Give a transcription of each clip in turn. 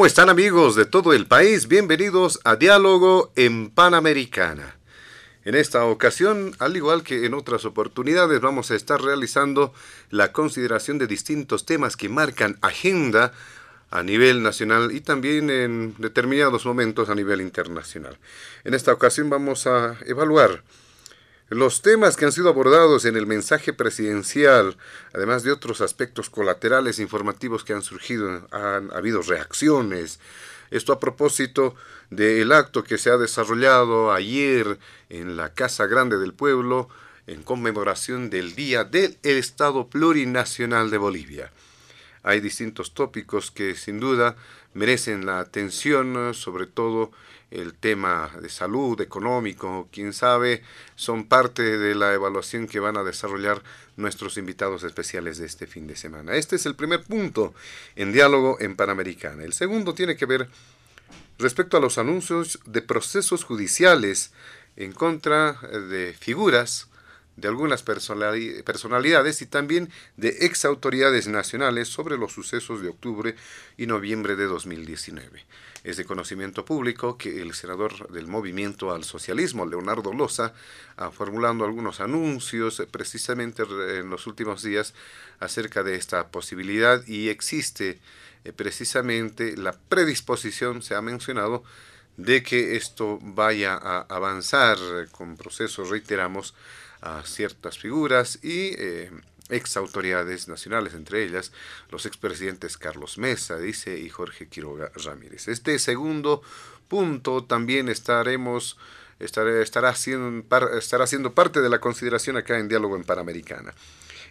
¿Cómo están amigos de todo el país? Bienvenidos a Diálogo en Panamericana. En esta ocasión, al igual que en otras oportunidades, vamos a estar realizando la consideración de distintos temas que marcan agenda a nivel nacional y también en determinados momentos a nivel internacional. En esta ocasión vamos a evaluar los temas que han sido abordados en el mensaje presidencial, además de otros aspectos colaterales informativos que han surgido, han habido reacciones, esto a propósito del acto que se ha desarrollado ayer en la Casa Grande del Pueblo en conmemoración del Día del Estado Plurinacional de Bolivia. Hay distintos tópicos que sin duda merecen la atención, sobre todo el tema de salud, económico, quién sabe, son parte de la evaluación que van a desarrollar nuestros invitados especiales de este fin de semana. Este es el primer punto en diálogo en Panamericana. El segundo tiene que ver respecto a los anuncios de procesos judiciales en contra de figuras de algunas personalidades y también de ex autoridades nacionales sobre los sucesos de octubre y noviembre de 2019. Es de conocimiento público que el senador del Movimiento al Socialismo, Leonardo Loza, ha formulado algunos anuncios precisamente en los últimos días acerca de esta posibilidad y existe eh, precisamente la predisposición, se ha mencionado, de que esto vaya a avanzar con procesos, reiteramos, a ciertas figuras y eh, ex autoridades nacionales, entre ellas los expresidentes Carlos Mesa, dice, y Jorge Quiroga Ramírez. Este segundo punto también estaremos estará, estará, siendo, estará siendo parte de la consideración acá en Diálogo en Panamericana.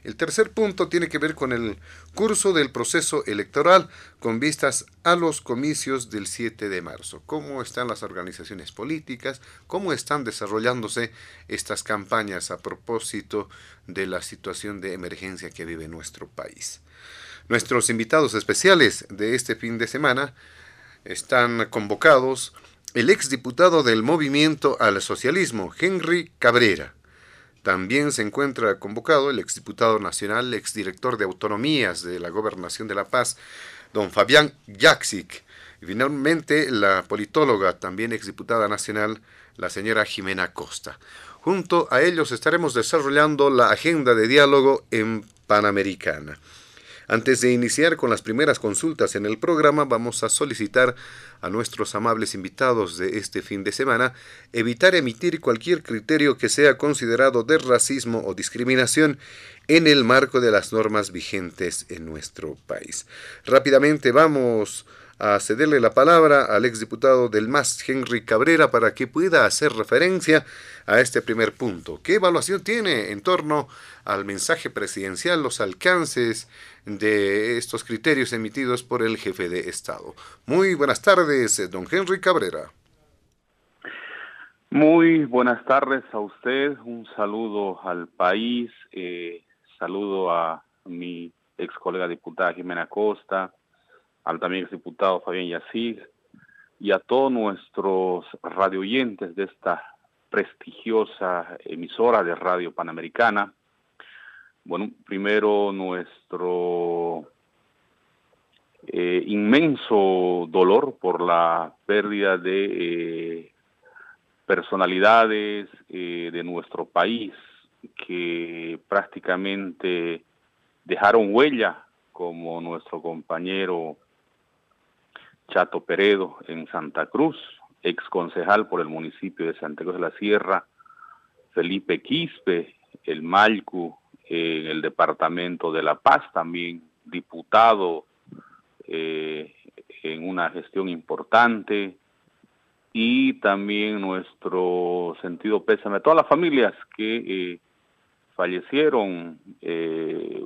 El tercer punto tiene que ver con el curso del proceso electoral con vistas a los comicios del 7 de marzo. ¿Cómo están las organizaciones políticas? ¿Cómo están desarrollándose estas campañas a propósito de la situación de emergencia que vive nuestro país? Nuestros invitados especiales de este fin de semana están convocados el exdiputado del Movimiento al Socialismo, Henry Cabrera, también se encuentra convocado el exdiputado nacional, exdirector de autonomías de la Gobernación de La Paz, don Fabián Jaksic. Y finalmente la politóloga, también exdiputada nacional, la señora Jimena Costa. Junto a ellos estaremos desarrollando la agenda de diálogo en Panamericana. Antes de iniciar con las primeras consultas en el programa, vamos a solicitar a nuestros amables invitados de este fin de semana evitar emitir cualquier criterio que sea considerado de racismo o discriminación en el marco de las normas vigentes en nuestro país. Rápidamente vamos a cederle la palabra al exdiputado del MAS, Henry Cabrera, para que pueda hacer referencia a este primer punto. ¿Qué evaluación tiene en torno al mensaje presidencial, los alcances de estos criterios emitidos por el jefe de Estado? Muy buenas tardes, don Henry Cabrera. Muy buenas tardes a usted, un saludo al país, eh, saludo a mi ex colega diputada Jimena Costa, al también diputado Fabián Yacig y a todos nuestros radioyentes de esta prestigiosa emisora de radio panamericana. Bueno, primero nuestro eh, inmenso dolor por la pérdida de eh, personalidades eh, de nuestro país que prácticamente dejaron huella, como nuestro compañero Chato Peredo en Santa Cruz, ex concejal por el municipio de Santa Cruz de la Sierra, Felipe Quispe, el Malcu, en el departamento de La Paz, también diputado eh, en una gestión importante, y también nuestro sentido pésame a todas las familias que eh, fallecieron, eh,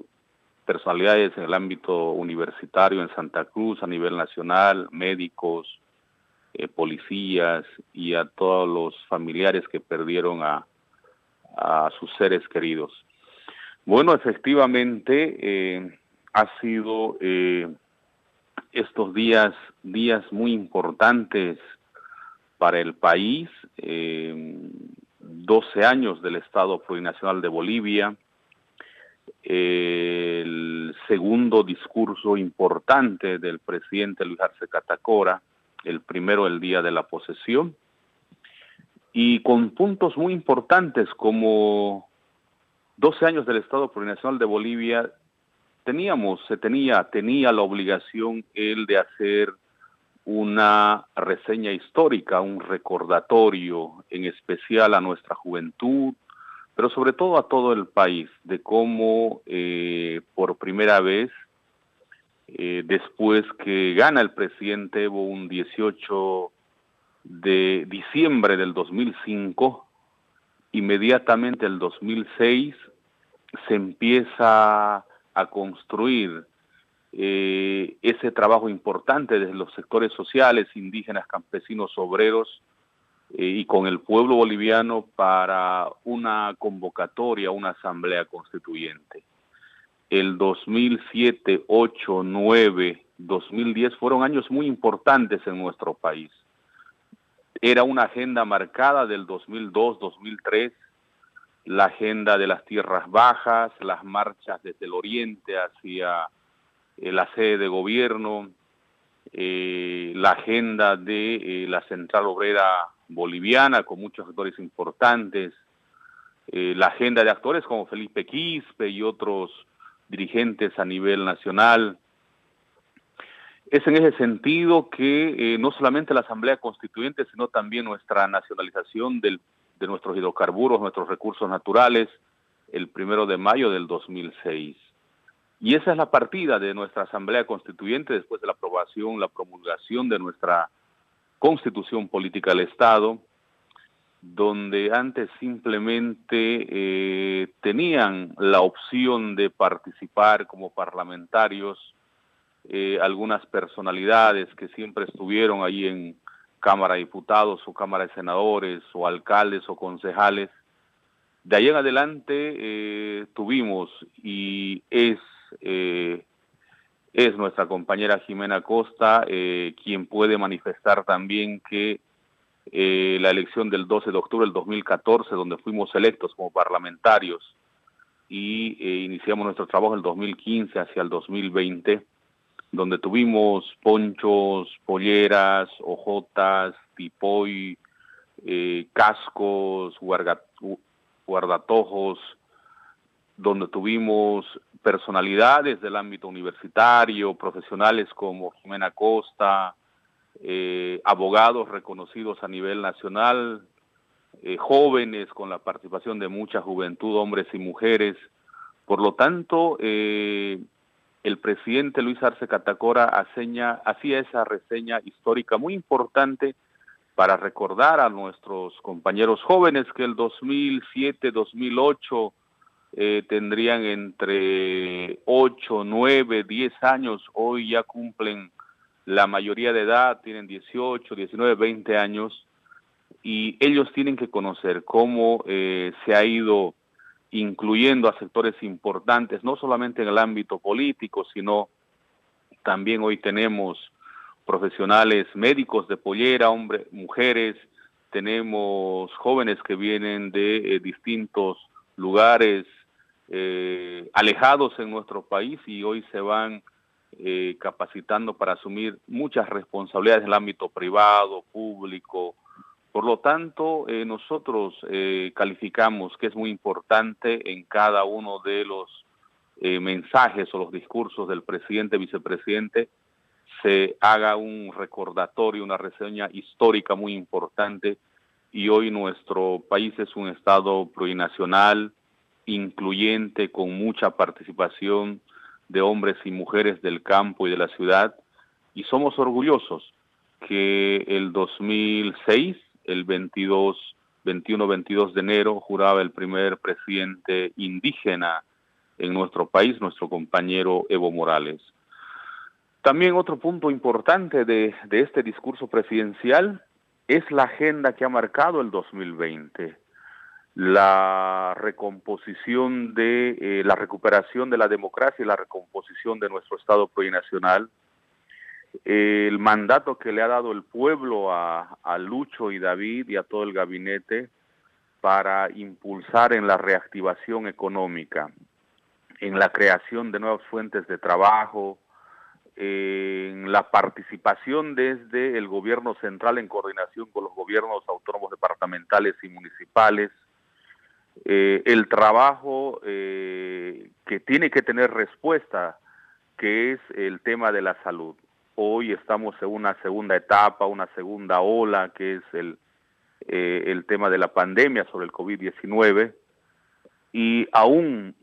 personalidades en el ámbito universitario en Santa Cruz, a nivel nacional, médicos, policías y a todos los familiares que perdieron a, a sus seres queridos. Bueno, efectivamente, ha sido estos días, días muy importantes para el país, eh, 12 años del Estado Plurinacional de Bolivia, el segundo discurso importante del presidente Luis Arce Catacora, el primero el día de la posesión, y con puntos muy importantes como 12 años del Estado Plurinacional de Bolivia, teníamos, se tenía, tenía la obligación él de hacer una reseña histórica, un recordatorio en especial a nuestra juventud, pero sobre todo a todo el país, de cómo eh, por primera vez, eh, después que gana el presidente Evo un 18 de diciembre del 2005, inmediatamente el 2006 se empieza a construir eh, ese trabajo importante desde los sectores sociales, indígenas, campesinos, obreros eh, y con el pueblo boliviano para una convocatoria, una asamblea constituyente. El 2007, 8, 9, 2010 fueron años muy importantes en nuestro país. Era una agenda marcada del 2002, 2003, la agenda de las tierras bajas, las marchas desde el oriente hacia eh, la sede de gobierno, eh, la agenda de eh, la Central Obrera Boliviana con muchos actores importantes, la agenda de actores como Felipe Quispe y otros dirigentes a nivel nacional. Es en ese sentido que no solamente la Asamblea Constituyente, sino también nuestra nacionalización de nuestros hidrocarburos, nuestros recursos naturales, el primero de mayo del 2006. Y esa es la partida de nuestra Asamblea Constituyente después de la aprobación, la promulgación de nuestra Constitución Política del Estado, donde antes simplemente eh, tenían la opción de participar como parlamentarios eh, algunas personalidades que siempre estuvieron ahí en Cámara de Diputados o Cámara de Senadores o alcaldes o concejales. De ahí en adelante eh, tuvimos y es eh, es nuestra compañera Jimena Costa eh, quien puede manifestar también que eh, la elección del 12 de octubre del 2014, donde fuimos electos como parlamentarios y iniciamos nuestro trabajo en el 2015 hacia el 2020, donde tuvimos ponchos, polleras, ojotas, tipoy, cascos, guardatojos, donde tuvimos personalidades del ámbito universitario, profesionales como Jimena Costa, eh, abogados reconocidos a nivel nacional, eh, jóvenes con la participación de mucha juventud, hombres y mujeres. Por lo tanto, eh, el presidente Luis Arce Catacora hacía esa reseña histórica muy importante para recordar a nuestros compañeros jóvenes que el 2007, 2008, eh, tendrían entre 8, 9, 10 años, hoy ya cumplen la mayoría de edad, tienen 18, 19, 20 años, y ellos tienen que conocer cómo eh, se ha ido incluyendo a sectores importantes, no solamente en el ámbito político, sino también hoy tenemos profesionales médicos de pollera, hombres, mujeres, tenemos jóvenes que vienen de eh, distintos lugares eh, alejados en nuestro país y hoy se van eh, capacitando para asumir muchas responsabilidades en el ámbito privado, público, Por lo tanto, eh, nosotros calificamos que es muy importante en cada uno de los mensajes o los discursos del presidente, vicepresidente, se haga un recordatorio, una reseña histórica muy importante. Y hoy nuestro país es un Estado plurinacional, incluyente, con mucha participación de hombres y mujeres del campo y de la ciudad, y somos orgullosos que el 2006, el 22, 21-22 de enero, juraba el primer presidente indígena en nuestro país, nuestro compañero Evo Morales. También otro punto importante de, este discurso presidencial es la agenda que ha marcado el 2020, la recomposición de eh, la recuperación de la democracia y la recomposición de nuestro Estado plurinacional, el mandato que le ha dado el pueblo a, a Lucho y David y a todo el gabinete para impulsar en la reactivación económica, en la creación de nuevas fuentes de trabajo, en la participación desde el gobierno central en coordinación con los gobiernos autónomos departamentales y municipales, eh, el trabajo eh, que tiene que tener respuesta, que es el tema de la salud. Hoy estamos en una segunda etapa, una segunda ola, que es el, eh, el tema de la pandemia sobre el COVID-19, y aún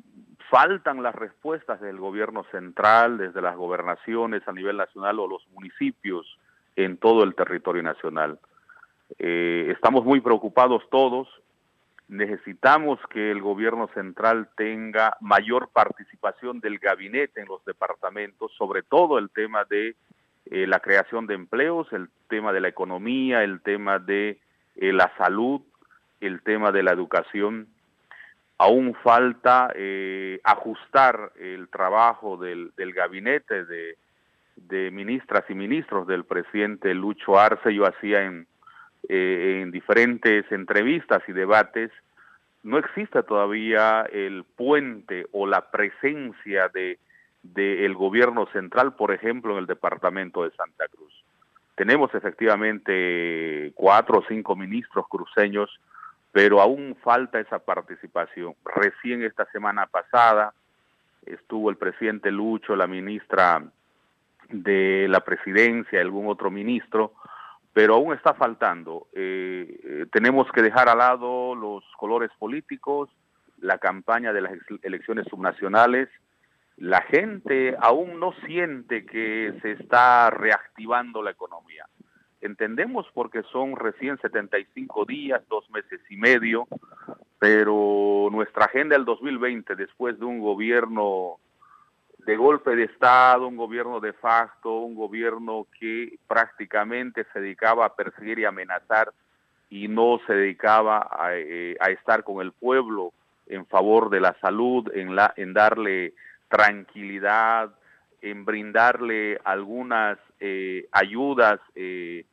faltan las respuestas del gobierno central, desde las gobernaciones a nivel nacional o los municipios en todo el territorio nacional. Eh, estamos muy preocupados todos, necesitamos que el gobierno central tenga mayor participación del gabinete en los departamentos, sobre todo el tema de eh, la creación de empleos, el tema de la economía, el tema de eh, la salud, el tema de la educación aún falta eh, ajustar el trabajo del, gabinete de, ministras y ministros del presidente Lucho Arce. Yo hacía en, eh, en diferentes entrevistas y debates, no existe todavía el puente o la presencia de del gobierno central, por ejemplo, en el departamento de Santa Cruz. Tenemos efectivamente cuatro o cinco ministros cruceños pero aún falta esa participación. Recién esta semana pasada estuvo el presidente Lucho, la ministra de la presidencia, algún otro ministro, pero aún está faltando. Eh, eh, tenemos que dejar al lado los colores políticos, la campaña de las elecciones subnacionales. La gente aún no siente que se está reactivando la economía. Entendemos porque son recién 75 días, dos meses y medio, pero nuestra agenda del 2020, después de un gobierno de golpe de Estado, un gobierno de facto, un gobierno que prácticamente se dedicaba a perseguir y amenazar y no se dedicaba a, eh, estar con el pueblo en favor de la salud, en, la, en darle tranquilidad, en brindarle algunas eh, ayudas eh,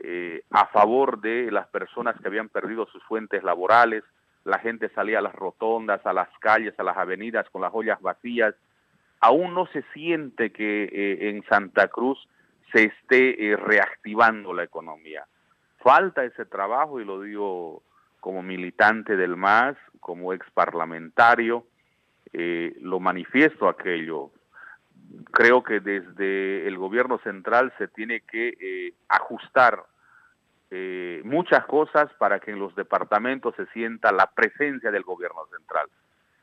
eh, a favor de las personas que habían perdido sus fuentes laborales. La gente salía a las rotondas, a las calles, a las avenidas con las ollas vacías. Aún no se siente que eh, en Santa Cruz se esté eh, reactivando la economía. Falta ese trabajo y lo digo como militante del MAS, como ex parlamentario, lo manifiesto aquello creo que desde el gobierno central se tiene que ajustar eh, muchas cosas para que en los departamentos se sienta la presencia del gobierno central.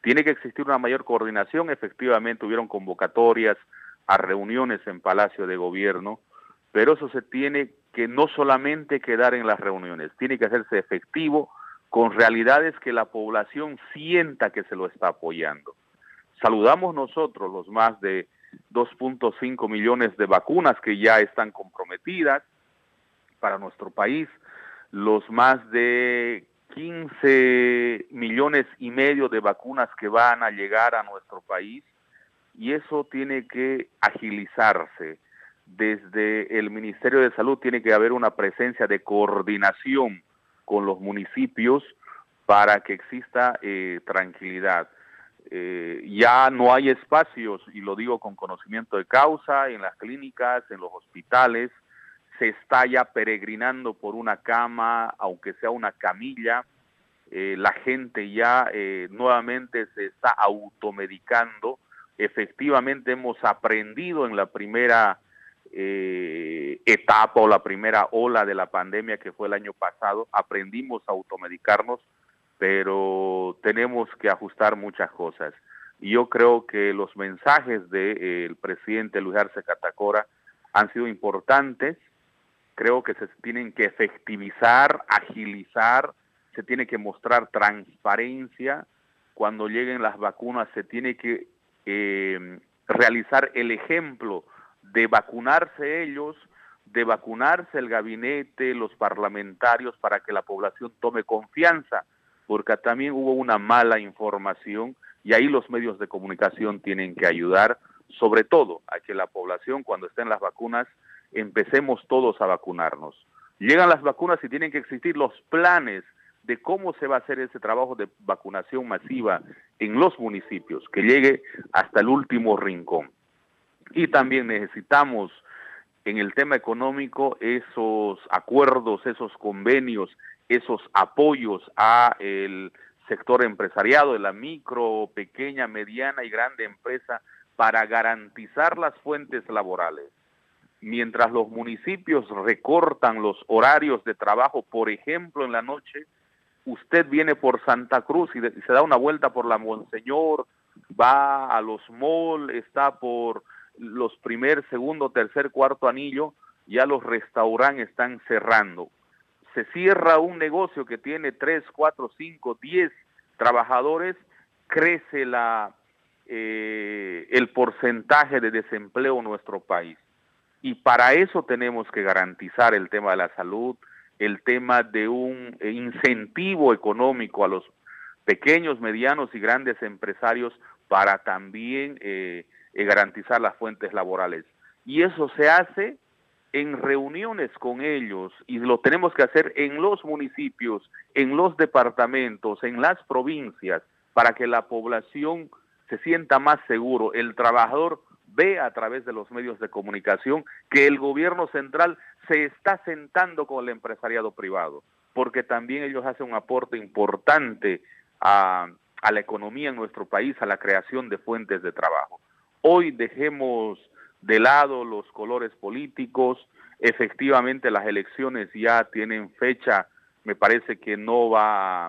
Tiene que existir una mayor coordinación, efectivamente hubieron convocatorias a reuniones en Palacio de Gobierno, pero eso se tiene que no solamente quedar en las reuniones, tiene que hacerse efectivo con realidades que la población sienta que se lo está apoyando. Saludamos nosotros los más de 2.5 millones de vacunas que ya están comprometidas, para nuestro país, los más de 15 millones y medio de vacunas que van a llegar a nuestro país y eso tiene que agilizarse. Desde el Ministerio de Salud tiene que haber una presencia de coordinación con los municipios para que exista eh, tranquilidad. Eh, ya no hay espacios, y lo digo con conocimiento de causa, en las clínicas, en los hospitales, se está ya peregrinando por una cama, aunque sea una camilla, eh, la gente ya eh, nuevamente se está automedicando. Efectivamente hemos aprendido en la primera eh, etapa o la primera ola de la pandemia que fue el año pasado, aprendimos a automedicarnos, pero tenemos que ajustar muchas cosas. Yo creo que los mensajes del presidente Luis Arce Catacora han sido importantes, creo que se tienen que efectivizar, agilizar, se tiene que mostrar transparencia, cuando lleguen las vacunas se tiene que eh, realizar el ejemplo de vacunarse ellos, de vacunarse el gabinete, los parlamentarios, para que la población tome confianza, porque también hubo una mala información y ahí los medios de comunicación tienen que ayudar, sobre todo a que la población cuando estén las vacunas empecemos todos a vacunarnos. Llegan las vacunas y tienen que existir los planes de cómo se va a hacer ese trabajo de vacunación masiva en los municipios, que llegue hasta el último rincón. Y también necesitamos en el tema económico esos acuerdos, esos convenios, esos apoyos a el sector empresariado, de la micro, pequeña, mediana y grande empresa para garantizar las fuentes laborales. Mientras los municipios recortan los horarios de trabajo, por ejemplo, en la noche, usted viene por Santa Cruz y, se da una vuelta por la Monseñor, va a los malls, está por los primer, segundo, tercer, cuarto anillo, ya los restaurantes están cerrando. Se cierra un negocio que tiene tres, cuatro, cinco, diez trabajadores, crece la, eh, el porcentaje de desempleo en nuestro país. Y para eso tenemos que garantizar el tema de la salud, el tema de un eh, incentivo económico a los pequeños, medianos y grandes empresarios para también eh, eh, garantizar las fuentes laborales. Y eso se hace en reuniones con ellos y lo tenemos que hacer en los municipios, en los departamentos, en las provincias, para que la población se sienta más seguro. El trabajador ve a través de los medios de comunicación que el gobierno central se está sentando con el empresariado privado, porque también ellos hacen un aporte importante a, a la economía en nuestro país, a la creación de fuentes de trabajo. Hoy dejemos de lado los colores políticos, efectivamente las elecciones ya tienen fecha, me parece que no va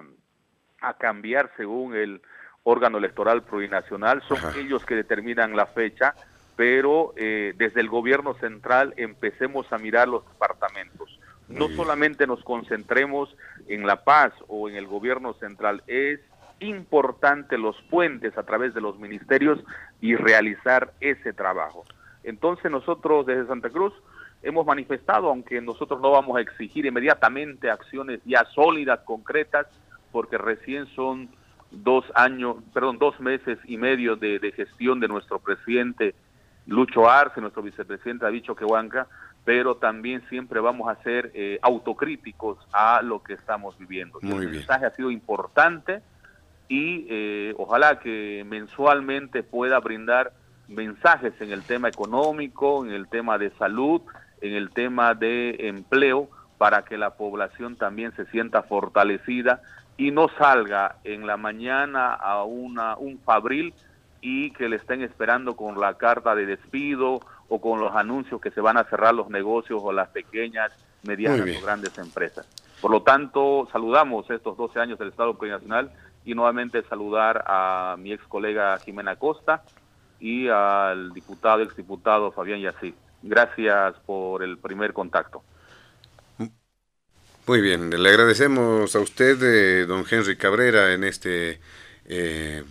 a cambiar según el órgano electoral plurinacional, son ellos que determinan la fecha, pero eh, desde el gobierno central empecemos a mirar los departamentos. no solamente nos concentremos en La Paz o en el gobierno central, es importante los puentes a través de los ministerios y realizar ese trabajo. Entonces nosotros desde Santa Cruz hemos manifestado, aunque nosotros no vamos a exigir inmediatamente acciones ya sólidas, concretas, porque recién son dos años, perdón, dos meses y medio de, de gestión de nuestro presidente Lucho Arce, nuestro vicepresidente ha dicho que Huanca, pero también siempre vamos a ser eh, autocríticos a lo que estamos viviendo. el mensaje ha sido importante y eh, ojalá que mensualmente pueda brindar mensajes en el tema económico, en el tema de salud, en el tema de empleo, para que la población también se sienta fortalecida y no salga en la mañana a una, un fabril y que le estén esperando con la carta de despido o con los anuncios que se van a cerrar los negocios o las pequeñas, medianas o grandes empresas. Por lo tanto, saludamos estos 12 años del Estado Plurinacional y nuevamente saludar a mi ex colega Jimena Costa y al diputado, exdiputado Fabián Yací. Gracias por el primer contacto. Muy bien, le agradecemos a usted, eh, don Henry Cabrera, en este eh,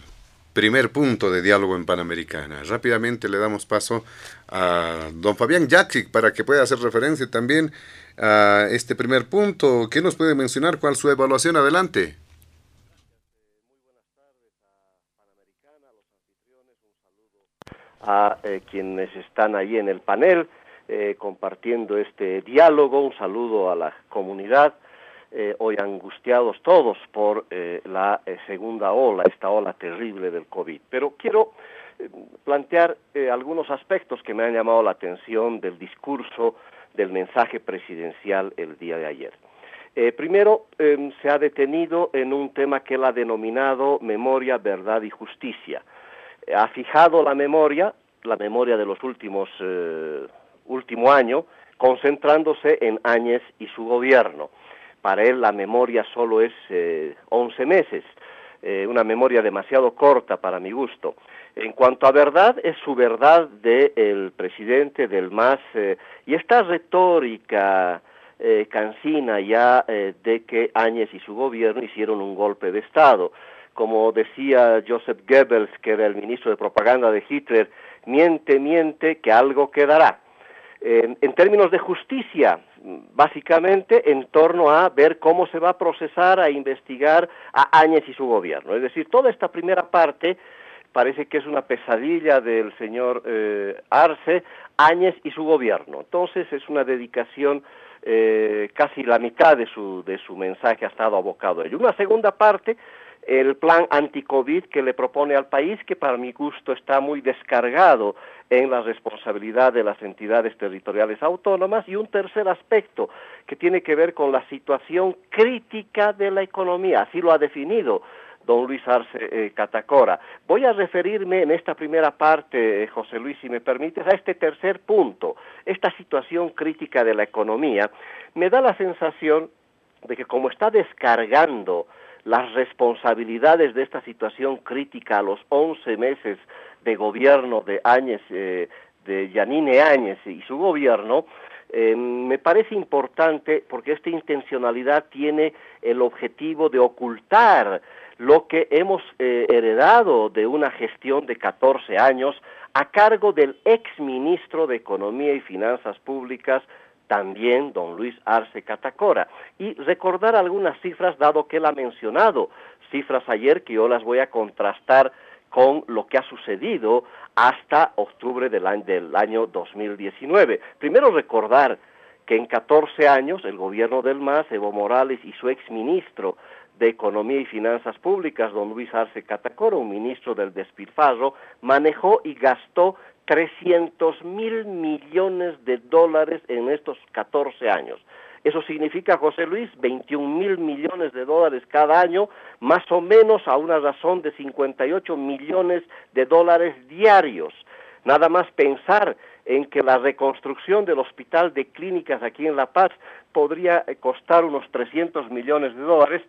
primer punto de diálogo en Panamericana. Rápidamente le damos paso a don Fabián Jaxic para que pueda hacer referencia también a este primer punto. ¿Qué nos puede mencionar? ¿Cuál su evaluación? Adelante. A eh, quienes están ahí en el panel eh, compartiendo este diálogo, un saludo a la comunidad eh, hoy angustiados todos por la segunda ola, esta ola terrible del COVID. Pero quiero plantear algunos aspectos que me han llamado la atención del discurso del mensaje presidencial el día de ayer. Primero, em, se ha detenido en un tema que él ha denominado memoria, verdad y justicia. ha fijado la memoria, la memoria de los últimos eh, último año, concentrándose en Áñez y su gobierno. Para él la memoria solo es 11 meses, una memoria demasiado corta para mi gusto. En cuanto a verdad, es su verdad del presidente, del MAS, eh, y esta retórica eh, cansina ya eh, de que Áñez y su gobierno hicieron un golpe de Estado. Como decía Joseph Goebbels, que era el ministro de propaganda de Hitler, miente, miente, que algo quedará. en términos de justicia, básicamente en torno a ver cómo se va a procesar, a investigar a Áñez y su gobierno. Es decir, toda esta primera parte parece que es una pesadilla del señor eh, Arce, Áñez y su gobierno. Entonces es una dedicación, eh, casi la mitad de su, de su mensaje ha estado abocado a ello. Una segunda parte, el plan anti-COVID que le propone al país, que para mi gusto está muy descargado en la responsabilidad de las entidades territoriales autónomas, y un tercer aspecto que tiene que ver con la situación crítica de la economía, así lo ha definido don Luis Arce eh, Catacora. Voy a referirme en esta primera parte, eh, José Luis, si me permites, a este tercer punto, esta situación crítica de la economía. Me da la sensación de que como está descargando las responsabilidades de esta situación crítica a los 11 meses de gobierno de Áñez, eh, de Yanine Áñez y su gobierno, me parece importante porque esta intencionalidad tiene el objetivo de ocultar lo que hemos eh, heredado de una gestión de 14 años a cargo del ex ministro de Economía y Finanzas Públicas, también don Luis Arce Catacora. Y recordar algunas cifras, dado que él ha mencionado cifras ayer que yo las voy a contrastar con lo que ha sucedido hasta octubre del año, del año 2019. Primero recordar que en 14 años el gobierno del MAS, Evo Morales y su ex ministro de Economía y Finanzas Públicas, don Luis Arce Catacora, un ministro del despilfarro, manejó y gastó 300 mil millones de dólares en estos 14 años. Eso significa, José Luis, 21 mil millones de dólares cada año, más o menos a una razón de 58 millones de dólares diarios. Nada más pensar en que la reconstrucción del hospital de clínicas aquí en La Paz podría costar unos 300 millones de dólares,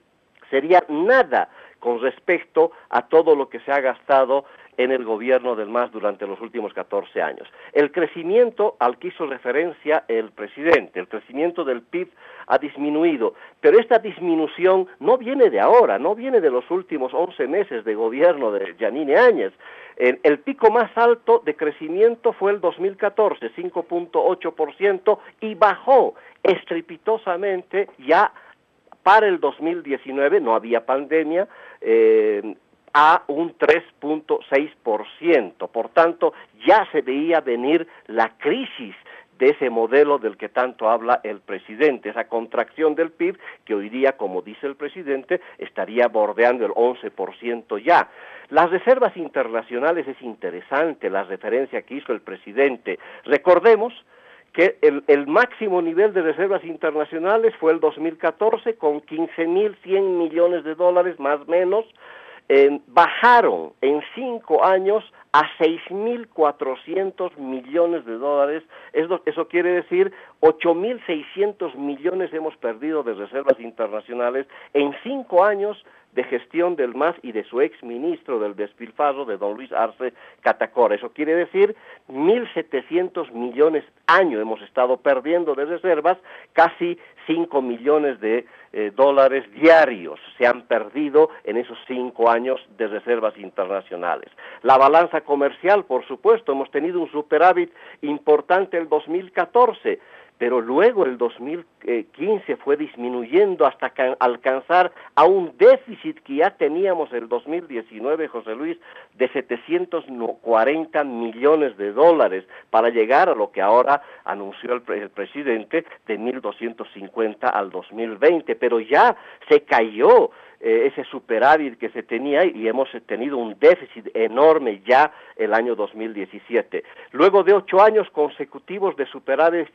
sería nada con respecto a todo lo que se ha gastado en el gobierno del MAS durante los últimos 14 años. El crecimiento al que hizo referencia el presidente, el crecimiento del PIB ha disminuido, pero esta disminución no viene de ahora, no viene de los últimos 11 meses de gobierno de Yanine Áñez. El, pico más alto de crecimiento fue el 2014, 5.8%, y bajó estrepitosamente ya para el 2019 no había pandemia, eh, a un 3.6%. Por tanto, ya se veía venir la crisis de ese modelo del que tanto habla el presidente, esa contracción del PIB que hoy día, como dice el presidente, estaría bordeando el 11% ya. Las reservas internacionales es interesante la referencia que hizo el presidente. Recordemos que el, máximo nivel de reservas internacionales fue el 2014 con 15.100 millones de dólares más o menos, bajaron en cinco años a 6.400 millones de dólares. Eso, quiere decir 8.600 millones hemos perdido de reservas internacionales en cinco años de gestión del MAS y de su ex ministro del despilfarro, de don Luis Arce Catacora. Eso quiere decir 1.700 millones año hemos estado perdiendo de reservas, casi 5 millones de eh, dólares diarios se han perdido en esos cinco años de reservas internacionales. La balanza comercial, por supuesto, hemos tenido un superávit importante el 2014, pero luego el 2015 fue disminuyendo hasta alcanzar a un déficit que ya teníamos el 2019, José Luis, de 740 millones de dólares para llegar a lo que ahora anunció el, el presidente de 1.250 al 2020, pero ya se cayó eh, ese superávit que se tenía y hemos tenido un déficit enorme ya el año 2017. Luego de ocho años consecutivos de superávit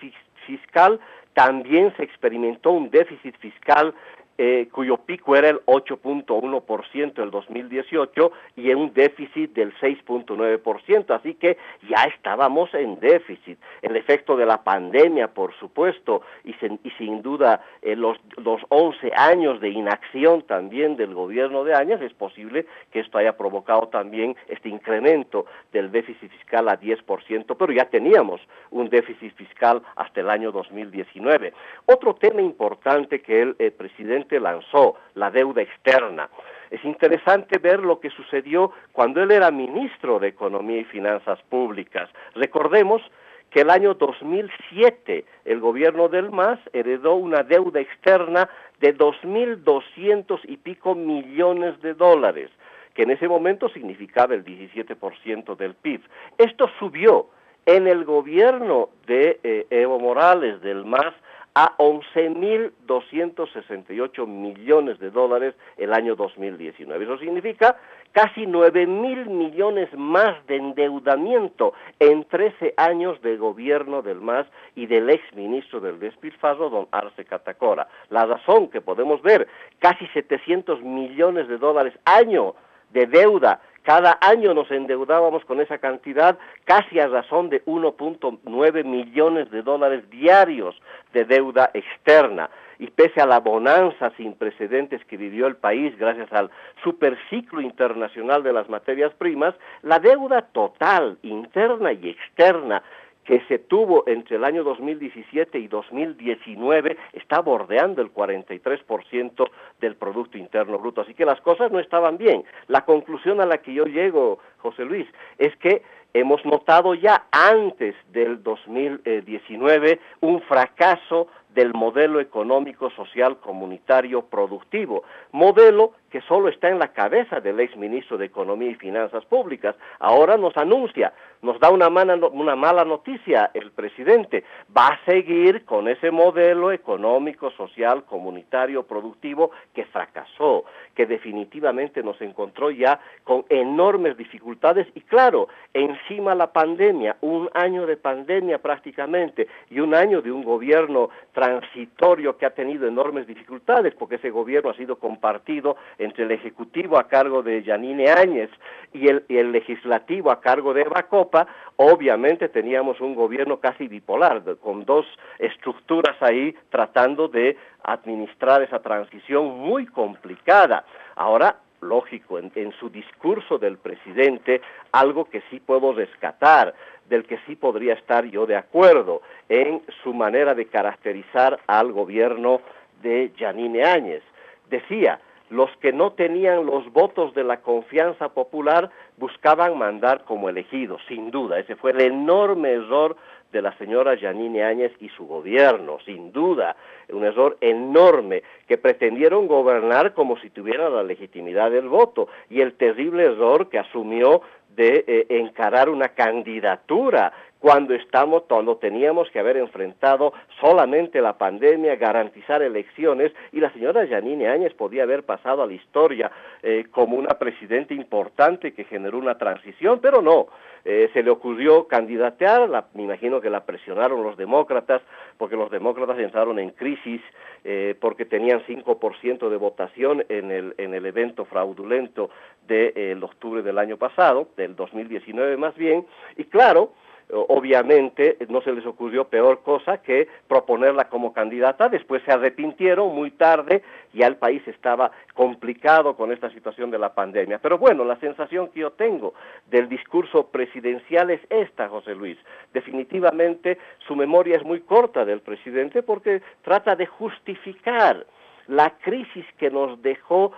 fiscal, también se experimentó un déficit fiscal eh, cuyo pico era el 8.1% el 2018 y en un déficit del 6.9%, así que ya estábamos en déficit. El efecto de la pandemia, por supuesto, y, sin duda eh, los, los 11 años de inacción también del gobierno de Áñez, es posible que esto haya provocado también este incremento del déficit fiscal a 10%, pero ya teníamos un déficit fiscal hasta el año 2019. Otro tema importante que el eh, presidente lanzó, la deuda externa. Es interesante ver lo que sucedió cuando él era ministro de Economía y Finanzas Públicas. Recordemos que el año 2007 el gobierno del MAS heredó una deuda externa de 2.200 y pico millones de dólares, que en ese momento significaba el 17% del PIB. Esto subió en el gobierno de eh, Evo Morales del MAS a 11.268 millones de dólares el año 2019. Eso significa casi 9.000 millones más de endeudamiento en 13 años de gobierno del MAS y del ex ministro del despilfarro, don Arce Catacora. La razón que podemos ver, casi 700 millones de dólares año de deuda cada año nos endeudábamos con esa cantidad casi a razón de 1.9 millones de dólares diarios de deuda externa. Y pese a la bonanza sin precedentes que vivió el país gracias al superciclo internacional de las materias primas, la deuda total, interna y externa que se tuvo entre el año 2017 y 2019 está bordeando el 43% del Producto Interno Bruto. Así que las cosas no estaban bien. La conclusión a la que yo llego, José Luis, es que hemos notado ya antes del 2019 un fracaso del modelo económico, social, comunitario, productivo, modelo que solo está en la cabeza del ex ministro de Economía y Finanzas Públicas. Ahora nos anuncia, nos da una mala, una mala noticia el presidente, va a seguir con ese modelo económico, social, comunitario, productivo que fracasó, que definitivamente nos encontró ya con enormes dificultades y claro, encima la pandemia, un año de pandemia prácticamente y un año de un gobierno transitorio que ha tenido enormes dificultades porque ese gobierno ha sido compartido entre el Ejecutivo a cargo de Yanine Áñez y el, Legislativo a cargo de Eva Copa, obviamente teníamos un gobierno casi bipolar, con dos estructuras ahí tratando de administrar esa transición muy complicada. Ahora, lógico, en, en, su discurso del presidente, algo que sí puedo rescatar, del que sí podría estar yo de acuerdo, en su manera de caracterizar al gobierno de Yanine Áñez. Decía, los que no tenían los votos de la confianza popular buscaban mandar como elegidos, sin duda. Ese fue el enorme error de la señora Janine Áñez y su gobierno, sin duda, un error enorme, que pretendieron gobernar como si tuvieran la legitimidad del voto, y el terrible error que asumió de eh, encarar una candidatura cuando estamos, cuando teníamos que haber enfrentado solamente la pandemia, garantizar elecciones, y la señora Janine Áñez podía haber pasado a la historia eh, como una presidenta importante que generó una transición, pero no, eh, se le ocurrió candidatear, me imagino que la presionaron los demócratas, porque los demócratas entraron en crisis eh, porque tenían 5% de votación en el, en el evento fraudulento del de, octubre del año pasado, del 2019 más bien, y claro, obviamente no se les ocurrió peor cosa que proponerla como candidata, después se arrepintieron muy tarde, ya el país estaba complicado con esta situación de la pandemia. Pero bueno, la sensación que yo tengo del discurso presidencial es esta, José Luis. Definitivamente su memoria es muy corta del presidente porque trata de justificar la crisis que nos dejó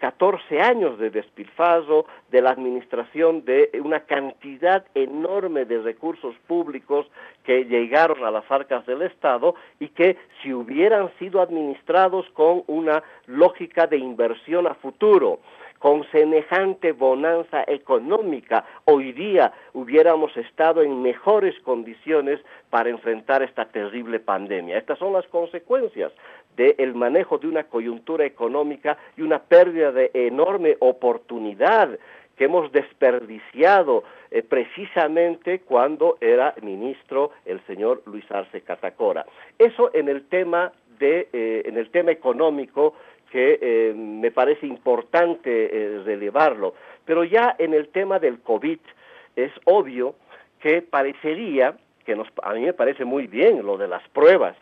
14 eh, años de despilfarro, de la administración de una cantidad enorme de recursos públicos que llegaron a las arcas del Estado y que si hubieran sido administrados con una lógica de inversión a futuro, con semejante bonanza económica, hoy día hubiéramos estado en mejores condiciones para enfrentar esta terrible pandemia. Estas son las consecuencias del manejo de una coyuntura económica y una pérdida de enorme oportunidad que hemos desperdiciado eh, precisamente cuando era ministro el señor Luis Arce Catacora. Eso en el tema de, eh, en el tema económico que eh, me parece importante relevarlo, pero ya en el tema del COVID es obvio que parecería que nos, a mí me parece muy bien lo de las pruebas,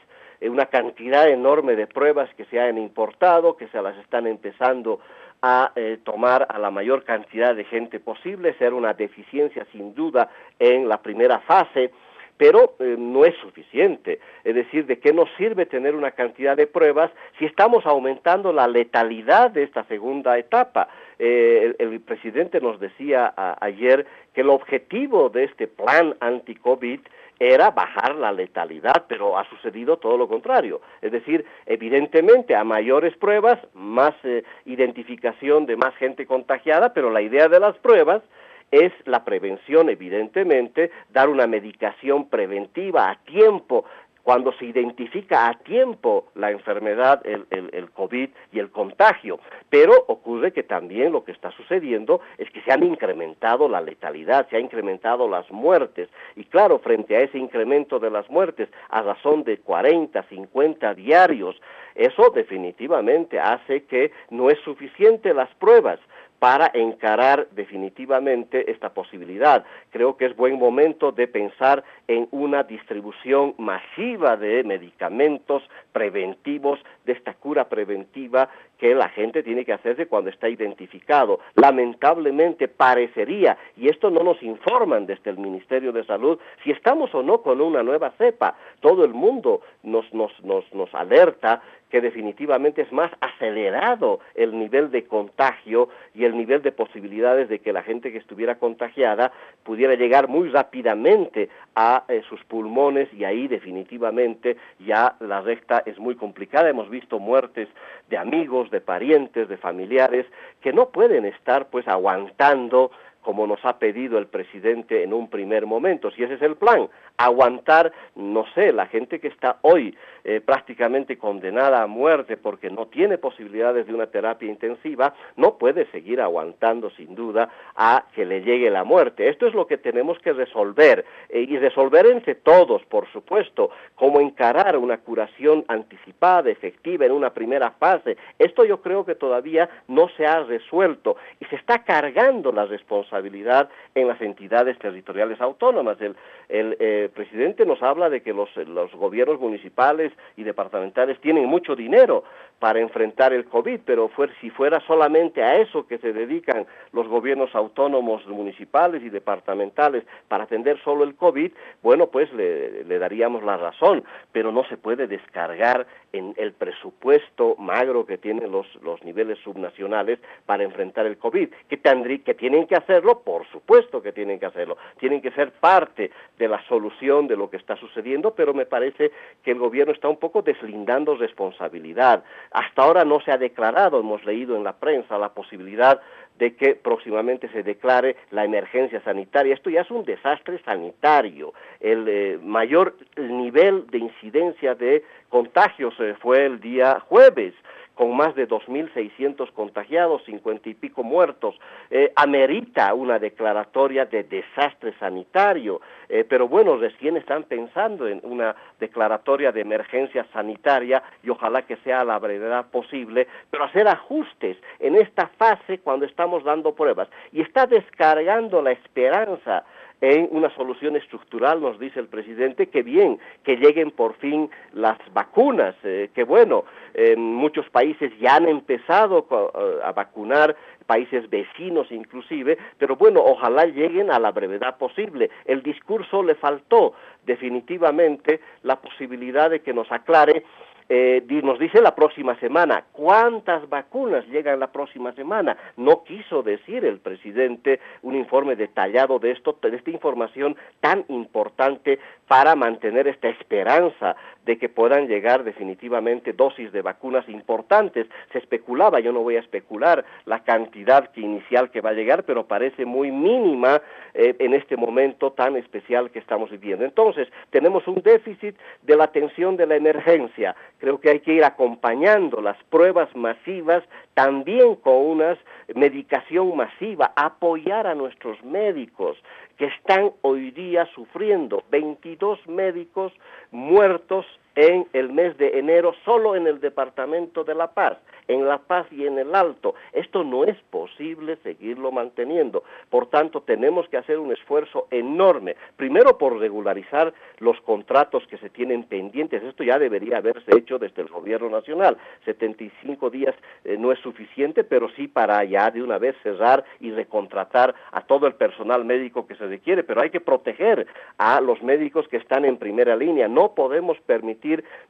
una cantidad enorme de pruebas que se han importado, que se las están empezando a eh, tomar a la mayor cantidad de gente posible, ser una deficiencia sin duda en la primera fase, pero eh, no es suficiente. Es decir, ¿de qué nos sirve tener una cantidad de pruebas si estamos aumentando la letalidad de esta segunda etapa? Eh, el, presidente nos decía ayer que el objetivo de este plan anti-COVID era bajar la letalidad, pero ha sucedido todo lo contrario. Es decir, evidentemente a mayores pruebas, más eh, identificación de más gente contagiada, pero la idea de las pruebas es la prevención, evidentemente, dar una medicación preventiva a tiempo, cuando se identifica a tiempo la enfermedad, el, COVID y el contagio. Pero ocurre que también lo que está sucediendo es que se han incrementado la letalidad, se han incrementado las muertes. Y claro, frente a ese incremento de las muertes, a razón de 40, 50 diarios, eso definitivamente hace que no es suficiente las pruebas para encarar definitivamente esta posibilidad. Creo que es buen momento de pensar en una distribución masiva de medicamentos preventivos, de esta cura preventiva que la gente tiene que hacerse cuando está identificado. Lamentablemente parecería, y esto no nos informan desde el Ministerio de Salud, si estamos o no con una nueva cepa. Todo el mundo nos, nos, nos, nos alerta que definitivamente es más acelerado el nivel de contagio y el nivel de posibilidades de que la gente que estuviera contagiada pudiera llegar muy rápidamente a eh, sus pulmones y ahí definitivamente ya la recta es muy complicada. Hemos visto muertes de amigos, de parientes, de familiares que no pueden estar pues aguantando como nos ha pedido el presidente en un primer momento. Si ese es el plan, aguantar, no sé, la gente que está hoy eh, prácticamente condenada a muerte porque no tiene posibilidades de una terapia intensiva, no puede seguir aguantando sin duda a que le llegue la muerte. Esto es lo que tenemos que resolver eh, y resolver entre todos, por supuesto, cómo encarar una curación anticipada, efectiva en una primera fase. Esto yo creo que todavía no se ha resuelto y se está cargando la responsabilidad responsabilidad en las entidades territoriales autónomas. El, eh, presidente nos habla de que los, gobiernos municipales y departamentales tienen mucho dinero para enfrentar el COVID, pero si fuera solamente a eso que se dedican los gobiernos autónomos municipales y departamentales para atender solo el COVID, bueno, pues le, le daríamos la razón, pero no se puede descargar en el presupuesto magro que tienen los, los niveles subnacionales para enfrentar el COVID. ¿Que, que tienen que hacerlo? Por supuesto que tienen que hacerlo. Tienen que ser parte de la solución de lo que está sucediendo, pero me parece que el gobierno está un poco deslindando responsabilidad. Hasta ahora no se ha declarado, hemos leído en la prensa, la posibilidad de que próximamente se declare la emergencia sanitaria. Esto ya es un desastre sanitario. El eh, mayor nivel de incidencia de contagios eh, fue el día jueves con más de 2.600 contagiados, 50 y pico muertos, eh, amerita una declaratoria de desastre sanitario. Eh, pero bueno, recién están pensando en una declaratoria de emergencia sanitaria y ojalá que sea a la brevedad posible, pero hacer ajustes en esta fase cuando estamos dando pruebas. Y está descargando la esperanza en una solución estructural, nos dice el presidente, que bien, que lleguen por fin las vacunas, eh, que bueno, en muchos países ya han empezado eh, a vacunar, países vecinos inclusive, pero bueno, ojalá lleguen a la brevedad posible. El discurso le faltó definitivamente la posibilidad de que nos aclare eh, nos dice la próxima semana. ¿Cuántas vacunas llegan la próxima semana? No quiso decir el presidente un informe detallado de esto, de esta información tan importante para mantener esta esperanza de que puedan llegar definitivamente dosis de vacunas importantes. Se especulaba, yo no voy a especular la cantidad que inicial que va a llegar, pero parece muy mínima eh, en este momento tan especial que estamos viviendo. Entonces, tenemos un déficit de la atención de la emergencia Creo que hay que ir acompañando las pruebas masivas también con una medicación masiva, apoyar a nuestros médicos que están hoy día sufriendo. 22 médicos muertos en el mes de enero solo en el departamento de La Paz en La Paz y en el Alto. Esto no es posible seguirlo manteniendo. Por tanto, tenemos que hacer un esfuerzo enorme, primero por regularizar los contratos que se tienen pendientes. Esto ya debería haberse hecho desde el gobierno nacional. 75 días eh, no es suficiente, pero sí para ya de una vez cerrar y recontratar a todo el personal médico que se requiere. Pero hay que proteger a los médicos que están en primera línea. No podemos permitir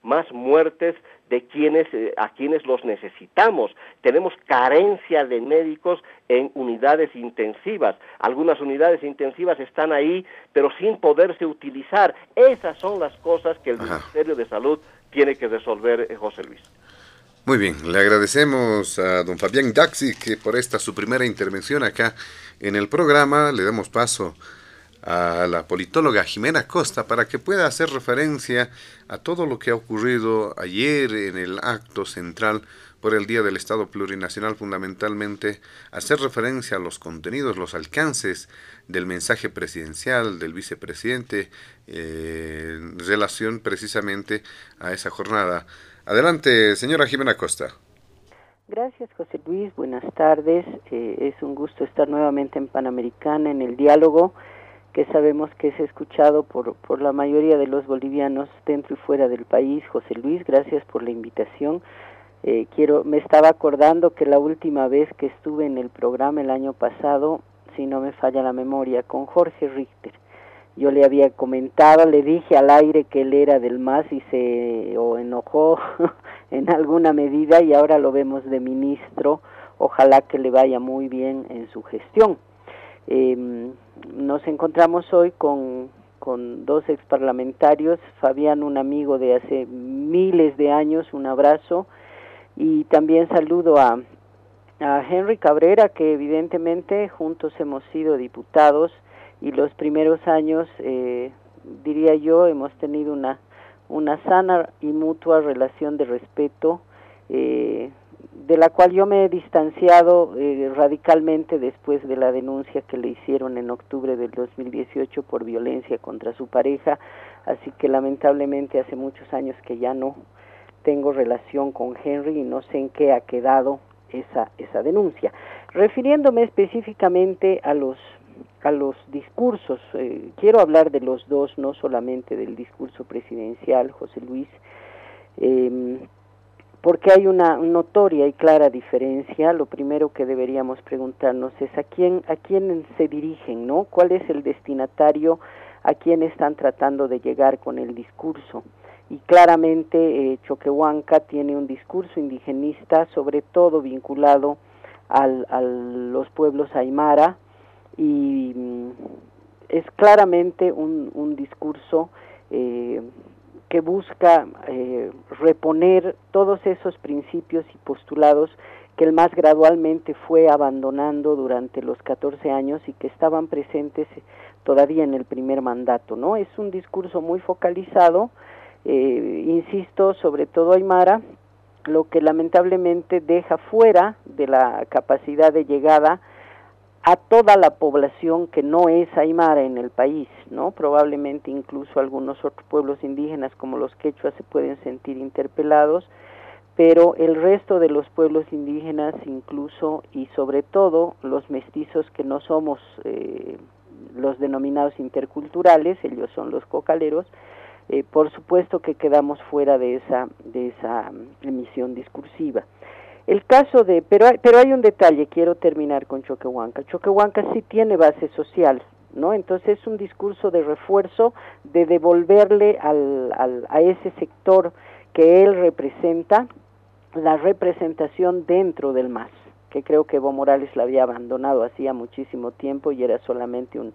más muertes de quienes, eh, a quienes los necesitamos. Tenemos carencia de médicos en unidades intensivas. Algunas unidades intensivas están ahí, pero sin poderse utilizar. Esas son las cosas que el Ministerio de Salud tiene que resolver, eh, José Luis. Muy bien, le agradecemos a don Fabián Daxi que por esta su primera intervención acá en el programa. Le damos paso a la politóloga Jimena Costa para que pueda hacer referencia a todo lo que ha ocurrido ayer en el acto central por el Día del Estado Plurinacional, fundamentalmente hacer referencia a los contenidos, los alcances del mensaje presidencial del vicepresidente eh, en relación precisamente a esa jornada. Adelante, señora Jimena Costa. Gracias, José Luis. Buenas tardes. Eh, es un gusto estar nuevamente en Panamericana en el diálogo que sabemos que es escuchado por, por la mayoría de los bolivianos dentro y fuera del país. José Luis, gracias por la invitación. Eh, quiero, me estaba acordando que la última vez que estuve en el programa el año pasado, si no me falla la memoria, con Jorge Richter, yo le había comentado, le dije al aire que él era del MAS y se o enojó en alguna medida y ahora lo vemos de ministro. Ojalá que le vaya muy bien en su gestión. Eh, nos encontramos hoy con, con dos exparlamentarios, Fabián, un amigo de hace miles de años, un abrazo, y también saludo a, a Henry Cabrera, que evidentemente juntos hemos sido diputados y los primeros años, eh, diría yo, hemos tenido una, una sana y mutua relación de respeto. Eh, de la cual yo me he distanciado eh, radicalmente después de la denuncia que le hicieron en octubre del 2018 por violencia contra su pareja, así que lamentablemente hace muchos años que ya no tengo relación con Henry y no sé en qué ha quedado esa esa denuncia. Refiriéndome específicamente a los a los discursos, eh, quiero hablar de los dos, no solamente del discurso presidencial, José Luis. Eh, porque hay una notoria y clara diferencia. Lo primero que deberíamos preguntarnos es a quién a quién se dirigen, ¿no? ¿Cuál es el destinatario a quién están tratando de llegar con el discurso? Y claramente eh, Choquehuanca tiene un discurso indigenista, sobre todo vinculado al, a los pueblos aymara, y mm, es claramente un, un discurso eh, que busca eh, reponer todos esos principios y postulados que el MAS gradualmente fue abandonando durante los 14 años y que estaban presentes todavía en el primer mandato, ¿no? Es un discurso muy focalizado, eh, insisto, sobre todo Aymara, lo que lamentablemente deja fuera de la capacidad de llegada a toda la población que no es aymara en el país, ¿no? Probablemente incluso algunos otros pueblos indígenas como los quechuas se pueden sentir interpelados, pero el resto de los pueblos indígenas incluso y sobre todo los mestizos que no somos eh, los denominados interculturales, ellos son los cocaleros, eh, por supuesto que quedamos fuera de esa, de esa mm, emisión discursiva. El caso de, pero hay, pero hay un detalle, quiero terminar con Choquehuanca. Choquehuanca sí tiene base social, ¿no? Entonces es un discurso de refuerzo, de devolverle al, al, a ese sector que él representa la representación dentro del MAS, que creo que Evo Morales la había abandonado hacía muchísimo tiempo y era solamente un,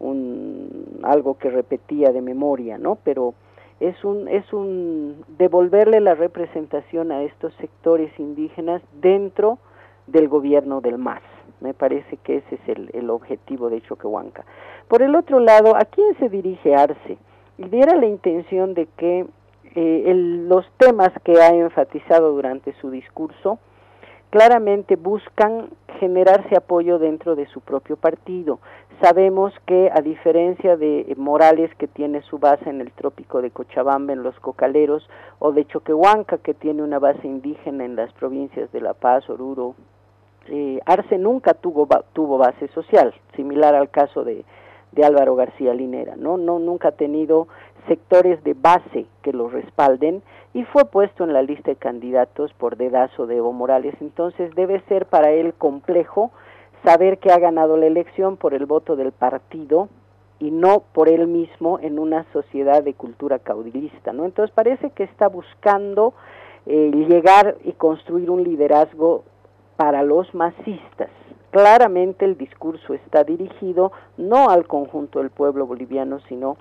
un algo que repetía de memoria, ¿no? Pero es un, es un devolverle la representación a estos sectores indígenas dentro del gobierno del MAS. Me parece que ese es el, el objetivo de Choquehuanca. Por el otro lado, ¿a quién se dirige Arce? Y diera la intención de que eh, los temas que ha enfatizado durante su discurso claramente buscan generarse apoyo dentro de su propio partido. Sabemos que a diferencia de Morales que tiene su base en el trópico de Cochabamba, en los Cocaleros, o de Choquehuanca que tiene una base indígena en las provincias de La Paz, Oruro, eh, Arce nunca tuvo, tuvo base social, similar al caso de, de Álvaro García Linera, ¿no? no nunca ha tenido sectores de base que lo respalden y fue puesto en la lista de candidatos por dedazo de Evo Morales. Entonces debe ser para él complejo saber que ha ganado la elección por el voto del partido y no por él mismo en una sociedad de cultura caudillista, ¿no? Entonces parece que está buscando eh, llegar y construir un liderazgo para los masistas. Claramente el discurso está dirigido no al conjunto del pueblo boliviano, sino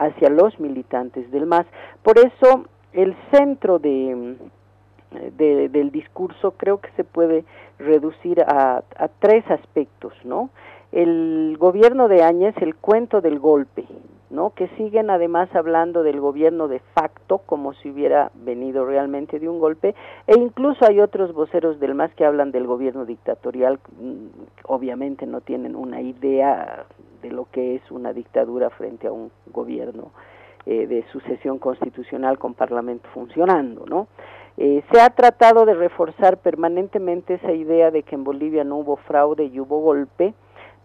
hacia los militantes del MAS. Por eso el centro de, del discurso creo que se puede reducir a, tres aspectos, ¿no? El gobierno de Áñez, el cuento del golpe, ¿no? Que siguen además hablando del gobierno de facto como si hubiera venido realmente de un golpe e incluso hay otros voceros del MAS que hablan del gobierno dictatorial, mm, obviamente no tienen una idea de lo que es una dictadura frente a un gobierno eh, de sucesión constitucional con parlamento funcionando, ¿no? Eh, se ha tratado de reforzar permanentemente esa idea de que en Bolivia no hubo fraude y hubo golpe,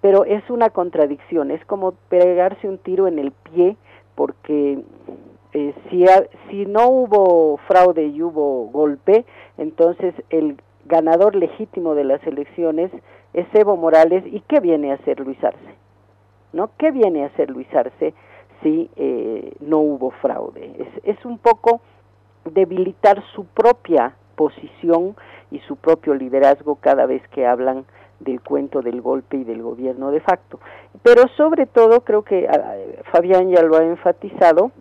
pero es una contradicción, es como pegarse un tiro en el pie, porque eh, si, si no hubo fraude y hubo golpe, entonces el ganador legítimo de las elecciones es Evo Morales, ¿y qué viene a hacer Luis Arce? ¿no? ¿Qué viene a hacer Luis Arce si eh, no hubo fraude? Es, es un poco debilitar su propia posición y su propio liderazgo cada vez que hablan del cuento del golpe y del gobierno de facto. Pero sobre todo, creo que ah, Fabián ya lo ha enfatizado,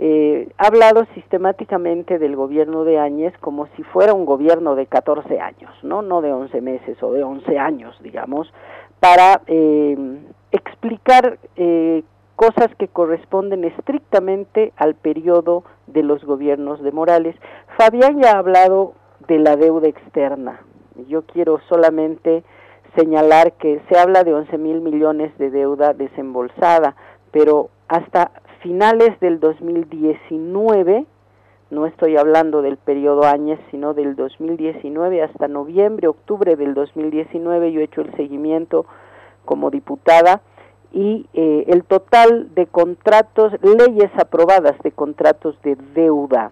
eh, ha hablado sistemáticamente del gobierno de Áñez como si fuera un gobierno de 14 años, ¿no? No de 11 meses o de 11 años, digamos, para eh, explicar eh, cosas que corresponden estrictamente al periodo de los gobiernos de Morales. Fabián ya ha hablado de la deuda externa. Yo quiero solamente señalar que se habla de 11 mil millones de deuda desembolsada, pero hasta finales del 2019, no estoy hablando del periodo Áñez, sino del 2019 hasta noviembre, octubre del 2019, yo he hecho el seguimiento como diputada y eh, el total de contratos, leyes aprobadas de contratos de deuda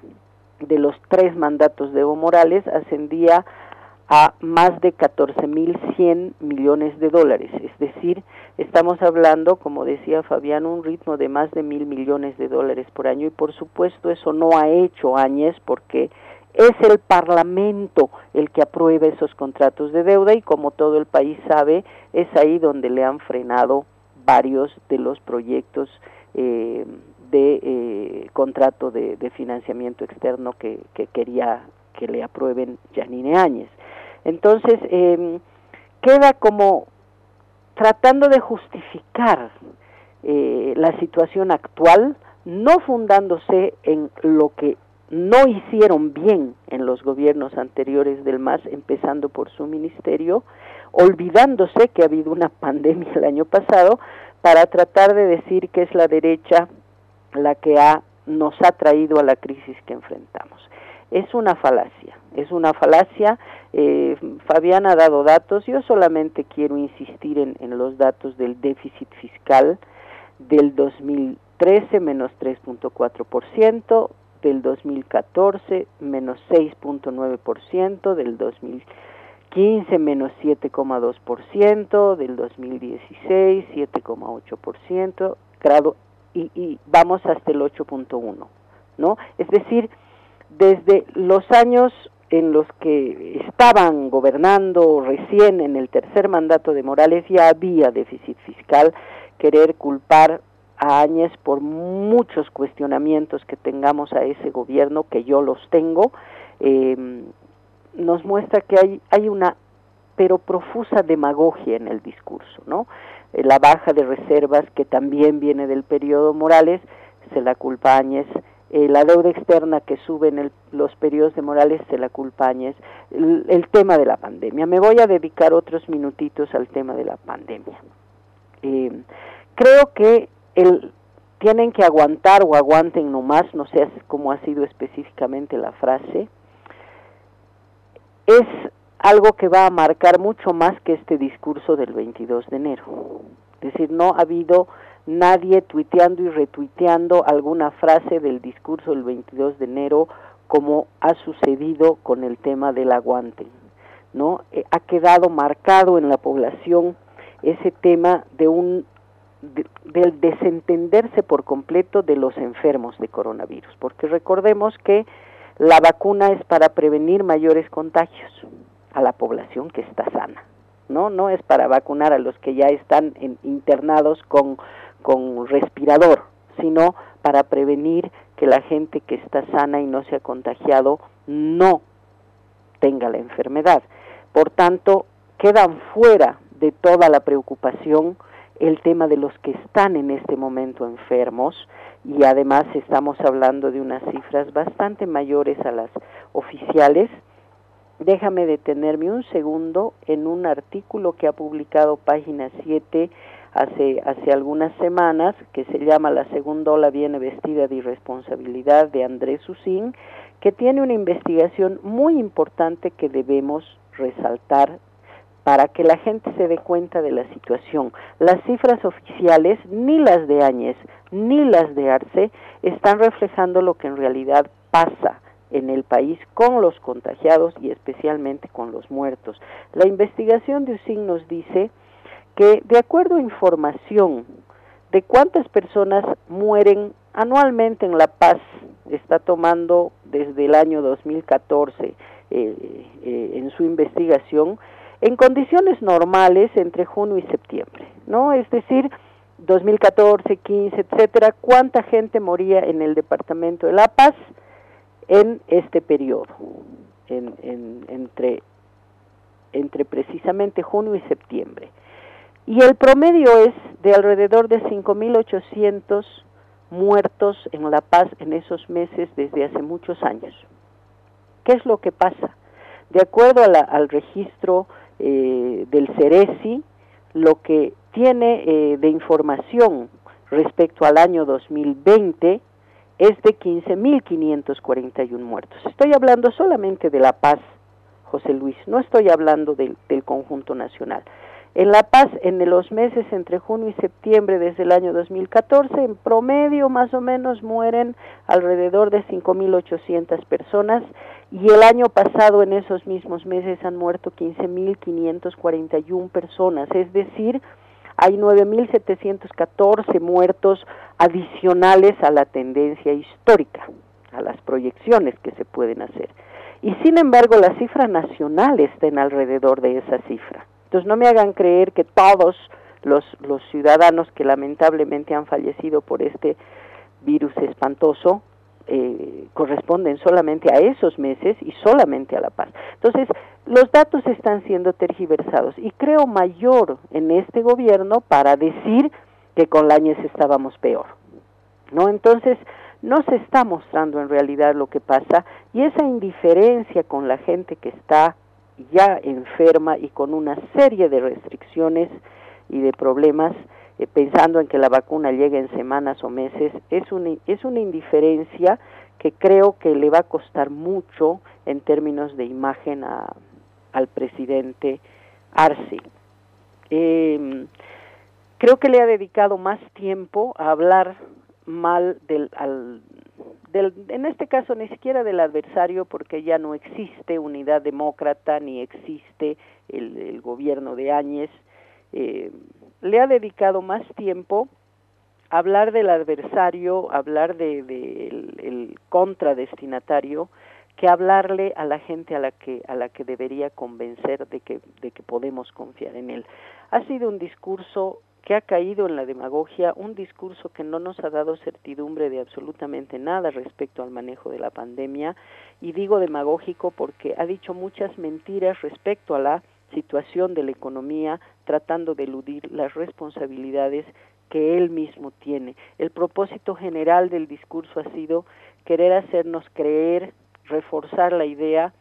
de los tres mandatos de Evo Morales ascendía a más de 14.100 millones de dólares. Es decir, estamos hablando, como decía Fabián, un ritmo de más de mil millones de dólares por año y por supuesto eso no ha hecho Áñez porque es el Parlamento el que aprueba esos contratos de deuda y como todo el país sabe, es ahí donde le han frenado varios de los proyectos eh, de eh, contrato de, financiamiento externo que, quería que le aprueben Janine Áñez. Entonces, em, queda como tratando de justificar eh, la situación actual, no fundándose en lo que no hicieron bien en los gobiernos anteriores del MAS, empezando por su ministerio, olvidándose que ha habido una pandemia el año pasado, para tratar de decir que es la derecha la que ha, nos ha traído a la crisis que enfrentamos. Es una falacia, es una falacia. Eh, Fabián ha dado datos, yo solamente quiero insistir en, en los datos del déficit fiscal del 2013 menos 3.4%, del 2014 menos 6.9%, del 2015 menos 7,2%, del 2016 7,8%, grado y, y vamos hasta el 8.1, ¿no? Es decir, desde los años en los que estaban gobernando recién en el tercer mandato de Morales ya había déficit fiscal, querer culpar a Áñez por muchos cuestionamientos que tengamos a ese gobierno, que yo los tengo, eh, nos muestra que hay, hay una pero profusa demagogia en el discurso, ¿no? Eh, la baja de reservas que también viene del periodo Morales, se la culpa a Áñez eh, la deuda externa que sube en los periodos de Morales se la culpa Áñez, el, tema de la pandemia. Me voy a dedicar otros minutitos al tema de la pandemia. Eh, creo que el, tienen que aguantar o aguanten nomás, no sé cómo ha sido específicamente la frase, es algo que va a marcar mucho más que este discurso del 22 de enero. Es decir, no ha habido nadie tuiteando y retuiteando alguna frase del discurso del 22 de enero como ha sucedido con el tema del aguante. ¿no? Eh, ha quedado marcado en la población ese tema de un del desentenderse por completo de los enfermos de coronavirus, porque recordemos que la vacuna es para prevenir mayores contagios a la población que está sana, ¿no? No es para vacunar a los que ya están internados con, con respirador, sino para prevenir que la gente que está sana y no se ha contagiado no tenga la enfermedad. Por tanto, quedan fuera de toda la preocupación el tema de los que están en este momento enfermos y además estamos hablando de unas cifras bastante mayores a las oficiales. Déjame detenerme un segundo en un artículo que ha publicado Página 7 hace, hace algunas semanas, que se llama La segunda ola viene vestida de irresponsabilidad de Andrés Usín, que tiene una investigación muy importante que debemos resaltar para que la gente se dé cuenta de la situación. Las cifras oficiales, ni las de Áñez, ni las de Arce, están reflejando lo que en realidad pasa en el país con los contagiados y especialmente con los muertos. La investigación de USIN nos dice que de acuerdo a información de cuántas personas mueren anualmente en La Paz, está tomando desde el año 2014 eh, eh, en su investigación, en condiciones normales entre junio y septiembre, ¿no? Es decir, 2014, 15, etcétera, cuánta gente moría en el departamento de La Paz en este periodo, entre, entre precisamente junio y septiembre. Y el promedio es de alrededor de 5.800 muertos en La Paz en esos meses desde hace muchos años. ¿Qué es lo que pasa? De acuerdo al registro eh, del CERESI, lo que tiene eh, de información respecto al año 2020 es de 15.541 muertos. Estoy hablando solamente de La Paz, José Luis, no estoy hablando del conjunto nacional. En La Paz, en los meses entre junio y septiembre desde el año 2014, en promedio más o menos mueren alrededor de 5.800 personas y el año pasado en esos mismos meses han muerto 15.541 personas, es decir, hay 9.714 muertos adicionales a la tendencia histórica, a las proyecciones que se pueden hacer. Y sin embargo, la cifra nacional está en alrededor de esa cifra. Entonces no me hagan creer que todos los, los ciudadanos que lamentablemente han fallecido por este virus espantoso eh, corresponden solamente a esos meses y solamente a La Paz. Entonces, los datos están siendo tergiversados y creo mayor en este gobierno para decir que con Lañez estábamos peor. ¿No? Entonces, no se está mostrando en realidad lo que pasa y esa indiferencia con la gente que está ya enferma y con una serie de restricciones y de problemas, eh, pensando en que la vacuna llegue en semanas o meses, es una, es una indiferencia que creo que le va a costar mucho en términos de imagen a, al presidente Arce. Em, creo que le ha dedicado más tiempo a hablar mal del, al, en este caso ni siquiera del adversario porque ya no existe unidad demócrata ni existe el, gobierno de Áñez, eh, le ha dedicado más tiempo a hablar del adversario, hablar del de, el contradestinatario, que hablarle a la gente a la que a la que debería convencer de que de que podemos confiar en él. Ha sido un discurso que ha caído en la demagogia, un discurso que no nos ha dado certidumbre de absolutamente nada respecto al manejo de la pandemia, y digo demagógico porque ha dicho muchas mentiras respecto a la situación de la economía, tratando de eludir las responsabilidades que él mismo tiene. El propósito general del discurso ha sido querer hacernos creer, reforzar la idea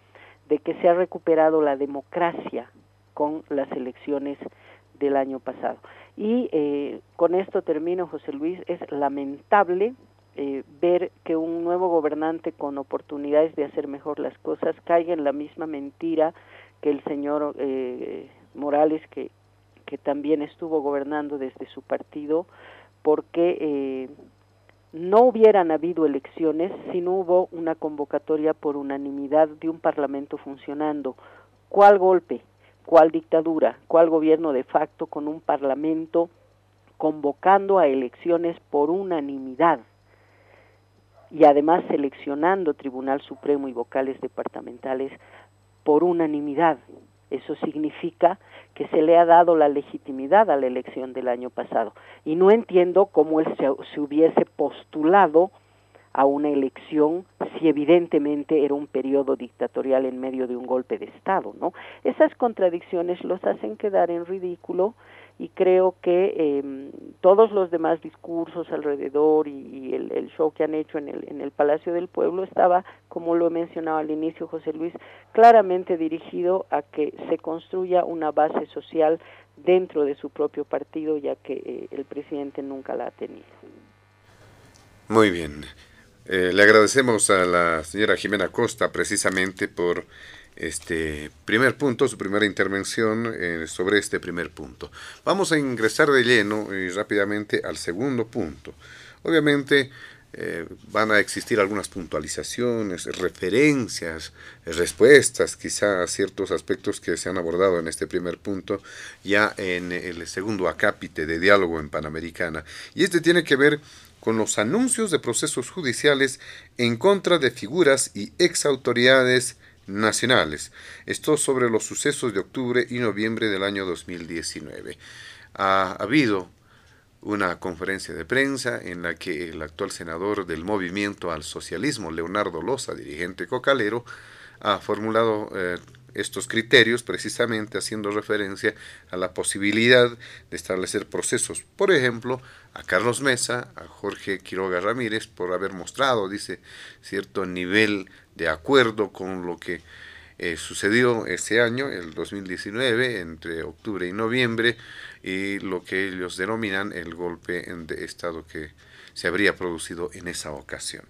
de que se ha recuperado la democracia con las elecciones del año pasado. Y eh, con esto termino, José Luis, es lamentable eh, ver que un nuevo gobernante con oportunidades de hacer mejor las cosas caiga en la misma mentira que el señor eh, Morales, que, que también estuvo gobernando desde su partido, porque eh, no hubieran habido elecciones si no hubo una convocatoria por unanimidad de un parlamento funcionando. ¿Cuál golpe? ¿Cuál dictadura? ¿Cuál gobierno de facto con un parlamento convocando a elecciones por unanimidad? Y además seleccionando Tribunal Supremo y vocales departamentales por unanimidad. Eso significa que se le ha dado la legitimidad a la elección del año pasado. Y no entiendo cómo él se, hubiese postulado a una elección si evidentemente era un periodo dictatorial en medio de un golpe de Estado, ¿no? Esas contradicciones los hacen quedar en ridículo y creo que eh, todos los demás discursos alrededor y, el, el, show que han hecho en el, en el Palacio del Pueblo estaba, como lo he mencionado al inicio José Luis, claramente dirigido a que se construya una base social dentro de su propio partido, ya que eh, el presidente nunca la ha tenido. Muy bien. Eh, le agradecemos a la señora Jimena Costa precisamente por este primer punto, su primera intervención eh, sobre este primer punto. Vamos a ingresar de lleno y rápidamente al segundo punto. Obviamente eh, van a existir algunas puntualizaciones, referencias, respuestas quizá a ciertos aspectos que se han abordado en este primer punto ya en el segundo acápite de diálogo en Panamericana. Y este tiene que ver con los anuncios de procesos judiciales en contra de figuras y exautoridades nacionales. Esto sobre los sucesos de octubre y noviembre del año 2019. Ha habido una conferencia de prensa en la que el actual senador del Movimiento al Socialismo, Leonardo Loza, dirigente cocalero, ha formulado eh, estos criterios precisamente haciendo referencia a la posibilidad de establecer procesos, por ejemplo, a Carlos Mesa, a Jorge Quiroga Ramírez, por haber mostrado, dice, cierto nivel de acuerdo con lo que eh, sucedió ese año, el 2019, entre octubre y noviembre, y lo que ellos denominan el golpe de Estado que se habría producido en esa ocasión.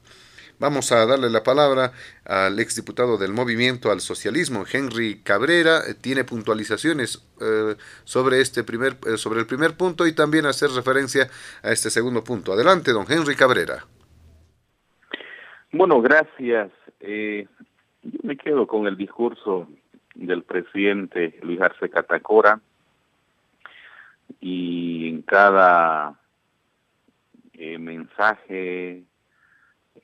Vamos a darle la palabra al exdiputado del Movimiento al Socialismo, Henry Cabrera. Tiene puntualizaciones eh, sobre, este primer, eh, sobre el primer punto y también hacer referencia a este segundo punto. Adelante, don Henry Cabrera. Bueno, gracias. Eh, yo me quedo con el discurso del presidente Luis Arce Catacora y en cada eh, mensaje,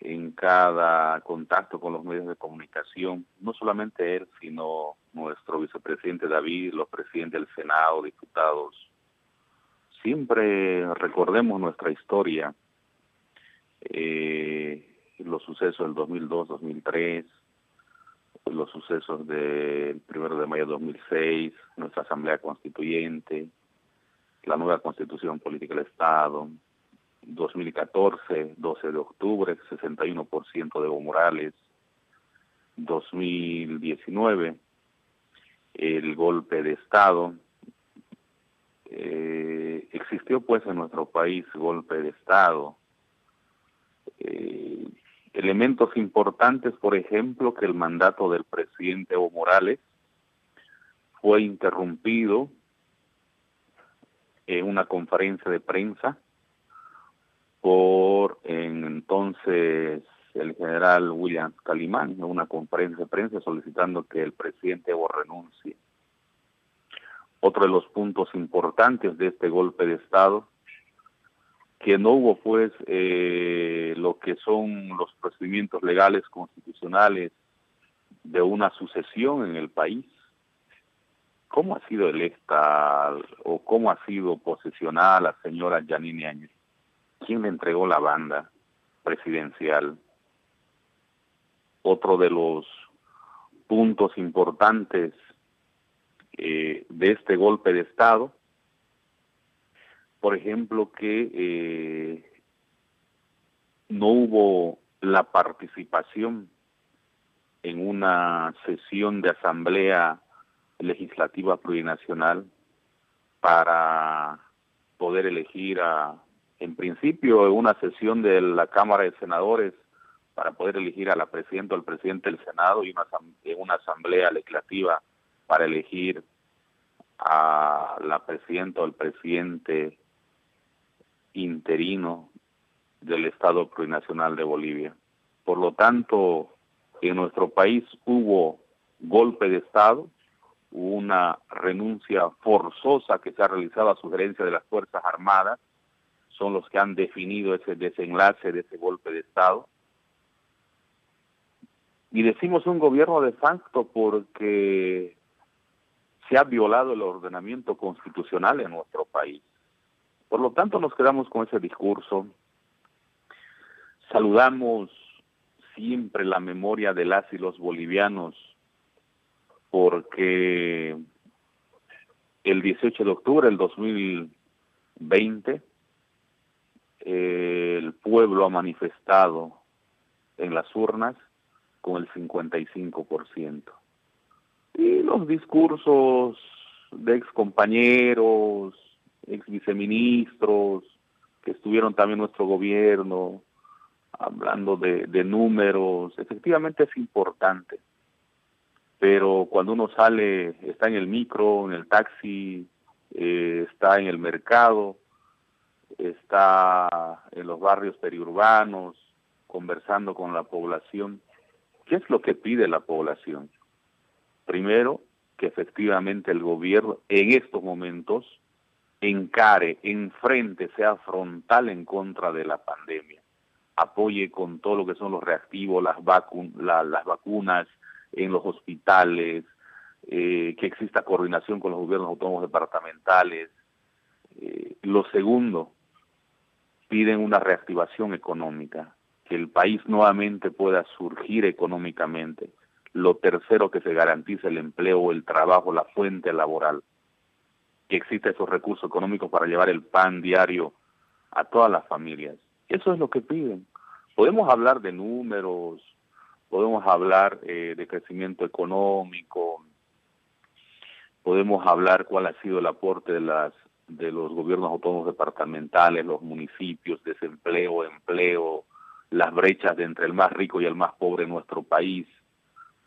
en cada contacto con los medios de comunicación, no solamente él, sino nuestro vicepresidente David, los presidentes del Senado, diputados, siempre recordemos nuestra historia, eh, los sucesos del 2002, 2003, los sucesos del 1 de mayo de 2006, nuestra Asamblea Constituyente, la nueva Constitución Política del Estado, 2014, 12 de octubre, 61% de Evo Morales, 2019, el golpe de Estado. Eh, existió pues en nuestro país golpe de Estado. Eh, elementos importantes, por ejemplo, que el mandato del presidente Evo Morales fue interrumpido en una conferencia de prensa por entonces el general William Calimán en una conferencia de prensa solicitando que el presidente Evo renuncie. Otro de los puntos importantes de este golpe de Estado que no hubo pues eh, lo que son los procedimientos legales constitucionales de una sucesión en el país. ¿Cómo ha sido electa o cómo ha sido posesionada la señora Janine Áñez? ¿Quién le entregó la banda presidencial? Otro de los puntos importantes eh, de este golpe de Estado por ejemplo, que eh, no hubo la participación en una sesión de asamblea legislativa plurinacional para poder elegir a, en principio, una sesión de la Cámara de Senadores para poder elegir a la presidenta o al presidente del Senado y una, una asamblea legislativa para elegir a la presidenta o el presidente interino del Estado Plurinacional de Bolivia. Por lo tanto, en nuestro país hubo golpe de Estado, una renuncia forzosa que se ha realizado a sugerencia de las Fuerzas Armadas, son los que han definido ese desenlace de ese golpe de Estado. Y decimos un gobierno de facto porque se ha violado el ordenamiento constitucional en nuestro país. Por lo tanto, nos quedamos con ese discurso. Saludamos siempre la memoria de las y los bolivianos porque el 18 de octubre del 2020 el pueblo ha manifestado en las urnas con el 55%. Y los discursos de ex compañeros, ex viceministros, que estuvieron también en nuestro gobierno, hablando de, de números, efectivamente es importante. Pero cuando uno sale, está en el micro, en el taxi, eh, está en el mercado, está en los barrios periurbanos, conversando con la población, ¿qué es lo que pide la población? Primero, que efectivamente el gobierno en estos momentos encare, enfrente, sea frontal en contra de la pandemia, apoye con todo lo que son los reactivos, las, las vacunas en los hospitales, eh, que exista coordinación con los gobiernos autónomos departamentales. Eh, lo segundo, piden una reactivación económica, que el país nuevamente pueda surgir económicamente. Lo tercero, que se garantice el empleo, el trabajo, la fuente laboral que exista esos recursos económicos para llevar el pan diario a todas las familias. Eso es lo que piden. Podemos hablar de números, podemos hablar eh, de crecimiento económico, podemos hablar cuál ha sido el aporte de las de los gobiernos autónomos departamentales, los municipios, desempleo, empleo, las brechas de entre el más rico y el más pobre en nuestro país.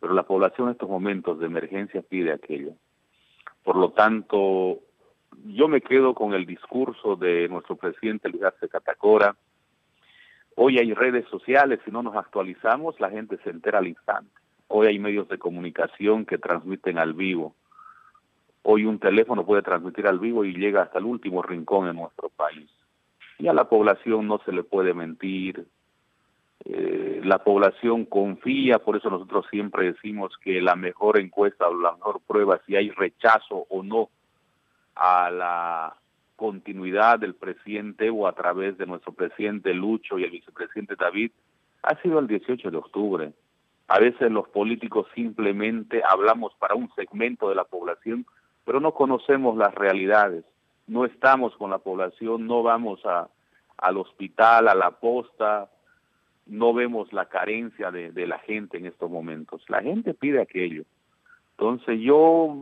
Pero la población en estos momentos de emergencia pide aquello. Por lo tanto, yo me quedo con el discurso de nuestro presidente Luis Arce Catacora. Hoy hay redes sociales, si no nos actualizamos, la gente se entera al instante. Hoy hay medios de comunicación que transmiten al vivo. Hoy un teléfono puede transmitir al vivo y llega hasta el último rincón en nuestro país. Y a la población no se le puede mentir. Eh, la población confía, por eso nosotros siempre decimos que la mejor encuesta o la mejor prueba si hay rechazo o no a la continuidad del presidente o a través de nuestro presidente Lucho y el vicepresidente David ha sido el 18 de octubre. A veces los políticos simplemente hablamos para un segmento de la población, pero no conocemos las realidades. No estamos con la población, no vamos a, al hospital, a la posta, no vemos la carencia de, de la gente en estos momentos. La gente pide aquello. Entonces yo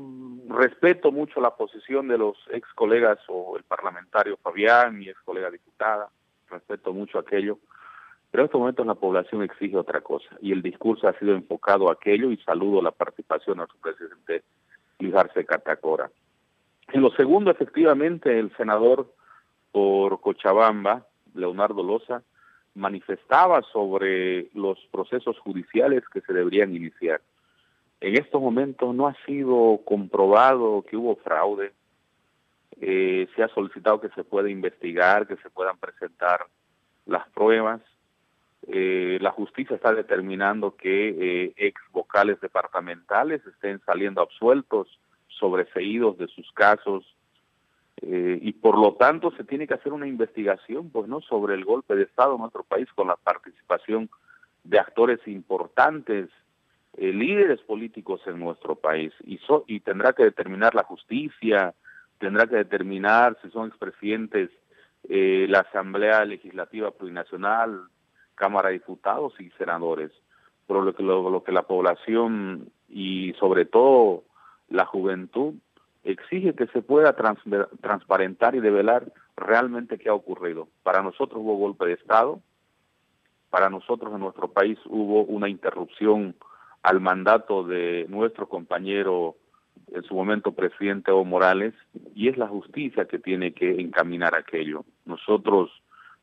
respeto mucho la posición de los ex colegas o el parlamentario Fabián, mi ex colega diputada, respeto mucho aquello, pero en estos momentos la población exige otra cosa y el discurso ha sido enfocado a aquello y saludo la participación de nuestro presidente Luis Arce Catacora. En lo segundo, efectivamente, el senador por Cochabamba, Leonardo Loza, manifestaba sobre los procesos judiciales que se deberían iniciar en estos momentos no ha sido comprobado que hubo fraude. Eh, se ha solicitado que se pueda investigar, que se puedan presentar las pruebas. Eh, la justicia está determinando que eh, ex vocales departamentales estén saliendo absueltos, sobreseídos de sus casos, y por lo tanto se tiene que hacer una investigación, pues no, sobre el golpe de Estado en nuestro país con la participación de actores importantes eh, líderes políticos en nuestro país. Y, y tendrá que determinar la justicia, tendrá que determinar si son expresidentes eh, la Asamblea Legislativa Plurinacional, Cámara de Diputados y senadores. Pero lo que, lo, que la población y sobre todo la juventud exige que se pueda transparentar y develar realmente qué ha ocurrido. Para nosotros hubo golpe de Estado, para nosotros en nuestro país hubo una interrupción al mandato de nuestro compañero, en su momento presidente Evo Morales, y es la justicia que tiene que encaminar aquello. Nosotros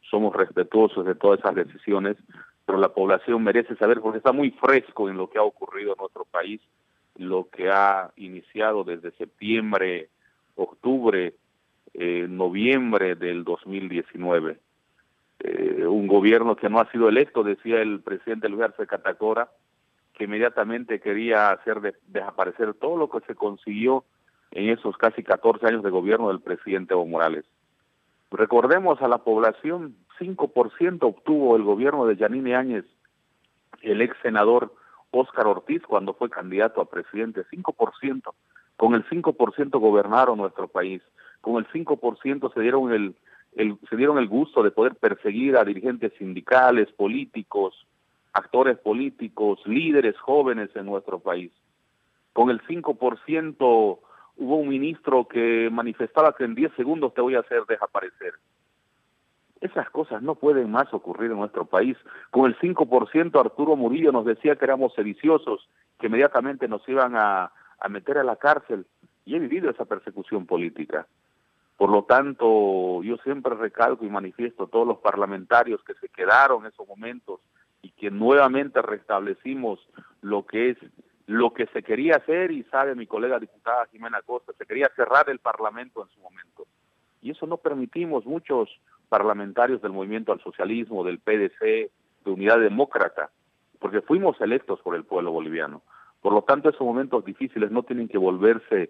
somos respetuosos de todas esas decisiones, pero la población merece saber, porque está muy fresco en lo que ha ocurrido en nuestro país, lo que ha iniciado desde septiembre, octubre, eh, noviembre del 2019. Eh, un gobierno que no ha sido electo, decía el presidente Luis Arce Catacora, que inmediatamente quería hacer desaparecer todo lo que se consiguió en esos casi 14 años de gobierno del presidente Evo Morales. Recordemos a la población, 5% obtuvo el gobierno de Yanine Áñez, el ex senador Óscar Ortiz cuando fue candidato a presidente, 5%. Con el 5% gobernaron nuestro país, con el 5% se dieron el, se dieron el gusto de poder perseguir a dirigentes sindicales, políticos, actores políticos, líderes jóvenes en nuestro país. Con el 5% hubo un ministro que manifestaba que en 10 segundos te voy a hacer desaparecer. Esas cosas no pueden más ocurrir en nuestro país. Con el 5% Arturo Murillo nos decía que éramos sediciosos, que inmediatamente nos iban a, a meter a la cárcel. Y he vivido esa persecución política. Por lo tanto, yo siempre recalco y manifiesto a todos los parlamentarios que se quedaron en esos momentos y que nuevamente restablecimos lo que es lo que se quería hacer y sabe mi colega diputada Jimena Costa, se quería cerrar el Parlamento en su momento. Y eso no permitimos muchos parlamentarios del movimiento al socialismo, del PDC, de Unidad Demócrata, porque fuimos electos por el pueblo boliviano. Por lo tanto, esos momentos difíciles no tienen que volverse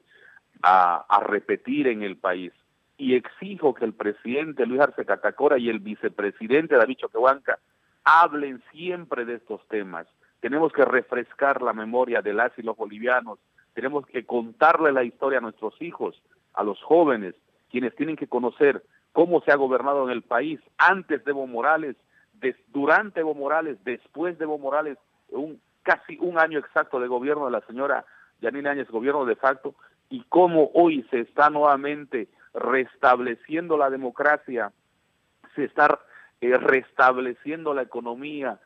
a, repetir en el país. Y exijo que el presidente Luis Arce Catacora y el vicepresidente David Choquehuanca hablen siempre de estos temas. Tenemos que refrescar la memoria de las y los bolivianos. Tenemos que contarle la historia a nuestros hijos, a los jóvenes, quienes tienen que conocer cómo se ha gobernado en el país antes de Evo Morales, durante Evo Morales, después de Evo Morales, un, casi un año exacto de gobierno de la señora Yanina Áñez, gobierno de facto, y cómo hoy se está nuevamente restableciendo la democracia, se está eh, restableciendo la economía,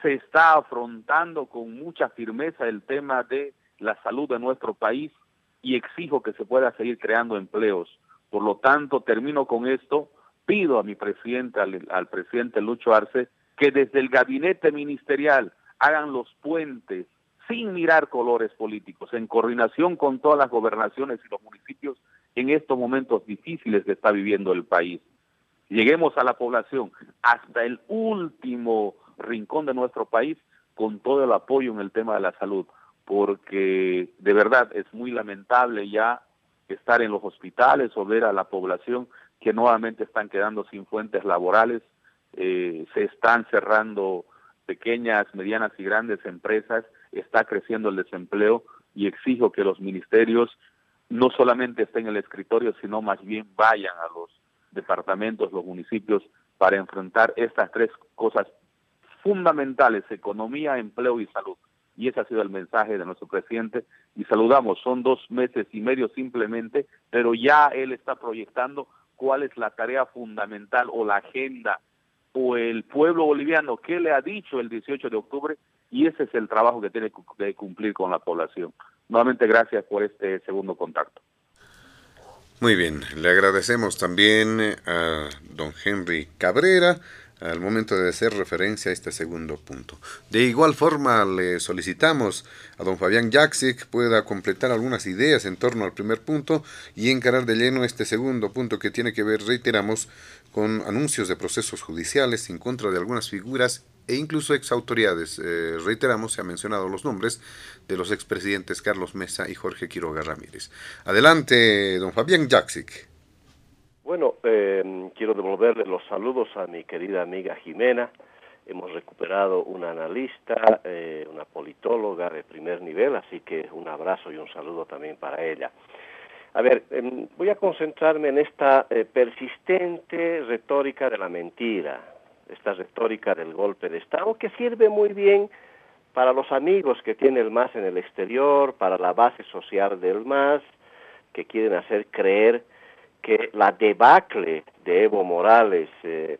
se está afrontando con mucha firmeza el tema de la salud de nuestro país y exijo que se pueda seguir creando empleos. Por lo tanto, termino con esto, pido a mi presidente, al, al presidente Lucho Arce, que desde el gabinete ministerial hagan los puentes sin mirar colores políticos, en coordinación con todas las gobernaciones y los municipios en estos momentos difíciles que está viviendo el país. Lleguemos a la población. Hasta el último rincón de nuestro país con todo el apoyo en el tema de la salud, porque de verdad es muy lamentable ya estar en los hospitales o ver a la población que nuevamente están quedando sin fuentes laborales, eh, se están cerrando pequeñas, medianas y grandes empresas, está creciendo el desempleo y exijo que los ministerios no solamente estén en el escritorio, sino más bien vayan a los departamentos, los municipios, para enfrentar estas tres cosas fundamentales, economía, empleo y salud. Y ese ha sido el mensaje de nuestro presidente. Y saludamos, son dos meses y medio simplemente, pero ya él está proyectando cuál es la tarea fundamental o la agenda o el pueblo boliviano que le ha dicho el 18 de octubre y ese es el trabajo que tiene que cumplir con la población. Nuevamente gracias por este segundo contacto. Muy bien, le agradecemos también a don Henry Cabrera al momento de hacer referencia a este segundo punto. De igual forma, le solicitamos a don Fabián Jaksic pueda completar algunas ideas en torno al primer punto y encarar de lleno este segundo punto que tiene que ver, reiteramos, con anuncios de procesos judiciales en contra de algunas figuras e incluso ex autoridades. Eh, reiteramos, se han mencionado los nombres de los expresidentes Carlos Mesa y Jorge Quiroga Ramírez. Adelante, don Fabián Jaksic. Bueno, eh, quiero devolverle los saludos a mi querida amiga Jimena. Hemos recuperado una analista, eh, una politóloga de primer nivel, así que un abrazo y un saludo también para ella. A ver, em, voy a concentrarme en esta persistente retórica de la mentira, esta retórica del golpe de Estado, que sirve muy bien para los amigos que tiene el MAS en el exterior, para la base social del MAS, que quieren hacer creer que la debacle de Evo Morales eh,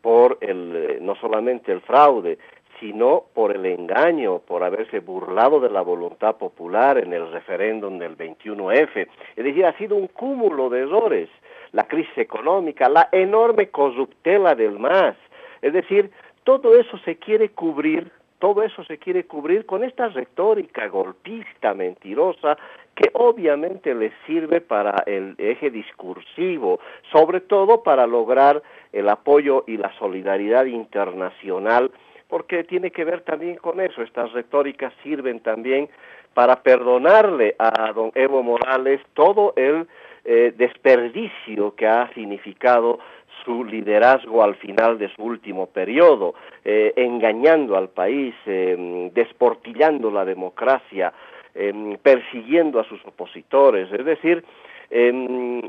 por el, eh, no solamente el fraude, sino por el engaño, por haberse burlado de la voluntad popular en el referéndum del 21F. Es decir, ha sido un cúmulo de errores. La crisis económica, la enorme corruptela del MAS. Es decir, todo eso se quiere cubrir todo eso se quiere cubrir con esta retórica golpista, mentirosa, que obviamente les sirve para el eje discursivo, sobre todo para lograr el apoyo y la solidaridad internacional, porque tiene que ver también con eso. Estas retóricas sirven también para perdonarle a don Evo Morales todo el eh, desperdicio que ha significado su liderazgo al final de su último periodo, eh, engañando al país, eh, desportillando la democracia, eh, persiguiendo a sus opositores. Es decir,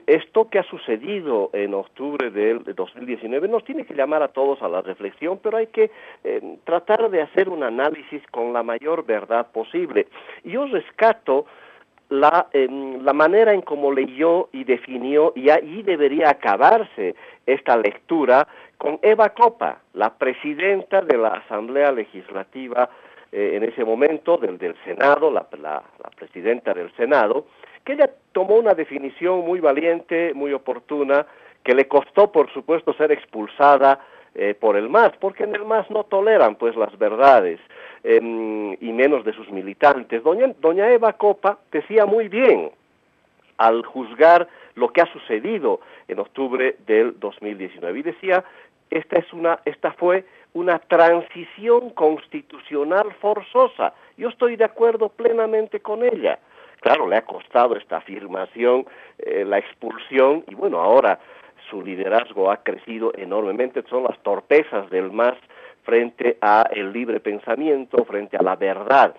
esto que ha sucedido en octubre del 2019 nos tiene que llamar a todos a la reflexión, pero hay que tratar de hacer un análisis con la mayor verdad posible. Yo rescato la, la manera en cómo leyó y definió, y ahí debería acabarse esta lectura, con Eva Copa, la presidenta de la Asamblea Legislativa eh, en ese momento, del, del Senado, la, la, presidenta del Senado, que ella tomó una definición muy valiente, muy oportuna, que le costó, por supuesto, ser expulsada eh, por el MAS, porque en el MAS no toleran pues las verdades. Em, y menos de sus militantes. Doña, Eva Copa decía muy bien al juzgar lo que ha sucedido en octubre del 2019 y decía esta es una esta fue una transición constitucional forzosa. Yo estoy de acuerdo plenamente con ella. Claro, le ha costado esta afirmación eh, la expulsión y bueno, ahora su liderazgo ha crecido enormemente, son las torpezas del MAS frente a el libre pensamiento, frente a la verdad.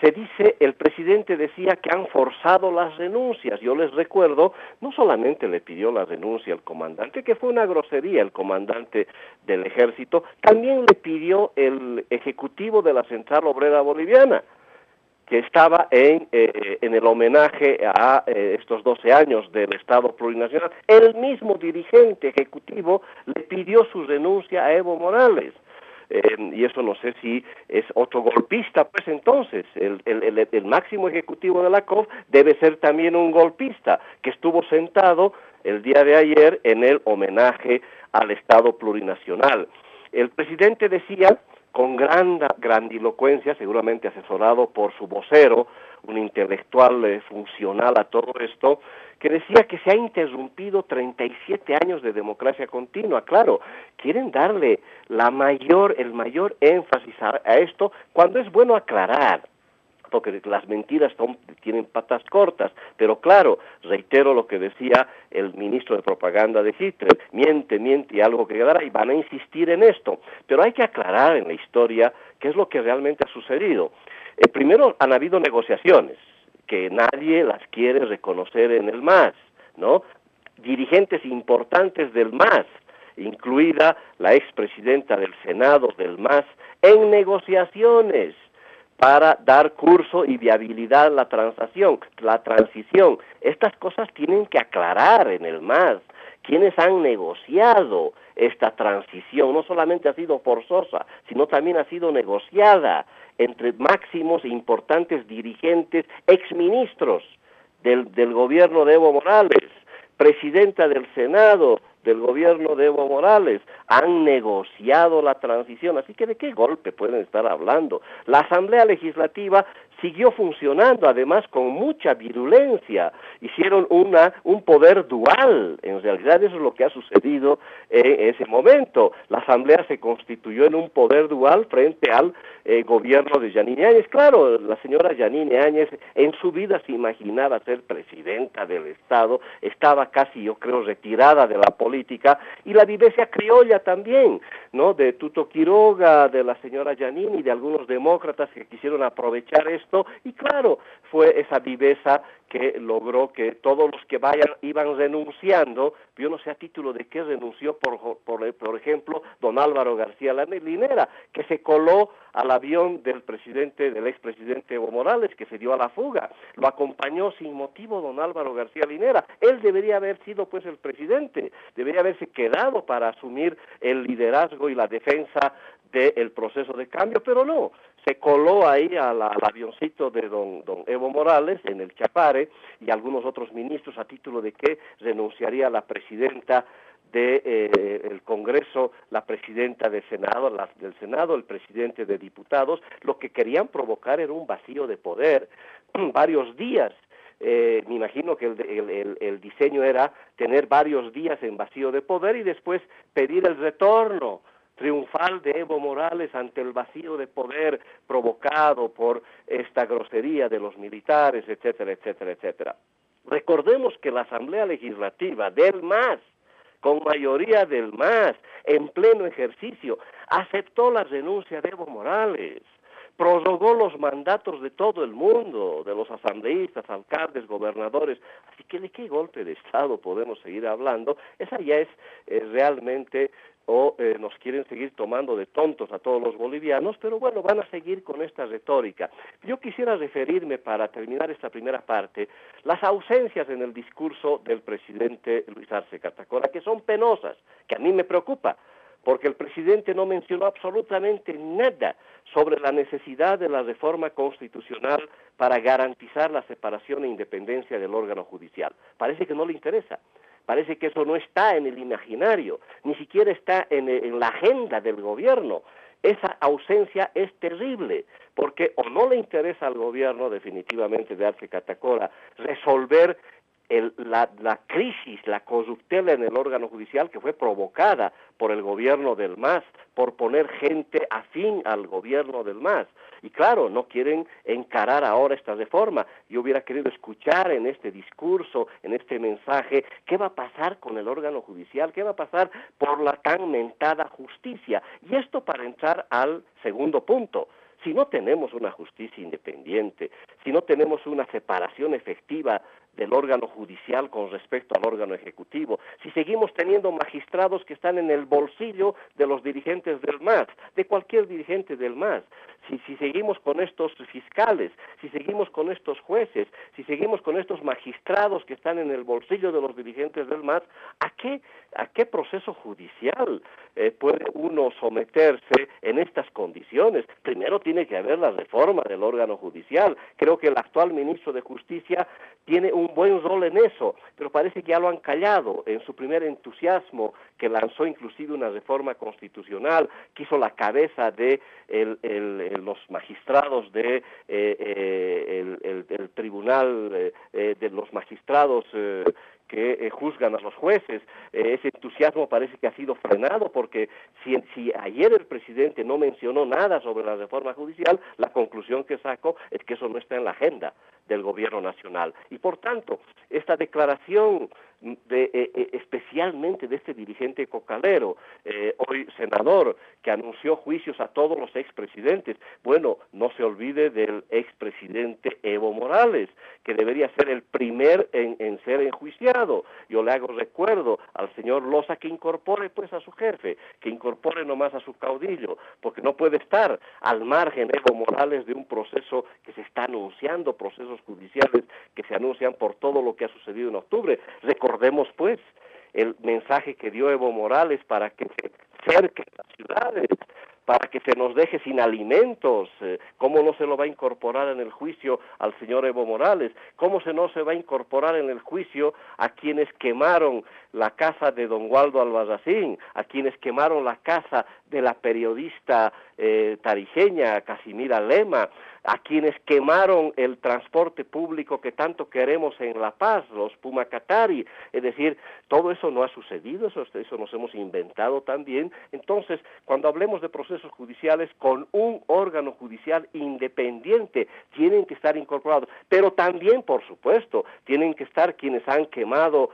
Se dice, el presidente decía que han forzado las renuncias. Yo les recuerdo, no solamente le pidió la renuncia al comandante, que fue una grosería el comandante del ejército, también le pidió el ejecutivo de la Central Obrera Boliviana, que estaba en, eh, en el homenaje a eh, estos 12 años del Estado plurinacional. El mismo dirigente ejecutivo le pidió su renuncia a Evo Morales. Eh, y eso no sé si es otro golpista, pues entonces el, el, el, máximo ejecutivo de la COF debe ser también un golpista que estuvo sentado el día de ayer en el homenaje al Estado plurinacional. El presidente decía con gran grandilocuencia, seguramente asesorado por su vocero, un intelectual eh, funcional a todo esto, que decía que se ha interrumpido 37 años de democracia continua. Claro, quieren darle la mayor, el mayor énfasis a, esto cuando es bueno aclarar porque las mentiras tienen patas cortas, pero claro, reitero lo que decía el ministro de propaganda de Hitler, miente, miente y algo que quedará, y van a insistir en esto, pero hay que aclarar en la historia qué es lo que realmente ha sucedido. Eh, primero han habido negociaciones, que nadie las quiere reconocer en el MAS, ¿no? Dirigentes importantes del MAS, incluida la expresidenta del Senado del MAS, en negociaciones para dar curso y viabilidad a la transacción, la transición. Estas cosas tienen que aclarar en el MAS. Quienes han negociado esta transición. No solamente ha sido forzosa, sino también ha sido negociada entre máximos e importantes dirigentes, exministros del, del gobierno de Evo Morales, presidenta del Senado del gobierno de Evo Morales, han negociado la transición, así que de qué golpe pueden estar hablando. La Asamblea Legislativa siguió funcionando, además con mucha virulencia. Hicieron una, un poder dual. En realidad eso es lo que ha sucedido en ese momento. La Asamblea se constituyó en un poder dual frente al eh, gobierno de Yanine Áñez. Claro, la señora Yanine Áñez en su vida se imaginaba ser presidenta del Estado, estaba casi, yo creo, retirada de la política y la vivencia criolla también, ¿no? De Tuto Quiroga, de la señora Yanine y de algunos demócratas que quisieron aprovechar y claro, fue esa viveza que logró que todos los que vayan iban renunciando, yo no sé a título de qué renunció, por, por, ejemplo, don Álvaro García Linera, que se coló al avión del presidente, del expresidente Evo Morales, que se dio a la fuga. Lo acompañó sin motivo don Álvaro García Linera. Él debería haber sido pues el presidente, debería haberse quedado para asumir el liderazgo y la defensa del proceso de cambio, pero no, se coló ahí al avioncito de don, Evo Morales en el Chapare y algunos otros ministros a título de que renunciaría la presidenta del eh, Congreso, la presidenta del Senado, del Senado, el presidente de diputados, lo que querían provocar era un vacío de poder varios días. Eh, me imagino que el diseño era tener varios días en vacío de poder y después pedir el retorno triunfal de Evo Morales ante el vacío de poder provocado por esta grosería de los militares, etcétera, etcétera, etcétera. Recordemos que la Asamblea Legislativa del MAS, con mayoría del MAS, en pleno ejercicio, aceptó la renuncia de Evo Morales prorrogó los mandatos de todo el mundo, de los asambleístas, alcaldes, gobernadores. Así que de qué golpe de Estado podemos seguir hablando. Esa ya es eh, realmente o eh, nos quieren seguir tomando de tontos a todos los bolivianos, pero bueno, van a seguir con esta retórica. Yo quisiera referirme, para terminar esta primera parte, las ausencias en el discurso del presidente Luis Arce Catacora, que son penosas, que a mí me preocupa, porque el presidente no mencionó absolutamente nada sobre la necesidad de la reforma constitucional para garantizar la separación e independencia del órgano judicial. Parece que no le interesa. Parece que eso no está en el imaginario, ni siquiera está en, la agenda del gobierno. Esa ausencia es terrible, porque o no le interesa al gobierno definitivamente de Arce Catacora resolver la, la, crisis, la corruptela en el órgano judicial que fue provocada por el gobierno del MAS, por poner gente afín al gobierno del MAS. Y claro, no quieren encarar ahora esta reforma. Yo hubiera querido escuchar en este discurso, en este mensaje, qué va a pasar con el órgano judicial, qué va a pasar por la tan mentada justicia. Y esto para entrar al segundo punto. Si no tenemos una justicia independiente, si no tenemos una separación efectiva del órgano judicial con respecto al órgano ejecutivo, si seguimos teniendo magistrados que están en el bolsillo de los dirigentes del MAS, de cualquier dirigente del MAS, si, si seguimos con estos fiscales, si seguimos con estos jueces, si seguimos con estos magistrados que están en el bolsillo de los dirigentes del MAS, ¿a qué, a qué proceso judicial eh, puede uno someterse en estas condiciones? Primero tiene que haber la reforma del órgano judicial. Creo que el actual ministro de Justicia tiene un buen rol en eso, pero parece que ya lo han callado en su primer entusiasmo, que lanzó inclusive una reforma constitucional, quiso la cabeza de el, los magistrados de eh, eh, el, tribunal eh, de los magistrados que juzgan a los jueces. ese entusiasmo parece que ha sido frenado porque si, si, ayer el presidente no mencionó nada sobre la reforma judicial, la conclusión que saco es que eso no está en la agenda del gobierno nacional. Y por tanto, esta declaración de, eh, eh, especialmente de este dirigente cocalero, eh, hoy senador, que anunció juicios a todos los expresidentes. Bueno, no se olvide del expresidente Evo Morales, que debería ser el primer en, ser enjuiciado. Yo le hago recuerdo al señor Loza que incorpore pues a su jefe, que incorpore nomás a su caudillo, porque no puede estar al margen Evo Morales de un proceso que se está anunciando, procesos judiciales que se anuncian por todo lo que ha sucedido en octubre. Recordemos, pues, el mensaje que dio Evo Morales para que se cerquen las ciudades, para que se nos deje sin alimentos, eh, cómo no se lo va a incorporar en el juicio al señor Evo Morales, cómo se no se va a incorporar en el juicio a quienes quemaron la casa de don Waldo Albarracín, a quienes quemaron la casa de la periodista eh, tarijeña Casimira Lema, a quienes quemaron el transporte público que tanto queremos en La Paz, los Pumacatari, es decir, todo eso no ha sucedido, eso, eso nos hemos inventado también. Entonces, cuando hablemos de procesos judiciales con un órgano judicial independiente, tienen que estar incorporados, pero también, por supuesto, tienen que estar quienes han quemado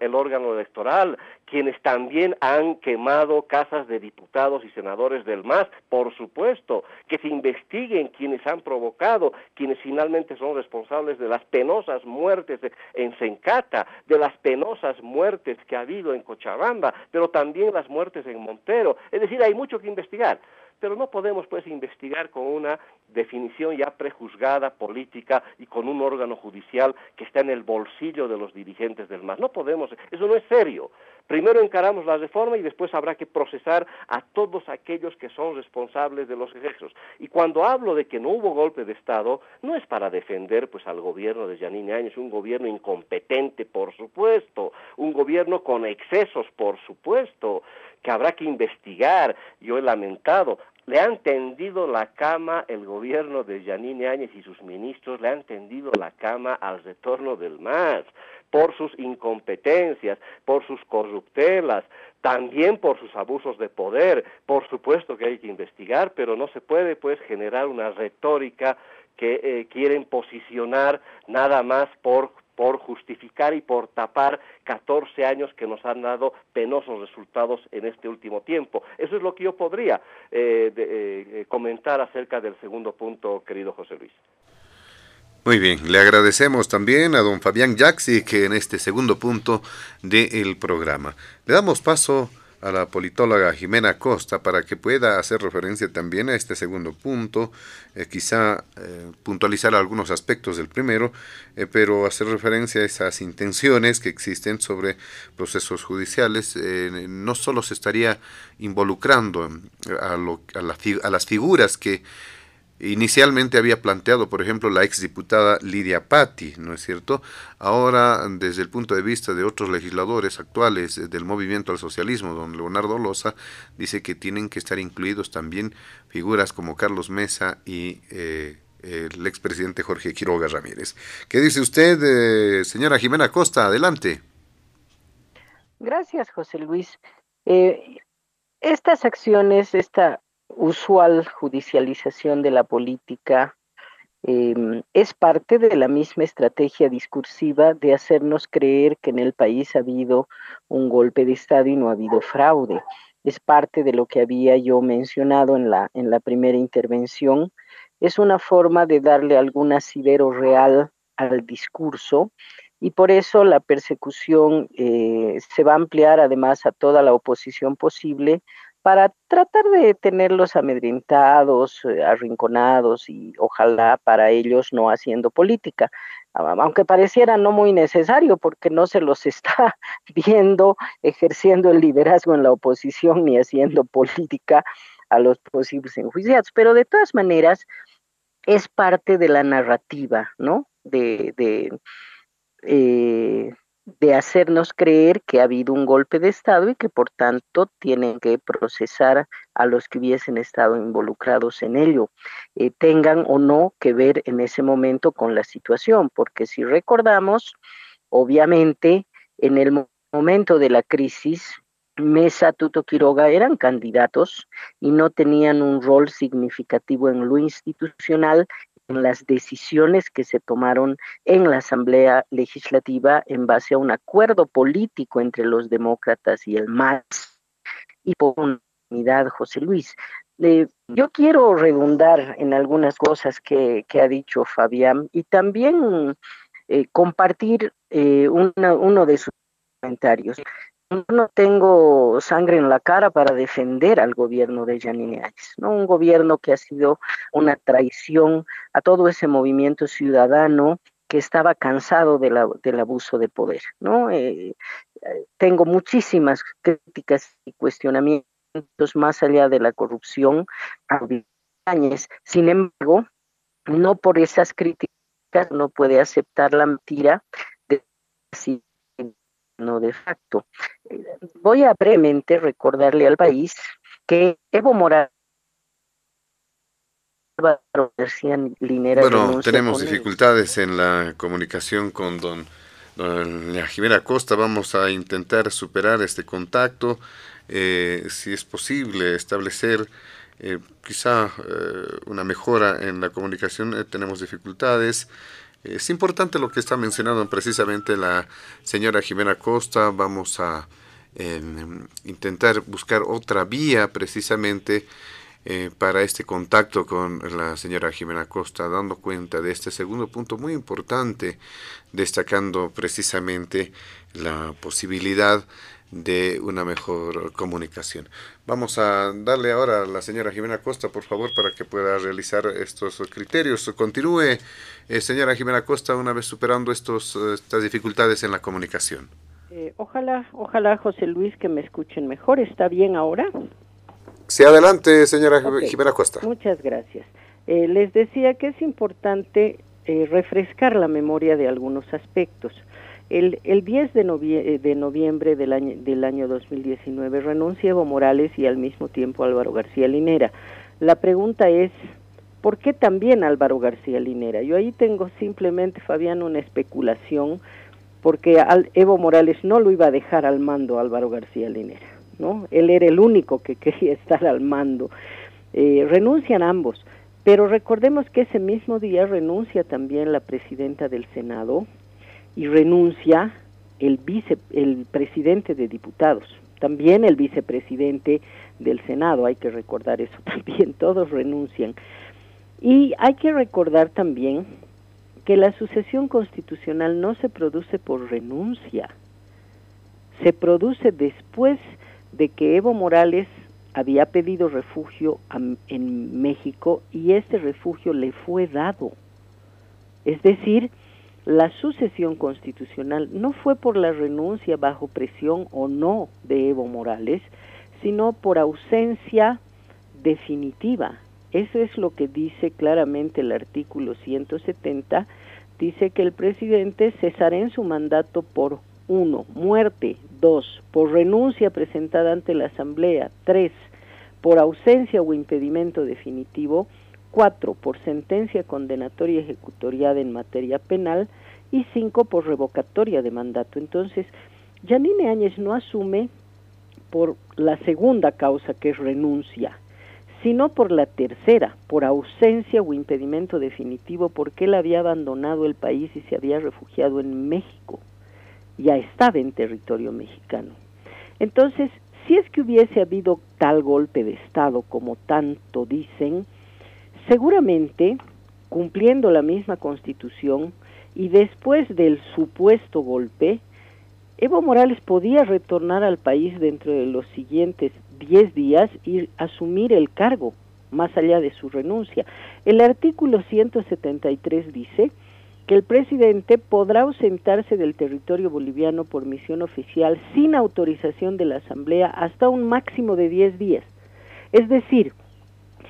el órgano electoral, quienes también han quemado casas de diputados y senadores del MAS, por supuesto, que se investiguen quienes han provocado, quienes finalmente son responsables de las penosas muertes en Sencata, de las penosas muertes que ha habido en Cochabamba, pero también las muertes en Montero. Es decir, hay mucho que investigar pero no podemos pues investigar con una definición ya prejuzgada política y con un órgano judicial que está en el bolsillo de los dirigentes del MAS. No podemos, eso no es serio. Primero encaramos la reforma y después habrá que procesar a todos aquellos que son responsables de los excesos. Y cuando hablo de que no hubo golpe de Estado, no es para defender pues al gobierno de Yanine Áñez, un gobierno incompetente, por supuesto, un gobierno con excesos, por supuesto, que habrá que investigar. Yo he lamentado, le han tendido la cama el gobierno de Yanine Áñez y sus ministros, le han tendido la cama al retorno del MAS por sus incompetencias, por sus corruptelas, también por sus abusos de poder. Por supuesto que hay que investigar, pero no se puede pues generar una retórica que eh, quieren posicionar nada más por por justificar y por tapar 14 años que nos han dado penosos resultados en este último tiempo. Eso es lo que yo podría eh, eh, comentar acerca del segundo punto, querido José Luis. Muy bien, le agradecemos también a don Fabián Jaxi que en este segundo punto del programa. Le damos paso a la politóloga Jimena Costa para que pueda hacer referencia también a este segundo punto, eh, quizá eh, puntualizar algunos aspectos del primero, eh, pero hacer referencia a esas intenciones que existen sobre procesos judiciales. no solo se estaría involucrando a las figuras que Inicialmente había planteado, por ejemplo, la exdiputada Lidia Patti, ¿no es cierto? Ahora, desde el punto de vista de otros legisladores actuales del movimiento al socialismo, don Leonardo Loza, dice que tienen que estar incluidos también figuras como Carlos Mesa y eh, el expresidente Jorge Quiroga Ramírez. ¿Qué dice usted, eh, señora Jimena Costa? Adelante. Gracias, José Luis. Eh, estas acciones, esta usual judicialización de la política em, es parte de la misma estrategia discursiva de hacernos creer que en el país ha habido un golpe de Estado y no ha habido fraude. Es parte de lo que había yo mencionado en la, en la primera intervención. Es una forma de darle algún asidero real al discurso y por eso la persecución eh, se va a ampliar además a toda la oposición posible para tratar de tenerlos amedrentados, eh, arrinconados y ojalá para ellos no haciendo política, aunque pareciera no muy necesario porque no se los está viendo ejerciendo el liderazgo en la oposición ni haciendo política a los posibles enjuiciados, pero de todas maneras es parte de la narrativa, ¿no? De, de eh, de hacernos creer que ha habido un golpe de Estado y que por tanto tienen que procesar a los que hubiesen estado involucrados en ello, eh, tengan o no que ver en ese momento con la situación, porque si recordamos, obviamente en el momento de la crisis, Mesa, Tuto Quiroga eran candidatos y no tenían un rol significativo en lo institucional en las decisiones que se tomaron en la Asamblea Legislativa en base a un acuerdo político entre los demócratas y el MAS y por unidad, José Luis. yo quiero redundar en algunas cosas que, ha dicho Fabián y también eh, compartir eh, uno de sus comentarios no tengo sangre en la cara para defender al gobierno de Yanine Áñez, ¿no? Un gobierno que ha sido una traición a todo ese movimiento ciudadano que estaba cansado de la, del abuso de poder, ¿no? Eh, eh, tengo muchísimas críticas y cuestionamientos más allá de la corrupción a Áñez. Sin embargo, no por esas críticas no puede aceptar la mentira de no de facto. Voy a brevemente recordarle al país que Evo Morales bueno, tenemos dificultades en la comunicación con don, don Jimena Costa. Vamos a intentar superar este contacto. Eh, si es posible establecer eh, quizá eh, una mejora en la comunicación, tenemos dificultades. Es importante lo que está mencionando precisamente la señora Jimena Costa. Vamos a em, intentar buscar otra vía precisamente eh, para este contacto con la señora Jimena Costa, dando cuenta de este segundo punto muy importante, destacando precisamente la posibilidad una mejor comunicación. Vamos a darle ahora a la señora Jimena Costa, por favor, para que pueda realizar estos criterios. Continúe, eh, señora Jimena Costa, una vez superando estos, estas dificultades en la comunicación. Eh, ojalá, ojalá, José Luis, que me escuchen mejor. ¿Está bien ahora? Sí, adelante, señora Jimena Costa. Muchas gracias. Eh, les decía que es importante refrescar la memoria de algunos aspectos. El, el 10 de, eh, de noviembre del año, del año 2019 renuncia Evo Morales y al mismo tiempo Álvaro García Linera. La pregunta es, ¿por qué también Álvaro García Linera? Yo ahí tengo simplemente, Fabián, una especulación, porque Evo Morales no lo iba a dejar al mando Álvaro García Linera, ¿no? Él era el único que quería estar al mando. Eh, renuncian ambos, pero recordemos que ese mismo día renuncia también la presidenta del Senado, y renuncia el, vice, el presidente de diputados, también el vicepresidente del Senado, hay que recordar eso también, todos renuncian. Y hay que recordar también que la sucesión constitucional no se produce por renuncia, se produce después de que Evo Morales había pedido refugio en México y ese refugio le fue dado. Es decir, la sucesión constitucional no fue por la renuncia bajo presión o no de Evo Morales, sino por ausencia definitiva. Eso es lo que dice claramente el artículo 170. Dice que el presidente cesará en su mandato por uno, muerte, dos, por renuncia presentada ante la Asamblea, tres, por ausencia o impedimento definitivo, cuatro por sentencia condenatoria ejecutoriada en materia penal y cinco por revocatoria de mandato. Entonces, Yanine Áñez no asume por la segunda causa que es renuncia, sino por la tercera, por ausencia o impedimento definitivo, porque él había abandonado el país y se había refugiado en México. Ya estaba en territorio mexicano. Entonces, si es que hubiese habido tal golpe de Estado como tanto dicen, Seguramente, cumpliendo la misma constitución y después del supuesto golpe, Evo Morales podía retornar al país dentro de los siguientes 10 días y asumir el cargo, más allá de su renuncia. El artículo 173 dice que el presidente podrá ausentarse del territorio boliviano por misión oficial sin autorización de la Asamblea hasta un máximo de 10 días. Es decir,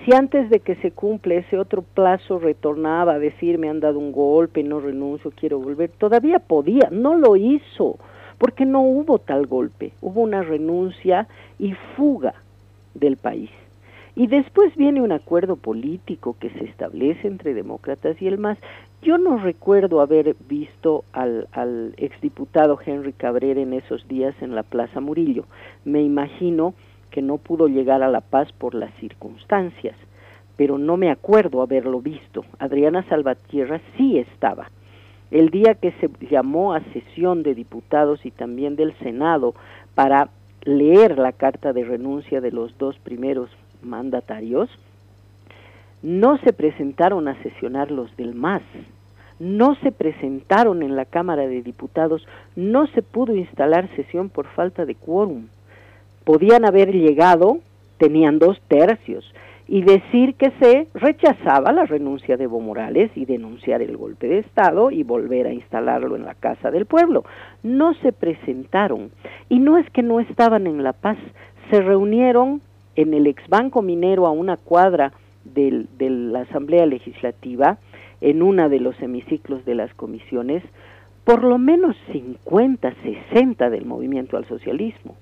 si antes de que se cumple ese otro plazo retornaba a decir me han dado un golpe, no renuncio, quiero volver, todavía podía, no lo hizo, porque no hubo tal golpe, hubo una renuncia y fuga del país. Y después viene un acuerdo político que se establece entre demócratas y el MAS. Yo no recuerdo haber visto al, al exdiputado Henry Cabrera en esos días en la Plaza Murillo. Me imagino que no pudo llegar a La Paz por las circunstancias, pero no me acuerdo haberlo visto. Adriana Salvatierra sí estaba. El día que se llamó a sesión de diputados y también del Senado para leer la carta de renuncia de los dos primeros mandatarios, no se presentaron a sesionar los del MAS, no se presentaron en la Cámara de Diputados, no se pudo instalar sesión por falta de quórum podían haber llegado, tenían dos tercios, y decir que se rechazaba la renuncia de Evo Morales y denunciar el golpe de Estado y volver a instalarlo en la Casa del Pueblo. No se presentaron. Y no es que no estaban en La Paz, se reunieron en el ex Banco Minero a una cuadra de la Asamblea Legislativa, en una de los hemiciclos de las comisiones, por lo menos 50, 60 del movimiento al socialismo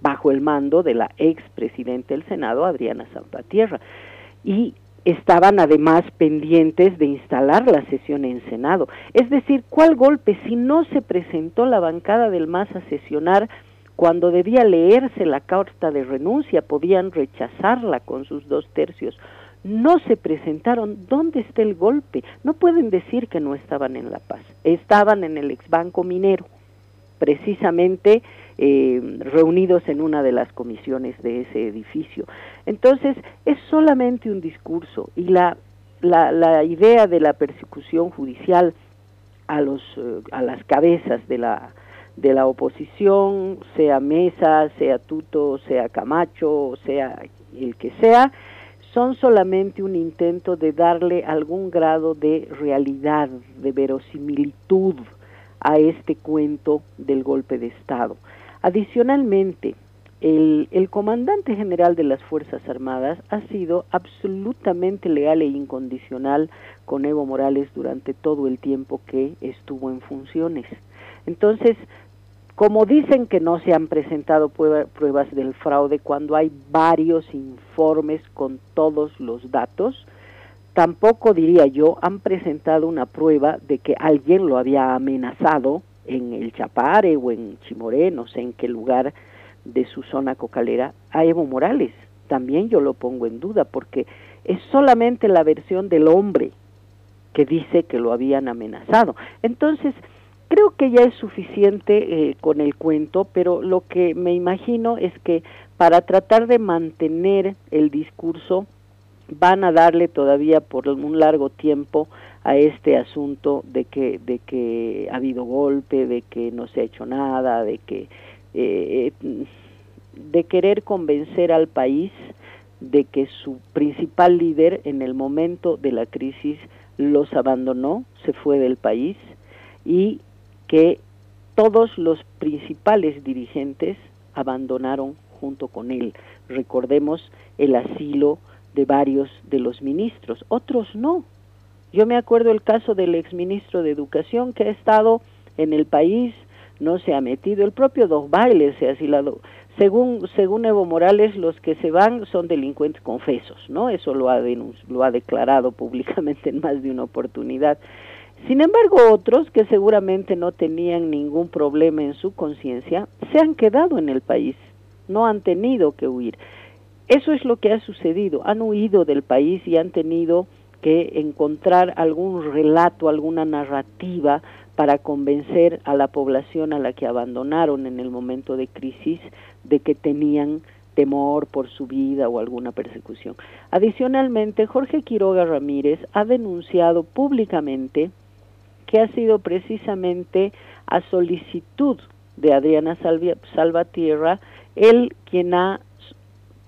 bajo el mando de la ex presidenta del Senado, Adriana Zapatierra. Y estaban además pendientes de instalar la sesión en Senado. Es decir, ¿cuál golpe si no se presentó la bancada del MAS a sesionar cuando debía leerse la carta de renuncia? Podían rechazarla con sus dos tercios. No se presentaron. ¿Dónde está el golpe? No pueden decir que no estaban en La Paz. Estaban en el ex banco minero, precisamente eh, reunidos en una de las comisiones de ese edificio. Entonces, es solamente un discurso y la, la, la idea de la persecución judicial a, los, eh, a las cabezas de la, de la oposición, sea Mesa, sea Tuto, sea Camacho, sea el que sea, son solamente un intento de darle algún grado de realidad, de verosimilitud a este cuento del golpe de Estado. Adicionalmente, el, comandante general de las Fuerzas Armadas ha sido absolutamente leal e incondicional con Evo Morales durante todo el tiempo que estuvo en funciones. Entonces, como dicen que no se han presentado pruebas del fraude cuando hay varios informes con todos los datos, tampoco diría yo han presentado una prueba de que alguien lo había amenazado en el Chapare o en Chimoré, no sé en qué lugar de su zona cocalera, a Evo Morales. También yo lo pongo en duda porque es solamente la versión del hombre que dice que lo habían amenazado. Entonces, Creo que ya es suficiente eh, con el cuento, pero lo que me imagino es que para tratar de mantener el discurso van a darle todavía por un largo tiempo a este asunto de que de que ha habido golpe, de que no se ha hecho nada, de que eh, de querer convencer al país de que su principal líder en el momento de la crisis los abandonó, se fue del país y que todos los principales dirigentes abandonaron junto con él. Recordemos el asilo de varios de los ministros, otros no. Yo me acuerdo el caso del exministro de Educación que ha estado en el país, no se ha metido, el propio Dos Bailes se ha asilado. Según, según Evo Morales, los que se van son delincuentes confesos, ¿no? Eso lo ha, lo ha declarado públicamente en más de una oportunidad. Sin embargo, otros que seguramente no tenían ningún problema en su conciencia, se han quedado en el país, no han tenido que huir. Eso es lo que ha sucedido, han huido del país y han tenido que encontrar algún relato, alguna narrativa para convencer a la población a la que abandonaron en el momento de crisis de que tenían temor por su vida o alguna persecución. Adicionalmente, Jorge Quiroga Ramírez ha denunciado públicamente que ha sido precisamente a solicitud de Adriana Salvatierra, él quien ha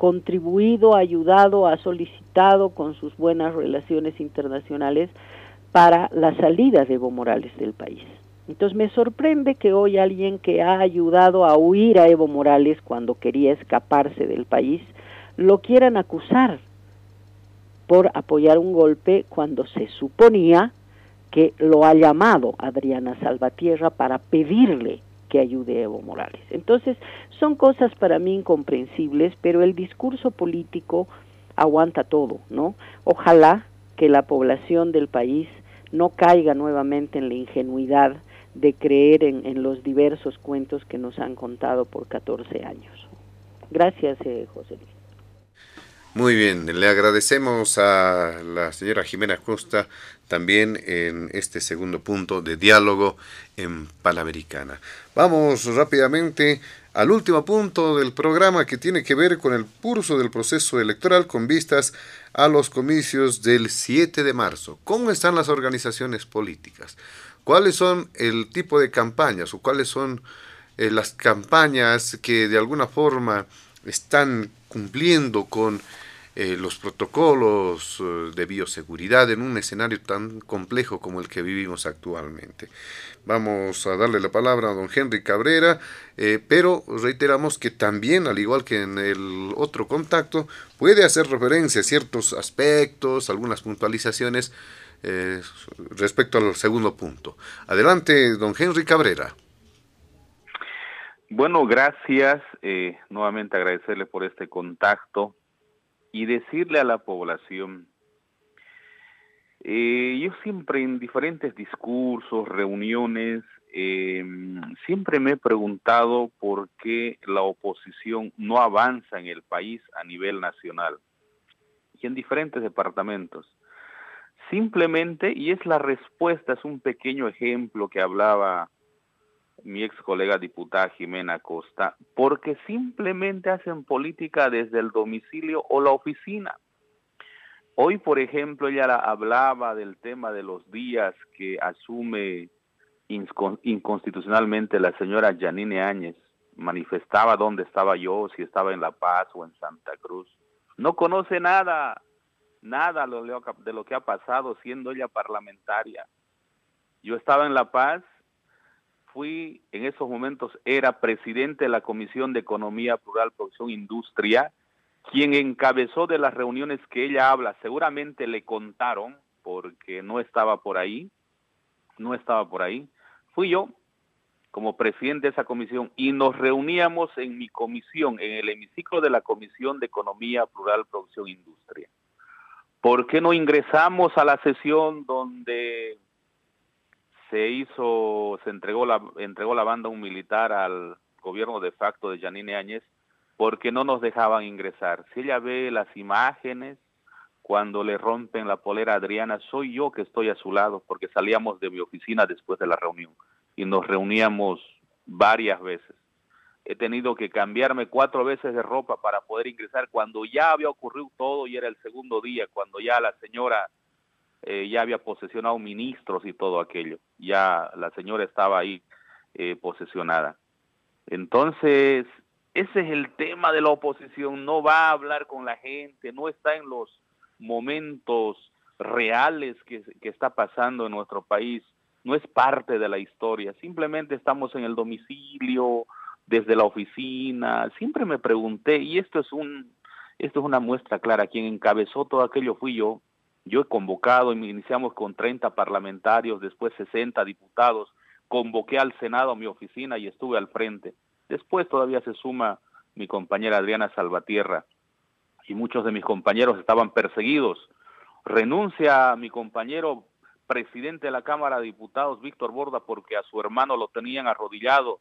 contribuido, ayudado, ha solicitado con sus buenas relaciones internacionales para la salida de Evo Morales del país. Entonces me sorprende que hoy alguien que ha ayudado a huir a Evo Morales cuando quería escaparse del país, lo quieran acusar por apoyar un golpe cuando se suponía que lo ha llamado Adriana Salvatierra para pedirle que ayude Evo Morales. Entonces, son cosas para mí incomprensibles, pero el discurso político aguanta todo, ¿no? Ojalá que la población del país no caiga nuevamente en la ingenuidad de creer en, en los diversos cuentos que nos han contado por 14 años. Gracias, eh, José Luis. Muy bien, le agradecemos a la señora Jimena Costa también en este segundo punto de diálogo en Panamericana. Vamos rápidamente al último punto del programa que tiene que ver con el curso del proceso electoral con vistas a los comicios del 7 de marzo. ¿Cómo están las organizaciones políticas? ¿Cuáles son el tipo de campañas o cuáles son eh, las campañas que de alguna forma están cumpliendo con eh, los protocolos eh, de bioseguridad en un escenario tan complejo como el que vivimos actualmente. Vamos a darle la palabra a don Henry Cabrera, eh, pero reiteramos que también, al igual que en el otro contacto, puede hacer referencia a ciertos aspectos, algunas puntualizaciones respecto al segundo punto. Adelante, don Henry Cabrera. Bueno, gracias. nuevamente agradecerle por este contacto y decirle a la población, eh, yo siempre en diferentes discursos, reuniones, eh, siempre me he preguntado por qué la oposición no avanza en el país a nivel nacional y en diferentes departamentos. Simplemente, y es la respuesta, es un pequeño ejemplo que hablaba mi ex colega diputada Jimena Costa, porque simplemente hacen política desde el domicilio o la oficina. Hoy, por ejemplo, ella hablaba del tema de los días que asume inconstitucionalmente la señora Janine Áñez. Manifestaba dónde estaba yo, si estaba en La Paz o en Santa Cruz. No conoce nada, nada de lo que ha pasado siendo ella parlamentaria. Yo estaba en La Paz fui en esos momentos, era presidente de la Comisión de Economía Plural, Producción Industria, quien encabezó de las reuniones que ella habla, seguramente le contaron, porque no estaba por ahí, no estaba por ahí, fui yo como presidente de esa comisión y nos reuníamos en mi comisión, en el hemiciclo de la Comisión de Economía Plural, Producción Industria. ¿Por qué no ingresamos a la sesión donde se hizo, se entregó la, entregó la banda un militar al gobierno de facto de Janine Áñez porque no nos dejaban ingresar. Si ella ve las imágenes, cuando le rompen la polera a Adriana, soy yo que estoy a su lado, porque salíamos de mi oficina después de la reunión y nos reuníamos varias veces. He tenido que cambiarme cuatro veces de ropa para poder ingresar cuando ya había ocurrido todo y era el segundo día, cuando ya la señora eh, ya había posesionado ministros y todo aquello. Ya la señora estaba ahí eh, posesionada. Entonces, ese es el tema de la oposición. No va a hablar con la gente, no está en los momentos reales que, que está pasando en nuestro país. No es parte de la historia. Simplemente estamos en el domicilio, desde la oficina. Siempre me pregunté, y esto es un, esto es una muestra clara. Quien encabezó todo aquello fui yo yo he convocado, iniciamos con 30 parlamentarios, después 60 diputados, convoqué al Senado a mi oficina y estuve al frente. Después todavía se suma mi compañera Adriana Salvatierra y muchos de mis compañeros estaban perseguidos. Renuncia a mi compañero presidente de la Cámara de Diputados, Víctor Borda, porque a su hermano lo tenían arrodillado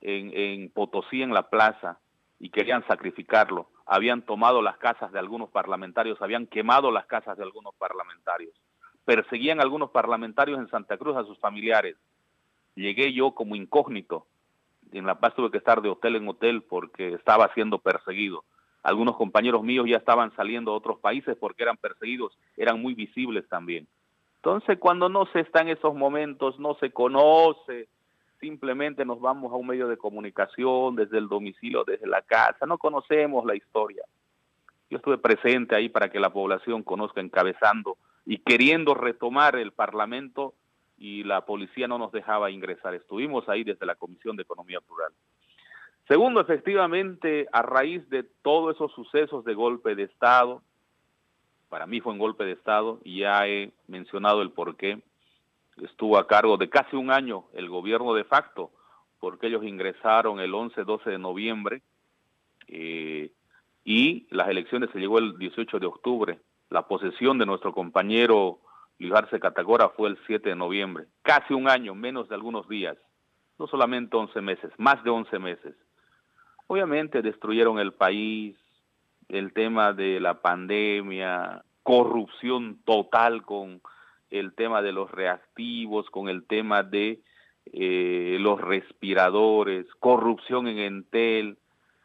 en, en Potosí, en la plaza, y querían sacrificarlo habían tomado las casas de algunos parlamentarios, habían quemado las casas de algunos parlamentarios, perseguían algunos parlamentarios en Santa Cruz a sus familiares. Llegué yo como incógnito. En La Paz tuve que estar de hotel en hotel porque estaba siendo perseguido. Algunos compañeros míos ya estaban saliendo a otros países porque eran perseguidos, eran muy visibles también. Entonces, cuando no se está en esos momentos, no se conoce, simplemente nos vamos a un medio de comunicación desde el domicilio, desde la casa, no conocemos la historia. Yo estuve presente ahí para que la población conozca encabezando y queriendo retomar el Parlamento y la policía no nos dejaba ingresar. Estuvimos ahí desde la Comisión de Economía Plural. Segundo, efectivamente, a raíz de todos esos sucesos de golpe de Estado, para mí fue un golpe de Estado y ya he mencionado el porqué, estuvo a cargo de casi un año el gobierno de facto, porque ellos ingresaron el 11-12 de noviembre eh, y las elecciones se llegó el 18 de octubre. La posesión de nuestro compañero Luis Arce Catagora fue el 7 de noviembre. Casi un año, menos de algunos días. No solamente 11 meses, más de 11 meses. Obviamente destruyeron el país, el tema de la pandemia, corrupción total con el tema de los reactivos, con el tema de eh, los respiradores, corrupción en Entel,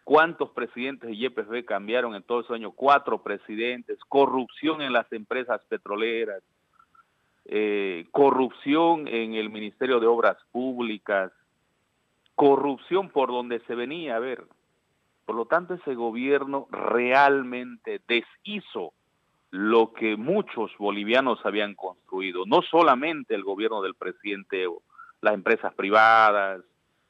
cuántos presidentes de YPF cambiaron en todo ese año, cuatro presidentes, corrupción en las empresas petroleras, eh, corrupción en el Ministerio de Obras Públicas, corrupción por donde se venía a ver. Por lo tanto, ese gobierno realmente deshizo lo que muchos bolivianos habían construido, no solamente el gobierno del presidente Evo, las empresas privadas,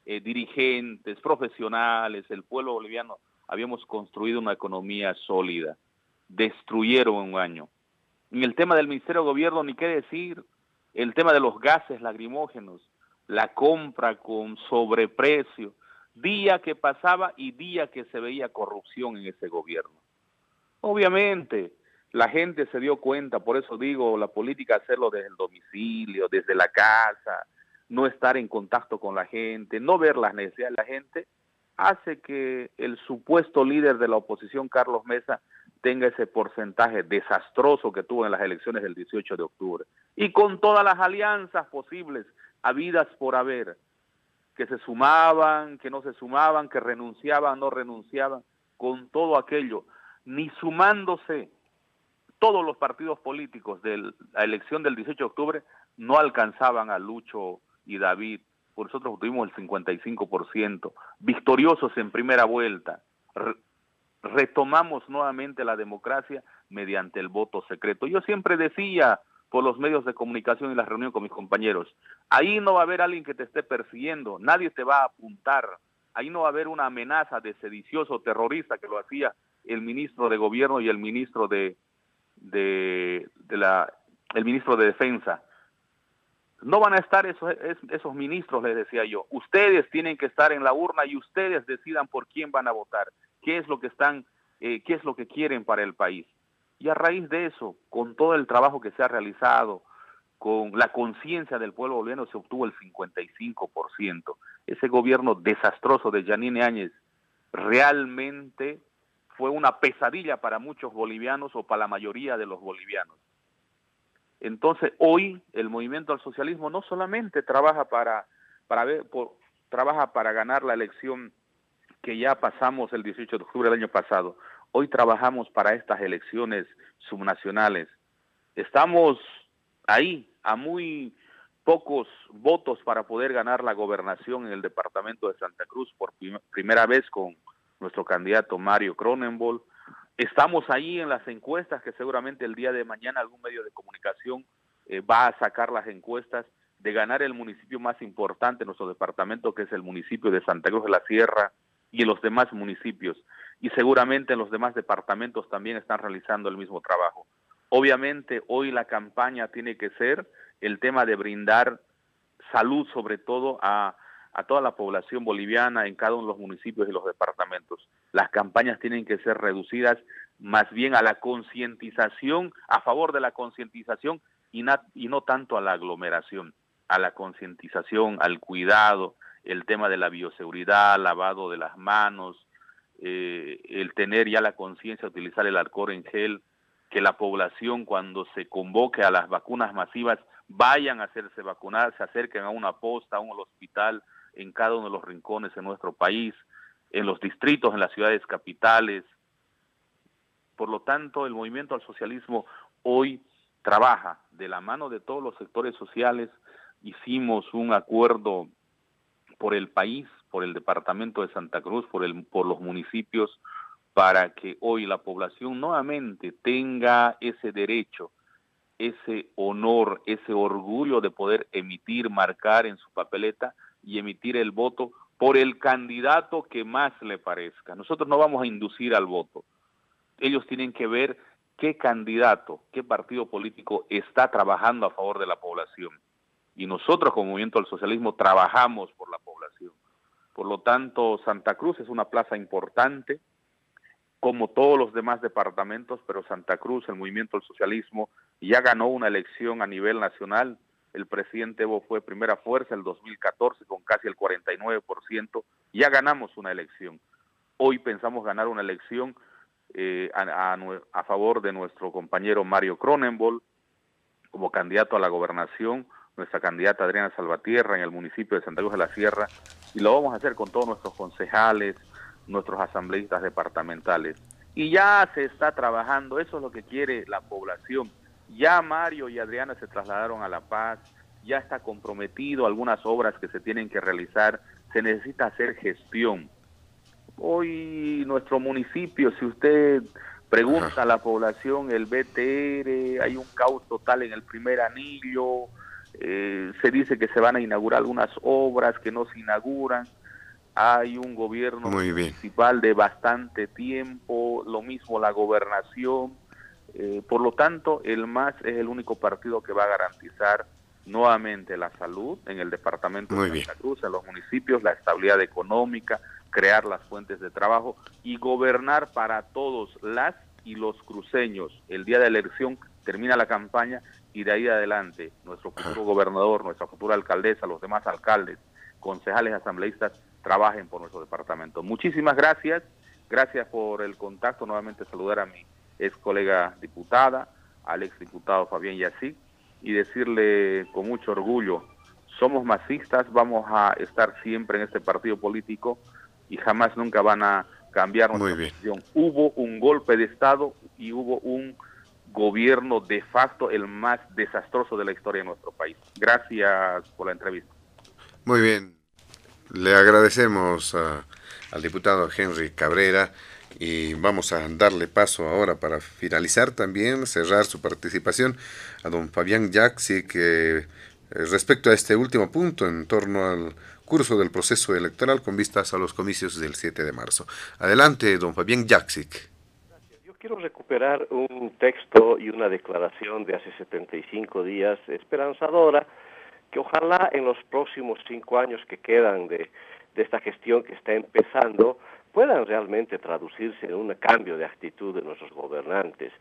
eh, dirigentes, profesionales, el pueblo boliviano, habíamos construido una economía sólida. Destruyeron un año. En el tema del Ministerio de Gobierno, ni qué decir, el tema de los gases lacrimógenos, la compra con sobreprecio, día que pasaba y día que se veía corrupción en ese gobierno. Obviamente, la gente se dio cuenta, por eso digo, la política hacerlo desde el domicilio, desde la casa, no estar en contacto con la gente, no ver las necesidades de la gente, hace que el supuesto líder de la oposición, Carlos Mesa, tenga ese porcentaje desastroso que tuvo en las elecciones del 18 de octubre. Y con todas las alianzas posibles, habidas por haber, que se sumaban, que no se sumaban, que renunciaban, no renunciaban, con todo aquello, ni sumándose todos los partidos políticos de la elección del 18 de octubre no alcanzaban a Lucho y David. Por nosotros obtuvimos el 55%, victoriosos en primera vuelta. retomamos nuevamente la democracia mediante el voto secreto. Yo siempre decía por los medios de comunicación y las reuniones con mis compañeros, ahí no va a haber alguien que te esté persiguiendo, nadie te va a apuntar, ahí no va a haber una amenaza de sedicioso terrorista que lo hacía el ministro de gobierno y el ministro de, de, la el ministro de defensa. No van a estar esos, esos ministros les decía yo. Ustedes tienen que estar en la urna y ustedes decidan por quién van a votar qué es lo que están eh, qué es lo que quieren para el país. Y a raíz de eso con todo el trabajo que se ha realizado con la conciencia del pueblo boliviano se obtuvo el 55%. Ese gobierno desastroso de Janine Áñez realmente fue una pesadilla para muchos bolivianos o para la mayoría de los bolivianos. Entonces, hoy el movimiento al socialismo no solamente trabaja para, para ver, por, trabaja para ganar la elección que ya pasamos el 18 de octubre del año pasado. Hoy trabajamos para estas elecciones subnacionales. Estamos ahí a muy pocos votos para poder ganar la gobernación en el departamento de Santa Cruz por primera vez con nuestro candidato Mario Cronenbol. Estamos ahí en las encuestas que seguramente el día de mañana algún medio de comunicación eh, va a sacar las encuestas de ganar el municipio más importante en nuestro departamento, que es el municipio de Santa Cruz de la Sierra y en los demás municipios. Y seguramente en los demás departamentos también están realizando el mismo trabajo. Obviamente hoy la campaña tiene que ser el tema de brindar salud sobre todo a a toda la población boliviana en cada uno de los municipios y los departamentos. Las campañas tienen que ser reducidas más bien a la concientización, a favor de la concientización y, y no tanto a la aglomeración, a la concientización, al cuidado, el tema de la bioseguridad, lavado de las manos, eh, el tener ya la conciencia utilizar el alcohol en gel, que la población cuando se convoque a las vacunas masivas vayan a hacerse vacunar, se acerquen a una posta, a un hospital, en cada uno de los rincones en nuestro país, en los distritos, en las ciudades capitales. Por lo tanto, el movimiento al socialismo hoy trabaja de la mano de todos los sectores sociales. Hicimos un acuerdo por el país, por el departamento de Santa Cruz, por, el, por los municipios, para que hoy la población nuevamente tenga ese derecho, ese honor, ese orgullo de poder emitir, marcar en su papeleta y emitir el voto por el candidato que más le parezca. Nosotros no vamos a inducir al voto. Ellos tienen que ver qué candidato, qué partido político está trabajando a favor de la población. Y nosotros como Movimiento del Socialismo trabajamos por la población. Por lo tanto, Santa Cruz es una plaza importante, como todos los demás departamentos, pero Santa Cruz, el Movimiento del Socialismo, ya ganó una elección a nivel nacional el presidente Evo fue primera fuerza el 2014 con casi el 49%, ya ganamos una elección. Hoy pensamos ganar una elección eh, a, favor de nuestro compañero Mario Cronenbol como candidato a la gobernación, nuestra candidata Adriana Salvatierra en el municipio de Santa Cruz de la Sierra, y lo vamos a hacer con todos nuestros concejales, nuestros asambleístas departamentales. Y ya se está trabajando, eso es lo que quiere la población ya Mario y Adriana se trasladaron a La Paz, ya está comprometido algunas obras que se tienen que realizar, se necesita hacer gestión. Hoy nuestro municipio, si usted pregunta a la población, el BTR, hay un caos total en el primer anillo, eh, se dice que se van a inaugurar algunas obras que no se inauguran, hay un gobierno municipal de bastante tiempo, lo mismo la gobernación, eh, por lo tanto, el MAS es el único partido que va a garantizar nuevamente la salud en el departamento de Santa Cruz, en los municipios, la estabilidad económica, crear las fuentes de trabajo y gobernar para todos las y los cruceños. El día de la elección termina la campaña y de ahí adelante nuestro futuro gobernador, nuestra futura alcaldesa, los demás alcaldes, concejales, asambleístas trabajen por nuestro departamento. Muchísimas gracias, gracias por el contacto, nuevamente saludar a mi es colega diputada, al exdiputado Fabián Yací, y decirle con mucho orgullo somos masistas, vamos a estar siempre en este partido político y jamás nunca van a cambiar nuestra posición. Hubo un golpe de Estado y hubo un gobierno de facto el más desastroso de la historia de nuestro país. Gracias por la entrevista. Muy bien. Le agradecemos al diputado Henry Cabrera y vamos a darle paso ahora para finalizar también, cerrar su participación a don Fabián Yaxi, eh, respecto a este último punto en torno al curso del proceso electoral con vistas a los comicios del 7 de marzo. Adelante, don Fabián Jaxic. Yo quiero recuperar un texto y una declaración de hace 75 días esperanzadora que ojalá en los próximos cinco años que quedan de esta gestión que está empezando puedan realmente traducirse en un cambio de actitud de nuestros gobernantes.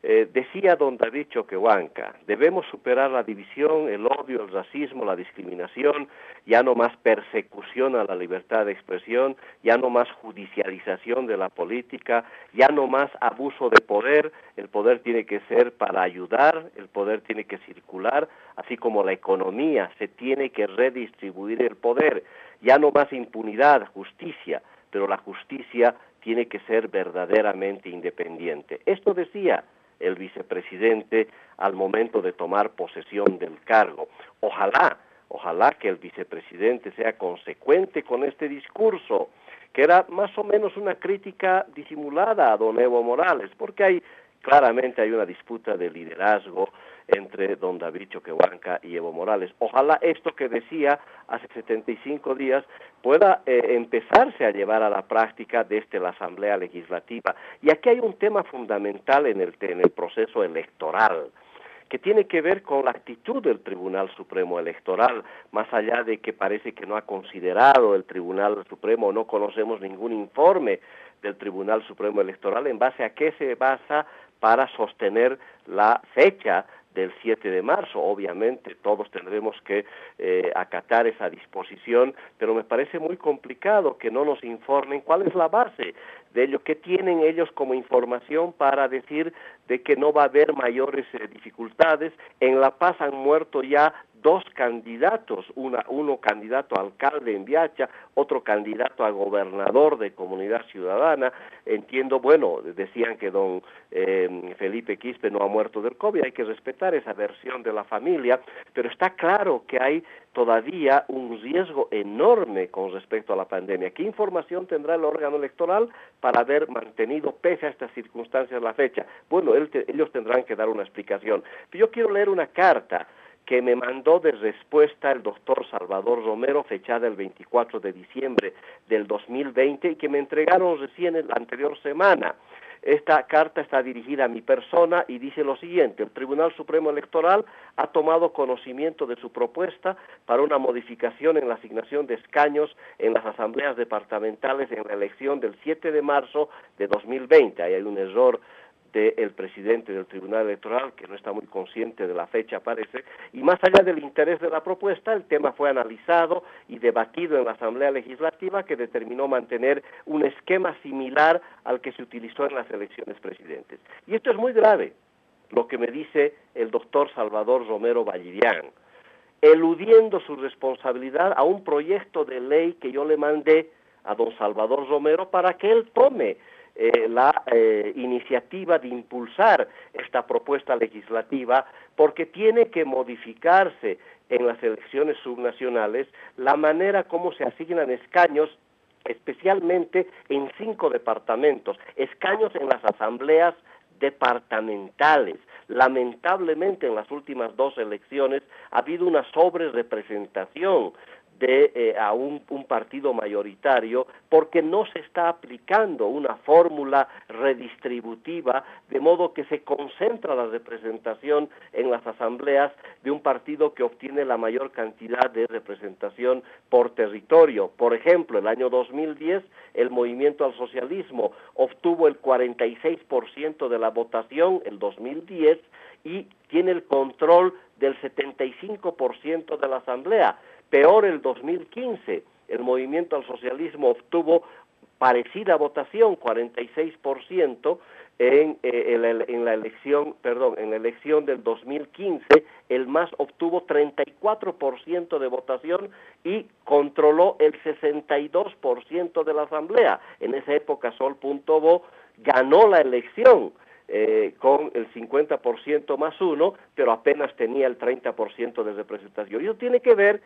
Eh, decía don David Choquehuanca, debemos superar la división, el odio, el racismo, la discriminación, ya no más persecución a la libertad de expresión, ya no más judicialización de la política, ya no más abuso de poder, el poder tiene que ser para ayudar, el poder tiene que circular, así como la economía, se tiene que redistribuir el poder, ya no más impunidad, justicia, pero la justicia tiene que ser verdaderamente independiente. Esto decía el vicepresidente al momento de tomar posesión del cargo. Ojalá, ojalá que el vicepresidente sea consecuente con este discurso, que era más o menos una crítica disimulada a don Evo Morales, porque hay claramente hay una disputa de liderazgo entre don David Choquehuanca y Evo Morales. Ojalá esto que decía hace 75 días pueda eh, empezarse a llevar a la práctica desde la Asamblea Legislativa. Y aquí hay un tema fundamental en el, en el proceso electoral que tiene que ver con la actitud del Tribunal Supremo Electoral, más allá de que parece que no ha considerado el Tribunal Supremo, no conocemos ningún informe del Tribunal Supremo Electoral en base a qué se basa para sostener la fecha del 7 de marzo. Obviamente todos tendremos que eh, acatar esa disposición, pero me parece muy complicado que no nos informen cuál es la base de ello, qué tienen ellos como información para decir de que no va a haber mayores eh, dificultades. En La Paz han muerto ya dos candidatos, una, uno candidato a alcalde en Viacha, otro candidato a gobernador de comunidad ciudadana. Entiendo, bueno, decían que don eh, Felipe Quispe no ha muerto del COVID, hay que respetar esa versión de la familia, pero está claro que hay todavía un riesgo enorme con respecto a la pandemia. ¿Qué información tendrá el órgano electoral para haber mantenido, pese a estas circunstancias, la fecha? Bueno, ellos tendrán que dar una explicación. Yo quiero leer una carta que me mandó de respuesta el doctor Salvador Romero, fechada el 24 de diciembre del 2020 y que me entregaron recién la anterior semana. Esta carta está dirigida a mi persona y dice lo siguiente, el Tribunal Supremo Electoral ha tomado conocimiento de su propuesta para una modificación en la asignación de escaños en las asambleas departamentales en la elección del 7 de marzo de 2020. Ahí hay un error del presidente del Tribunal Electoral, que no está muy consciente de la fecha, parece, y más allá del interés de la propuesta, el tema fue analizado y debatido en la Asamblea Legislativa, que determinó mantener un esquema similar al que se utilizó en las elecciones presidentes. Y esto es muy grave, lo que me dice el doctor Salvador Romero Vallivian, eludiendo su responsabilidad a un proyecto de ley que yo le mandé a don Salvador Romero para que él tome eh, la eh, iniciativa de impulsar esta propuesta legislativa porque tiene que modificarse en las elecciones subnacionales la manera como se asignan escaños especialmente en cinco departamentos, escaños en las asambleas departamentales. Lamentablemente en las últimas dos elecciones ha habido una sobrerepresentación de, eh, a un, partido mayoritario porque no se está aplicando una fórmula redistributiva de modo que se concentra la representación en las asambleas de un partido que obtiene la mayor cantidad de representación por territorio. Por ejemplo, el año 2010 el movimiento al socialismo obtuvo el 46% de la votación, el 2010, y tiene el control del 75% de la asamblea. Peor el 2015, el movimiento al socialismo obtuvo parecida votación, 46%, en, eh, en, la, elección, perdón, en la elección del 2015, el MAS obtuvo 34% de votación y controló el 62% de la asamblea. En esa época Sol.bo ganó la elección eh, con el 50% más uno, pero apenas tenía el 30% de representación. Y eso tiene que ver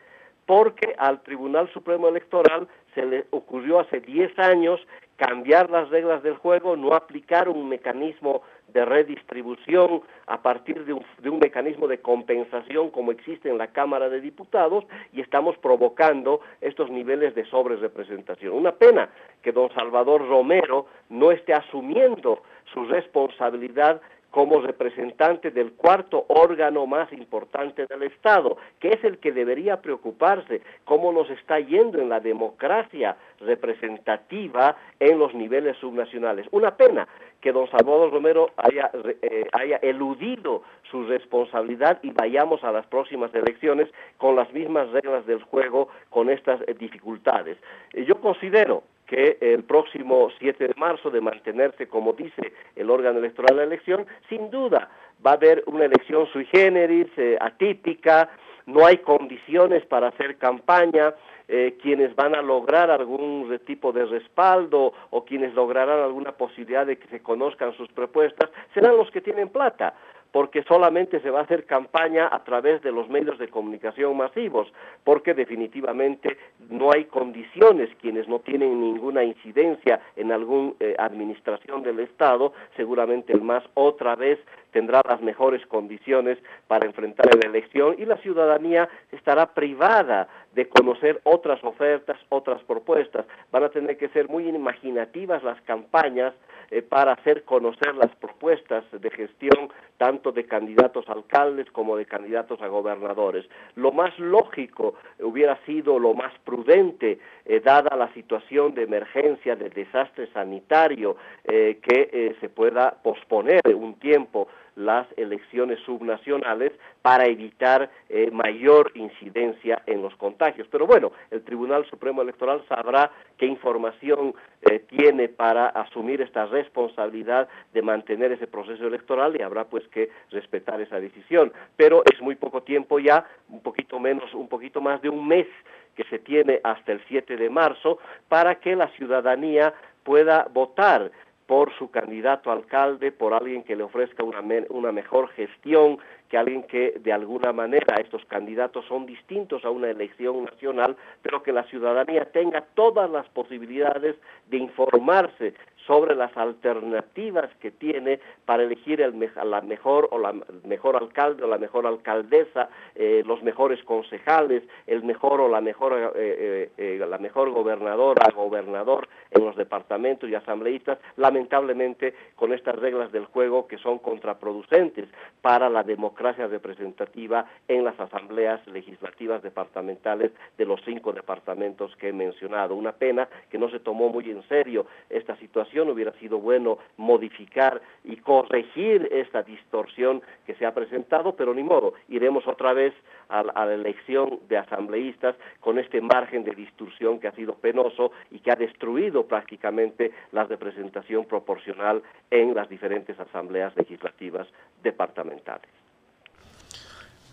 porque al Tribunal Supremo Electoral se le ocurrió hace 10 años cambiar las reglas del juego, no aplicar un mecanismo de redistribución a partir de un, mecanismo de compensación como existe en la Cámara de Diputados y estamos provocando estos niveles de sobrerepresentación. Una pena que don Salvador Romero no esté asumiendo su responsabilidad como representante del cuarto órgano más importante del Estado, que es el que debería preocuparse cómo nos está yendo en la democracia representativa en los niveles subnacionales. Una pena que don Salvador Romero haya, eh, haya eludido su responsabilidad y vayamos a las próximas elecciones con las mismas reglas del juego, con estas eh, dificultades. Yo considero que el próximo 7 de marzo, de mantenerse como dice el órgano electoral de la elección, sin duda va a haber una elección sui generis, eh, atípica, no hay condiciones para hacer campaña, eh, quienes van a lograr algún tipo de respaldo o quienes lograrán alguna posibilidad de que se conozcan sus propuestas serán los que tienen plata porque solamente se va a hacer campaña a través de los medios de comunicación masivos, porque definitivamente no hay condiciones, quienes no tienen ninguna incidencia en alguna eh, administración del Estado, seguramente el MAS otra vez tendrá las mejores condiciones para enfrentar la elección y la ciudadanía estará privada de conocer otras ofertas, otras propuestas. Van a tener que ser muy imaginativas las campañas eh, para hacer conocer las propuestas de gestión tanto de candidatos a alcaldes como de candidatos a gobernadores. Lo más lógico hubiera sido lo más prudente, eh, dada la situación de emergencia, de desastre sanitario, eh, que se pueda posponer un tiempo las elecciones subnacionales para evitar eh, mayor incidencia en los contagios. Pero bueno, el Tribunal Supremo Electoral sabrá qué información eh, tiene para asumir esta responsabilidad de mantener ese proceso electoral y habrá pues que respetar esa decisión. Pero es muy poco tiempo ya, un poquito menos, un poquito más de un mes que se tiene hasta el 7 de marzo para que la ciudadanía pueda votar por su candidato alcalde, por alguien que le ofrezca una, una mejor gestión, que alguien que de alguna manera estos candidatos son distintos a una elección nacional, pero que la ciudadanía tenga todas las posibilidades de informarse sobre las alternativas que tiene para elegir el, la mejor o la mejor alcalde o la mejor alcaldesa, eh, los mejores concejales, el mejor o la mejor eh, eh, la mejor gobernadora, gobernador en los departamentos y asambleístas, lamentablemente con estas reglas del juego que son contraproducentes para la democracia representativa en las asambleas legislativas departamentales de los cinco departamentos que he mencionado. Una pena que no se tomó muy en serio esta situación hubiera sido bueno modificar y corregir esta distorsión que se ha presentado, pero ni modo, iremos otra vez a, la elección de asambleístas con este margen de distorsión que ha sido penoso y que ha destruido prácticamente la representación proporcional en las diferentes asambleas legislativas departamentales.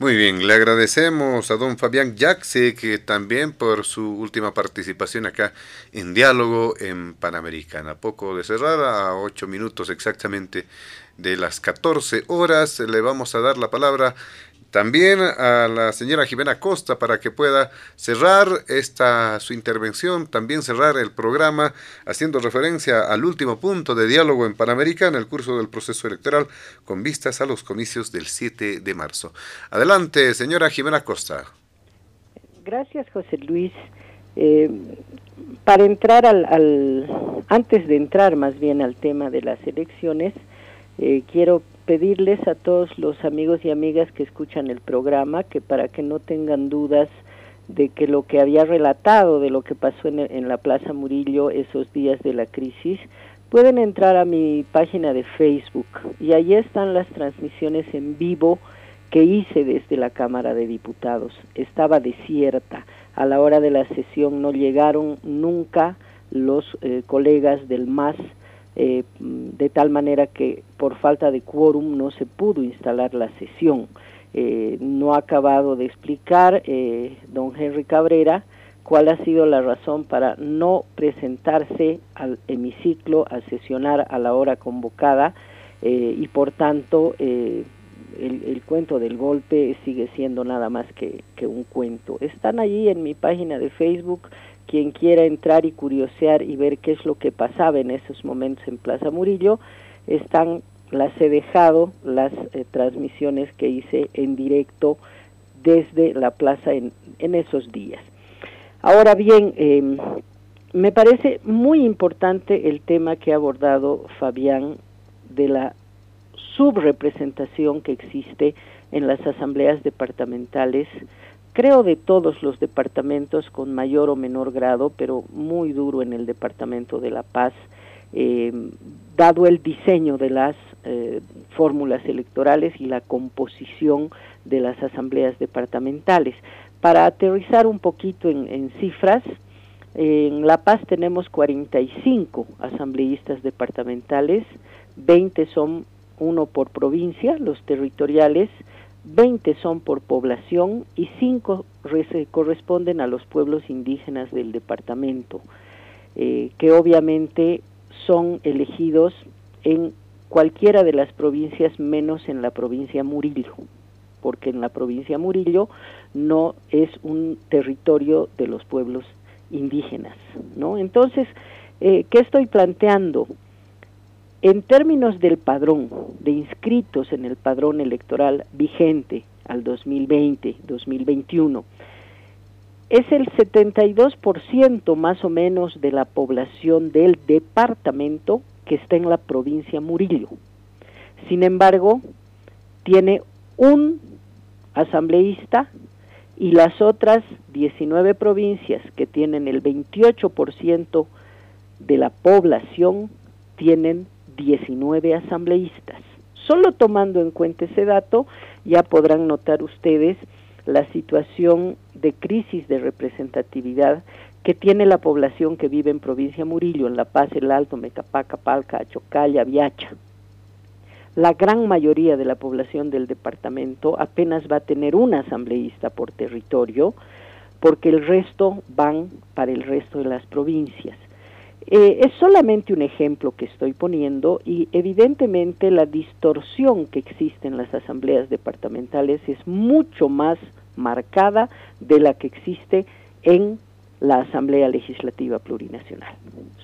Muy bien, le agradecemos a don Fabián Jaxe que también por su última participación acá en diálogo en Panamericana. Poco de cerrar, a ocho minutos exactamente de las 14 horas, le vamos a dar la palabra también a la señora Jimena Costa para que pueda cerrar esta su intervención, también cerrar el programa haciendo referencia al último punto de diálogo en Panamericana, el curso del proceso electoral con vistas a los comicios del 7 de marzo. Adelante, señora Jimena Costa. Gracias, José Luis. Eh, para entrar al, antes de entrar más bien al tema de las elecciones, eh, quiero pedirles a todos los amigos y amigas que escuchan el programa que para que no tengan dudas de que lo que había relatado de lo que pasó en, la Plaza Murillo esos días de la crisis, pueden entrar a mi página de Facebook y allí están las transmisiones en vivo que hice desde la Cámara de Diputados. Estaba desierta. A la hora de la sesión no llegaron nunca los eh, colegas del MAS, eh, de tal manera que por falta de quórum no se pudo instalar la sesión. no ha acabado de explicar don Henry Cabrera cuál ha sido la razón para no presentarse al hemiciclo a sesionar a la hora convocada y por tanto el, cuento del golpe sigue siendo nada más que, un cuento. Están allí en mi página de Facebook, quien quiera entrar y curiosear y ver qué es lo que pasaba en esos momentos en Plaza Murillo, están, las he dejado, las eh, transmisiones que hice en directo desde la plaza en, esos días. Ahora bien, em, me parece muy importante el tema que ha abordado Fabián de la subrepresentación que existe en las asambleas departamentales, creo de todos los departamentos con mayor o menor grado, pero muy duro en el departamento de La Paz, eh, dado el diseño de las eh, fórmulas electorales y la composición de las asambleas departamentales. Para aterrizar un poquito en, en cifras, en La Paz tenemos 45 asambleístas departamentales, 20 son uno por provincia, los territoriales, 20 son por población y 5 corresponden a los pueblos indígenas del departamento, eh, que obviamente son elegidos en cualquiera de las provincias menos en la provincia Murillo, porque en la provincia Murillo no es un territorio de los pueblos indígenas, ¿no? Entonces, eh, ¿qué estoy planteando? En términos del padrón de inscritos en el padrón electoral vigente al 2020-2021, es el 72% más o menos de la población del departamento que está en la provincia Murillo. Sin embargo, tiene un asambleísta y las otras 19 provincias que tienen el 28% de la población tienen 19 asambleístas. Solo tomando en cuenta ese dato, ya podrán notar ustedes la situación de crisis de representatividad que tiene la población que vive en provincia Murillo, en La Paz, El Alto, Mecapaca, Palca, Achocalla, Viacha. La gran mayoría de la población del departamento apenas va a tener un asambleísta por territorio, porque el resto van para el resto de las provincias. Eh, es solamente un ejemplo que estoy poniendo y evidentemente la distorsión que existe en las asambleas departamentales es mucho más marcada de la que existe en la Asamblea Legislativa Plurinacional.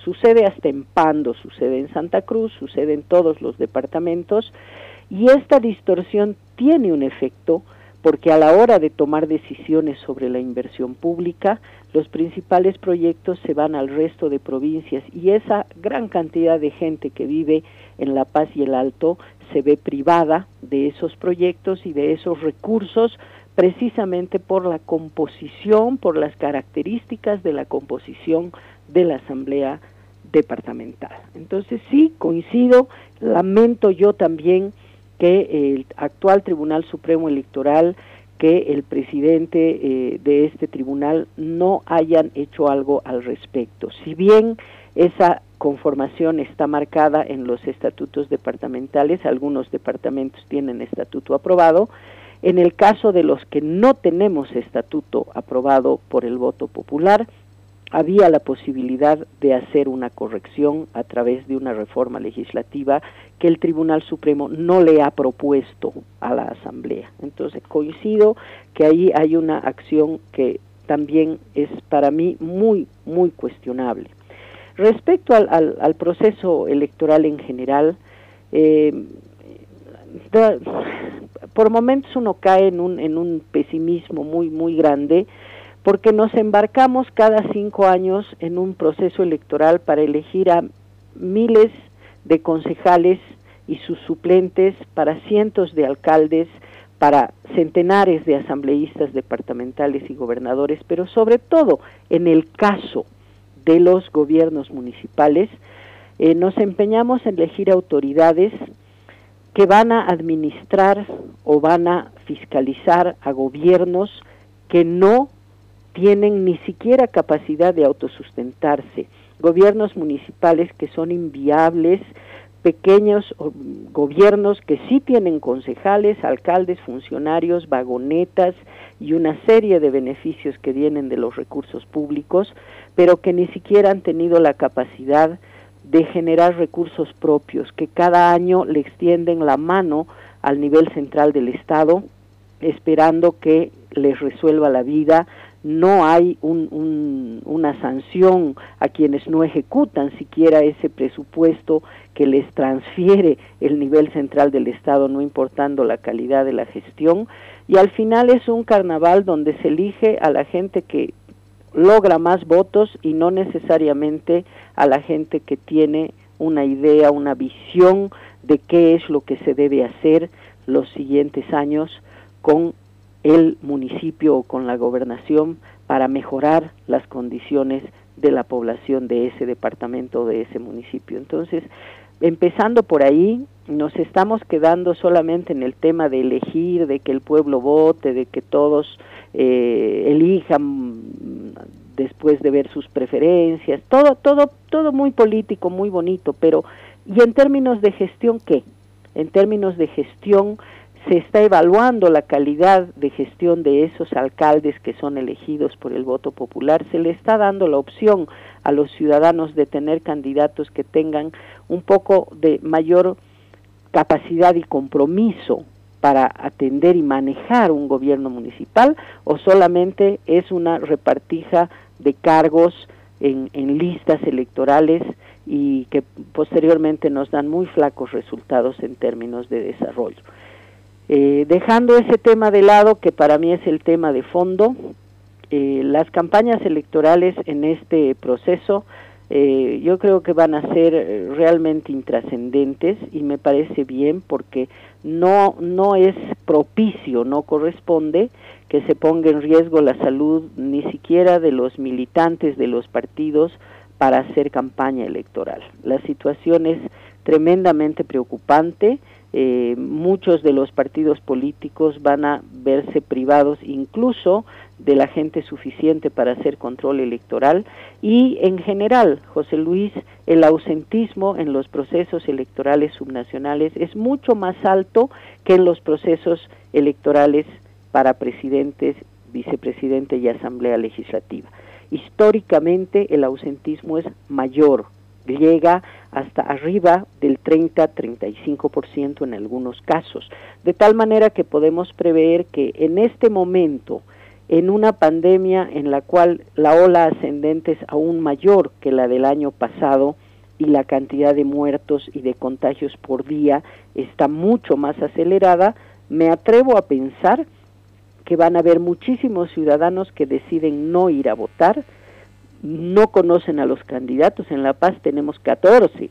Sucede hasta en Pando, sucede en Santa Cruz, sucede en todos los departamentos y esta distorsión tiene un efecto porque a la hora de tomar decisiones sobre la inversión pública, los principales proyectos se van al resto de provincias y esa gran cantidad de gente que vive en La Paz y el Alto se ve privada de esos proyectos y de esos recursos precisamente por la composición, por las características de la composición de la Asamblea Departamental. Entonces sí, coincido, lamento yo también que el actual Tribunal Supremo Electoral, que el presidente eh, de este tribunal no hayan hecho algo al respecto. Si bien esa conformación está marcada en los estatutos departamentales, algunos departamentos tienen estatuto aprobado, en el caso de los que no tenemos estatuto aprobado por el voto popular, había la posibilidad de hacer una corrección a través de una reforma legislativa que el Tribunal Supremo no le ha propuesto a la Asamblea. Entonces coincido que ahí hay una acción que también es para mí muy, muy cuestionable. Respecto al, proceso electoral en general, eh, por momentos uno cae en un, en un pesimismo muy, muy grande porque nos embarcamos cada cinco años en un proceso electoral para elegir a miles de concejales y sus suplentes, para cientos de alcaldes, para centenares de asambleístas departamentales y gobernadores, pero sobre todo en el caso de los gobiernos municipales, eh, nos empeñamos en elegir autoridades que van a administrar o van a fiscalizar a gobiernos que no tienen ni siquiera capacidad de autosustentarse gobiernos municipales que son inviables, pequeños gobiernos que sí tienen concejales, alcaldes, funcionarios, vagonetas y una serie de beneficios que vienen de los recursos públicos, pero que ni siquiera han tenido la capacidad de generar recursos propios, que cada año le extienden la mano al nivel central del Estado, esperando que les resuelva la vida. No hay una sanción a quienes no ejecutan siquiera ese presupuesto que les transfiere el nivel central del Estado, no importando la calidad de la gestión. Y al final es un carnaval donde se elige a la gente que logra más votos y no necesariamente a la gente que tiene una idea, una visión de qué es lo que se debe hacer los siguientes años con el municipio o con la gobernación para mejorar las condiciones de la población de ese departamento de ese municipio. Entonces, empezando por ahí, nos estamos quedando solamente en el tema de elegir, de que el pueblo vote, de que todos eh, elijan después de ver sus preferencias, todo, todo, todo muy político, muy bonito, pero ¿y en términos de gestión qué? En términos de gestión se está evaluando la calidad de gestión de esos alcaldes que son elegidos por el voto popular, se le está dando la opción a los ciudadanos de tener candidatos que tengan un poco de mayor capacidad y compromiso para atender y manejar un gobierno municipal o solamente es una repartija de cargos en, en listas electorales y que posteriormente nos dan muy flacos resultados en términos de desarrollo. Eh, dejando ese tema de lado, que para mí es el tema de fondo, eh, las campañas electorales en este proceso eh, yo creo que van a ser realmente intrascendentes y me parece bien porque no, no es propicio, no corresponde que se ponga en riesgo la salud ni siquiera de los militantes de los partidos para hacer campaña electoral. La situación es tremendamente preocupante eh, muchos de los partidos políticos van a verse privados incluso de la gente suficiente para hacer control electoral y en general, José Luis, el ausentismo en los procesos electorales subnacionales es mucho más alto que en los procesos electorales para presidentes, vicepresidente y asamblea legislativa. Históricamente el ausentismo es mayor, llega hasta arriba del 30-35% en algunos casos, de tal manera que podemos prever que en este momento, en una pandemia en la cual la ola ascendente es aún mayor que la del año pasado y la cantidad de muertos y de contagios por día está mucho más acelerada, me atrevo a pensar que van a haber muchísimos ciudadanos que deciden no ir a votar, no conocen a los candidatos. En La Paz tenemos 14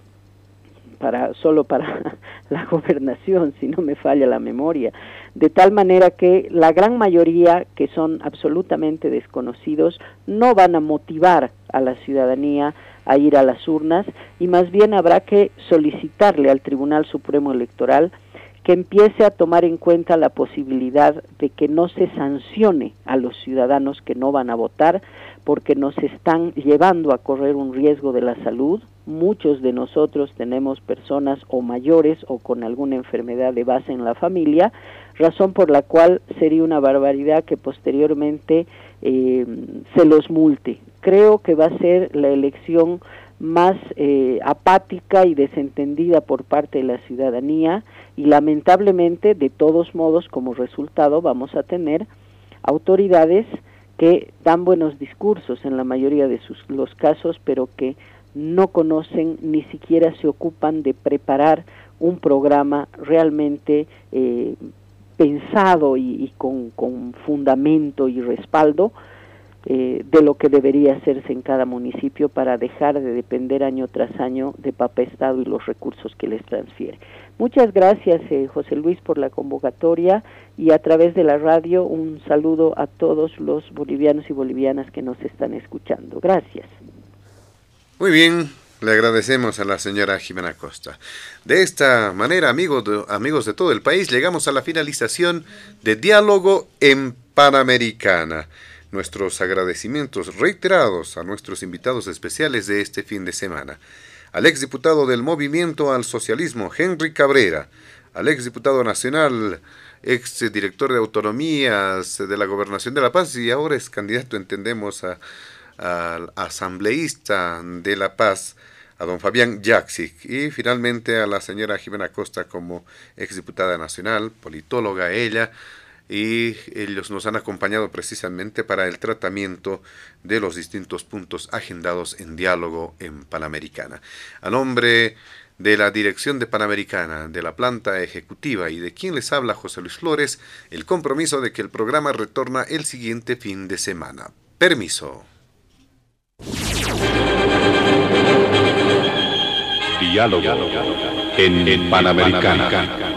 para solo para la gobernación, si no me falla la memoria, de tal manera que la gran mayoría que son absolutamente desconocidos no van a motivar a la ciudadanía a ir a las urnas y más bien habrá que solicitarle al Tribunal Supremo Electoral que empiece a tomar en cuenta la posibilidad de que no se sancione a los ciudadanos que no van a votar, porque nos están llevando a correr un riesgo de la salud. Muchos de nosotros tenemos personas o mayores o con alguna enfermedad de base en la familia, razón por la cual sería una barbaridad que posteriormente eh, se los multe. Creo que va a ser la elección más eh, apática y desentendida por parte de la ciudadanía y lamentablemente de todos modos como resultado vamos a tener autoridades que dan buenos discursos en la mayoría de sus, los casos, pero que no conocen ni siquiera se ocupan de preparar un programa realmente eh, pensado y, con, con, fundamento y respaldo eh, de lo que debería hacerse en cada municipio para dejar de depender año tras año de Papa Estado y los recursos que les transfiere. Muchas gracias, eh, José Luis, por la convocatoria y a través de la radio un saludo a todos los bolivianos y bolivianas que nos están escuchando. Gracias. Muy bien, le agradecemos a la señora Jimena Costa. De esta manera, amigos amigos de todo el país, llegamos a la finalización de Diálogo en Panamericana. Nuestros agradecimientos reiterados a nuestros invitados especiales de este fin de semana. Al exdiputado del Movimiento al Socialismo, Henry Cabrera, al exdiputado nacional, ex director de autonomías de la Gobernación de La Paz y ahora es candidato, entendemos, al asambleísta de La Paz, a don Fabián Jaxic y finalmente a la señora Jimena Costa como exdiputada nacional, politóloga ella, y ellos nos han acompañado precisamente para el tratamiento de los distintos puntos agendados en diálogo en Panamericana. A nombre de la dirección de Panamericana, de la planta ejecutiva y de quien les habla José Luis Flores, el compromiso de que el programa retorna el siguiente fin de semana. Permiso. Diálogo en Panamericana.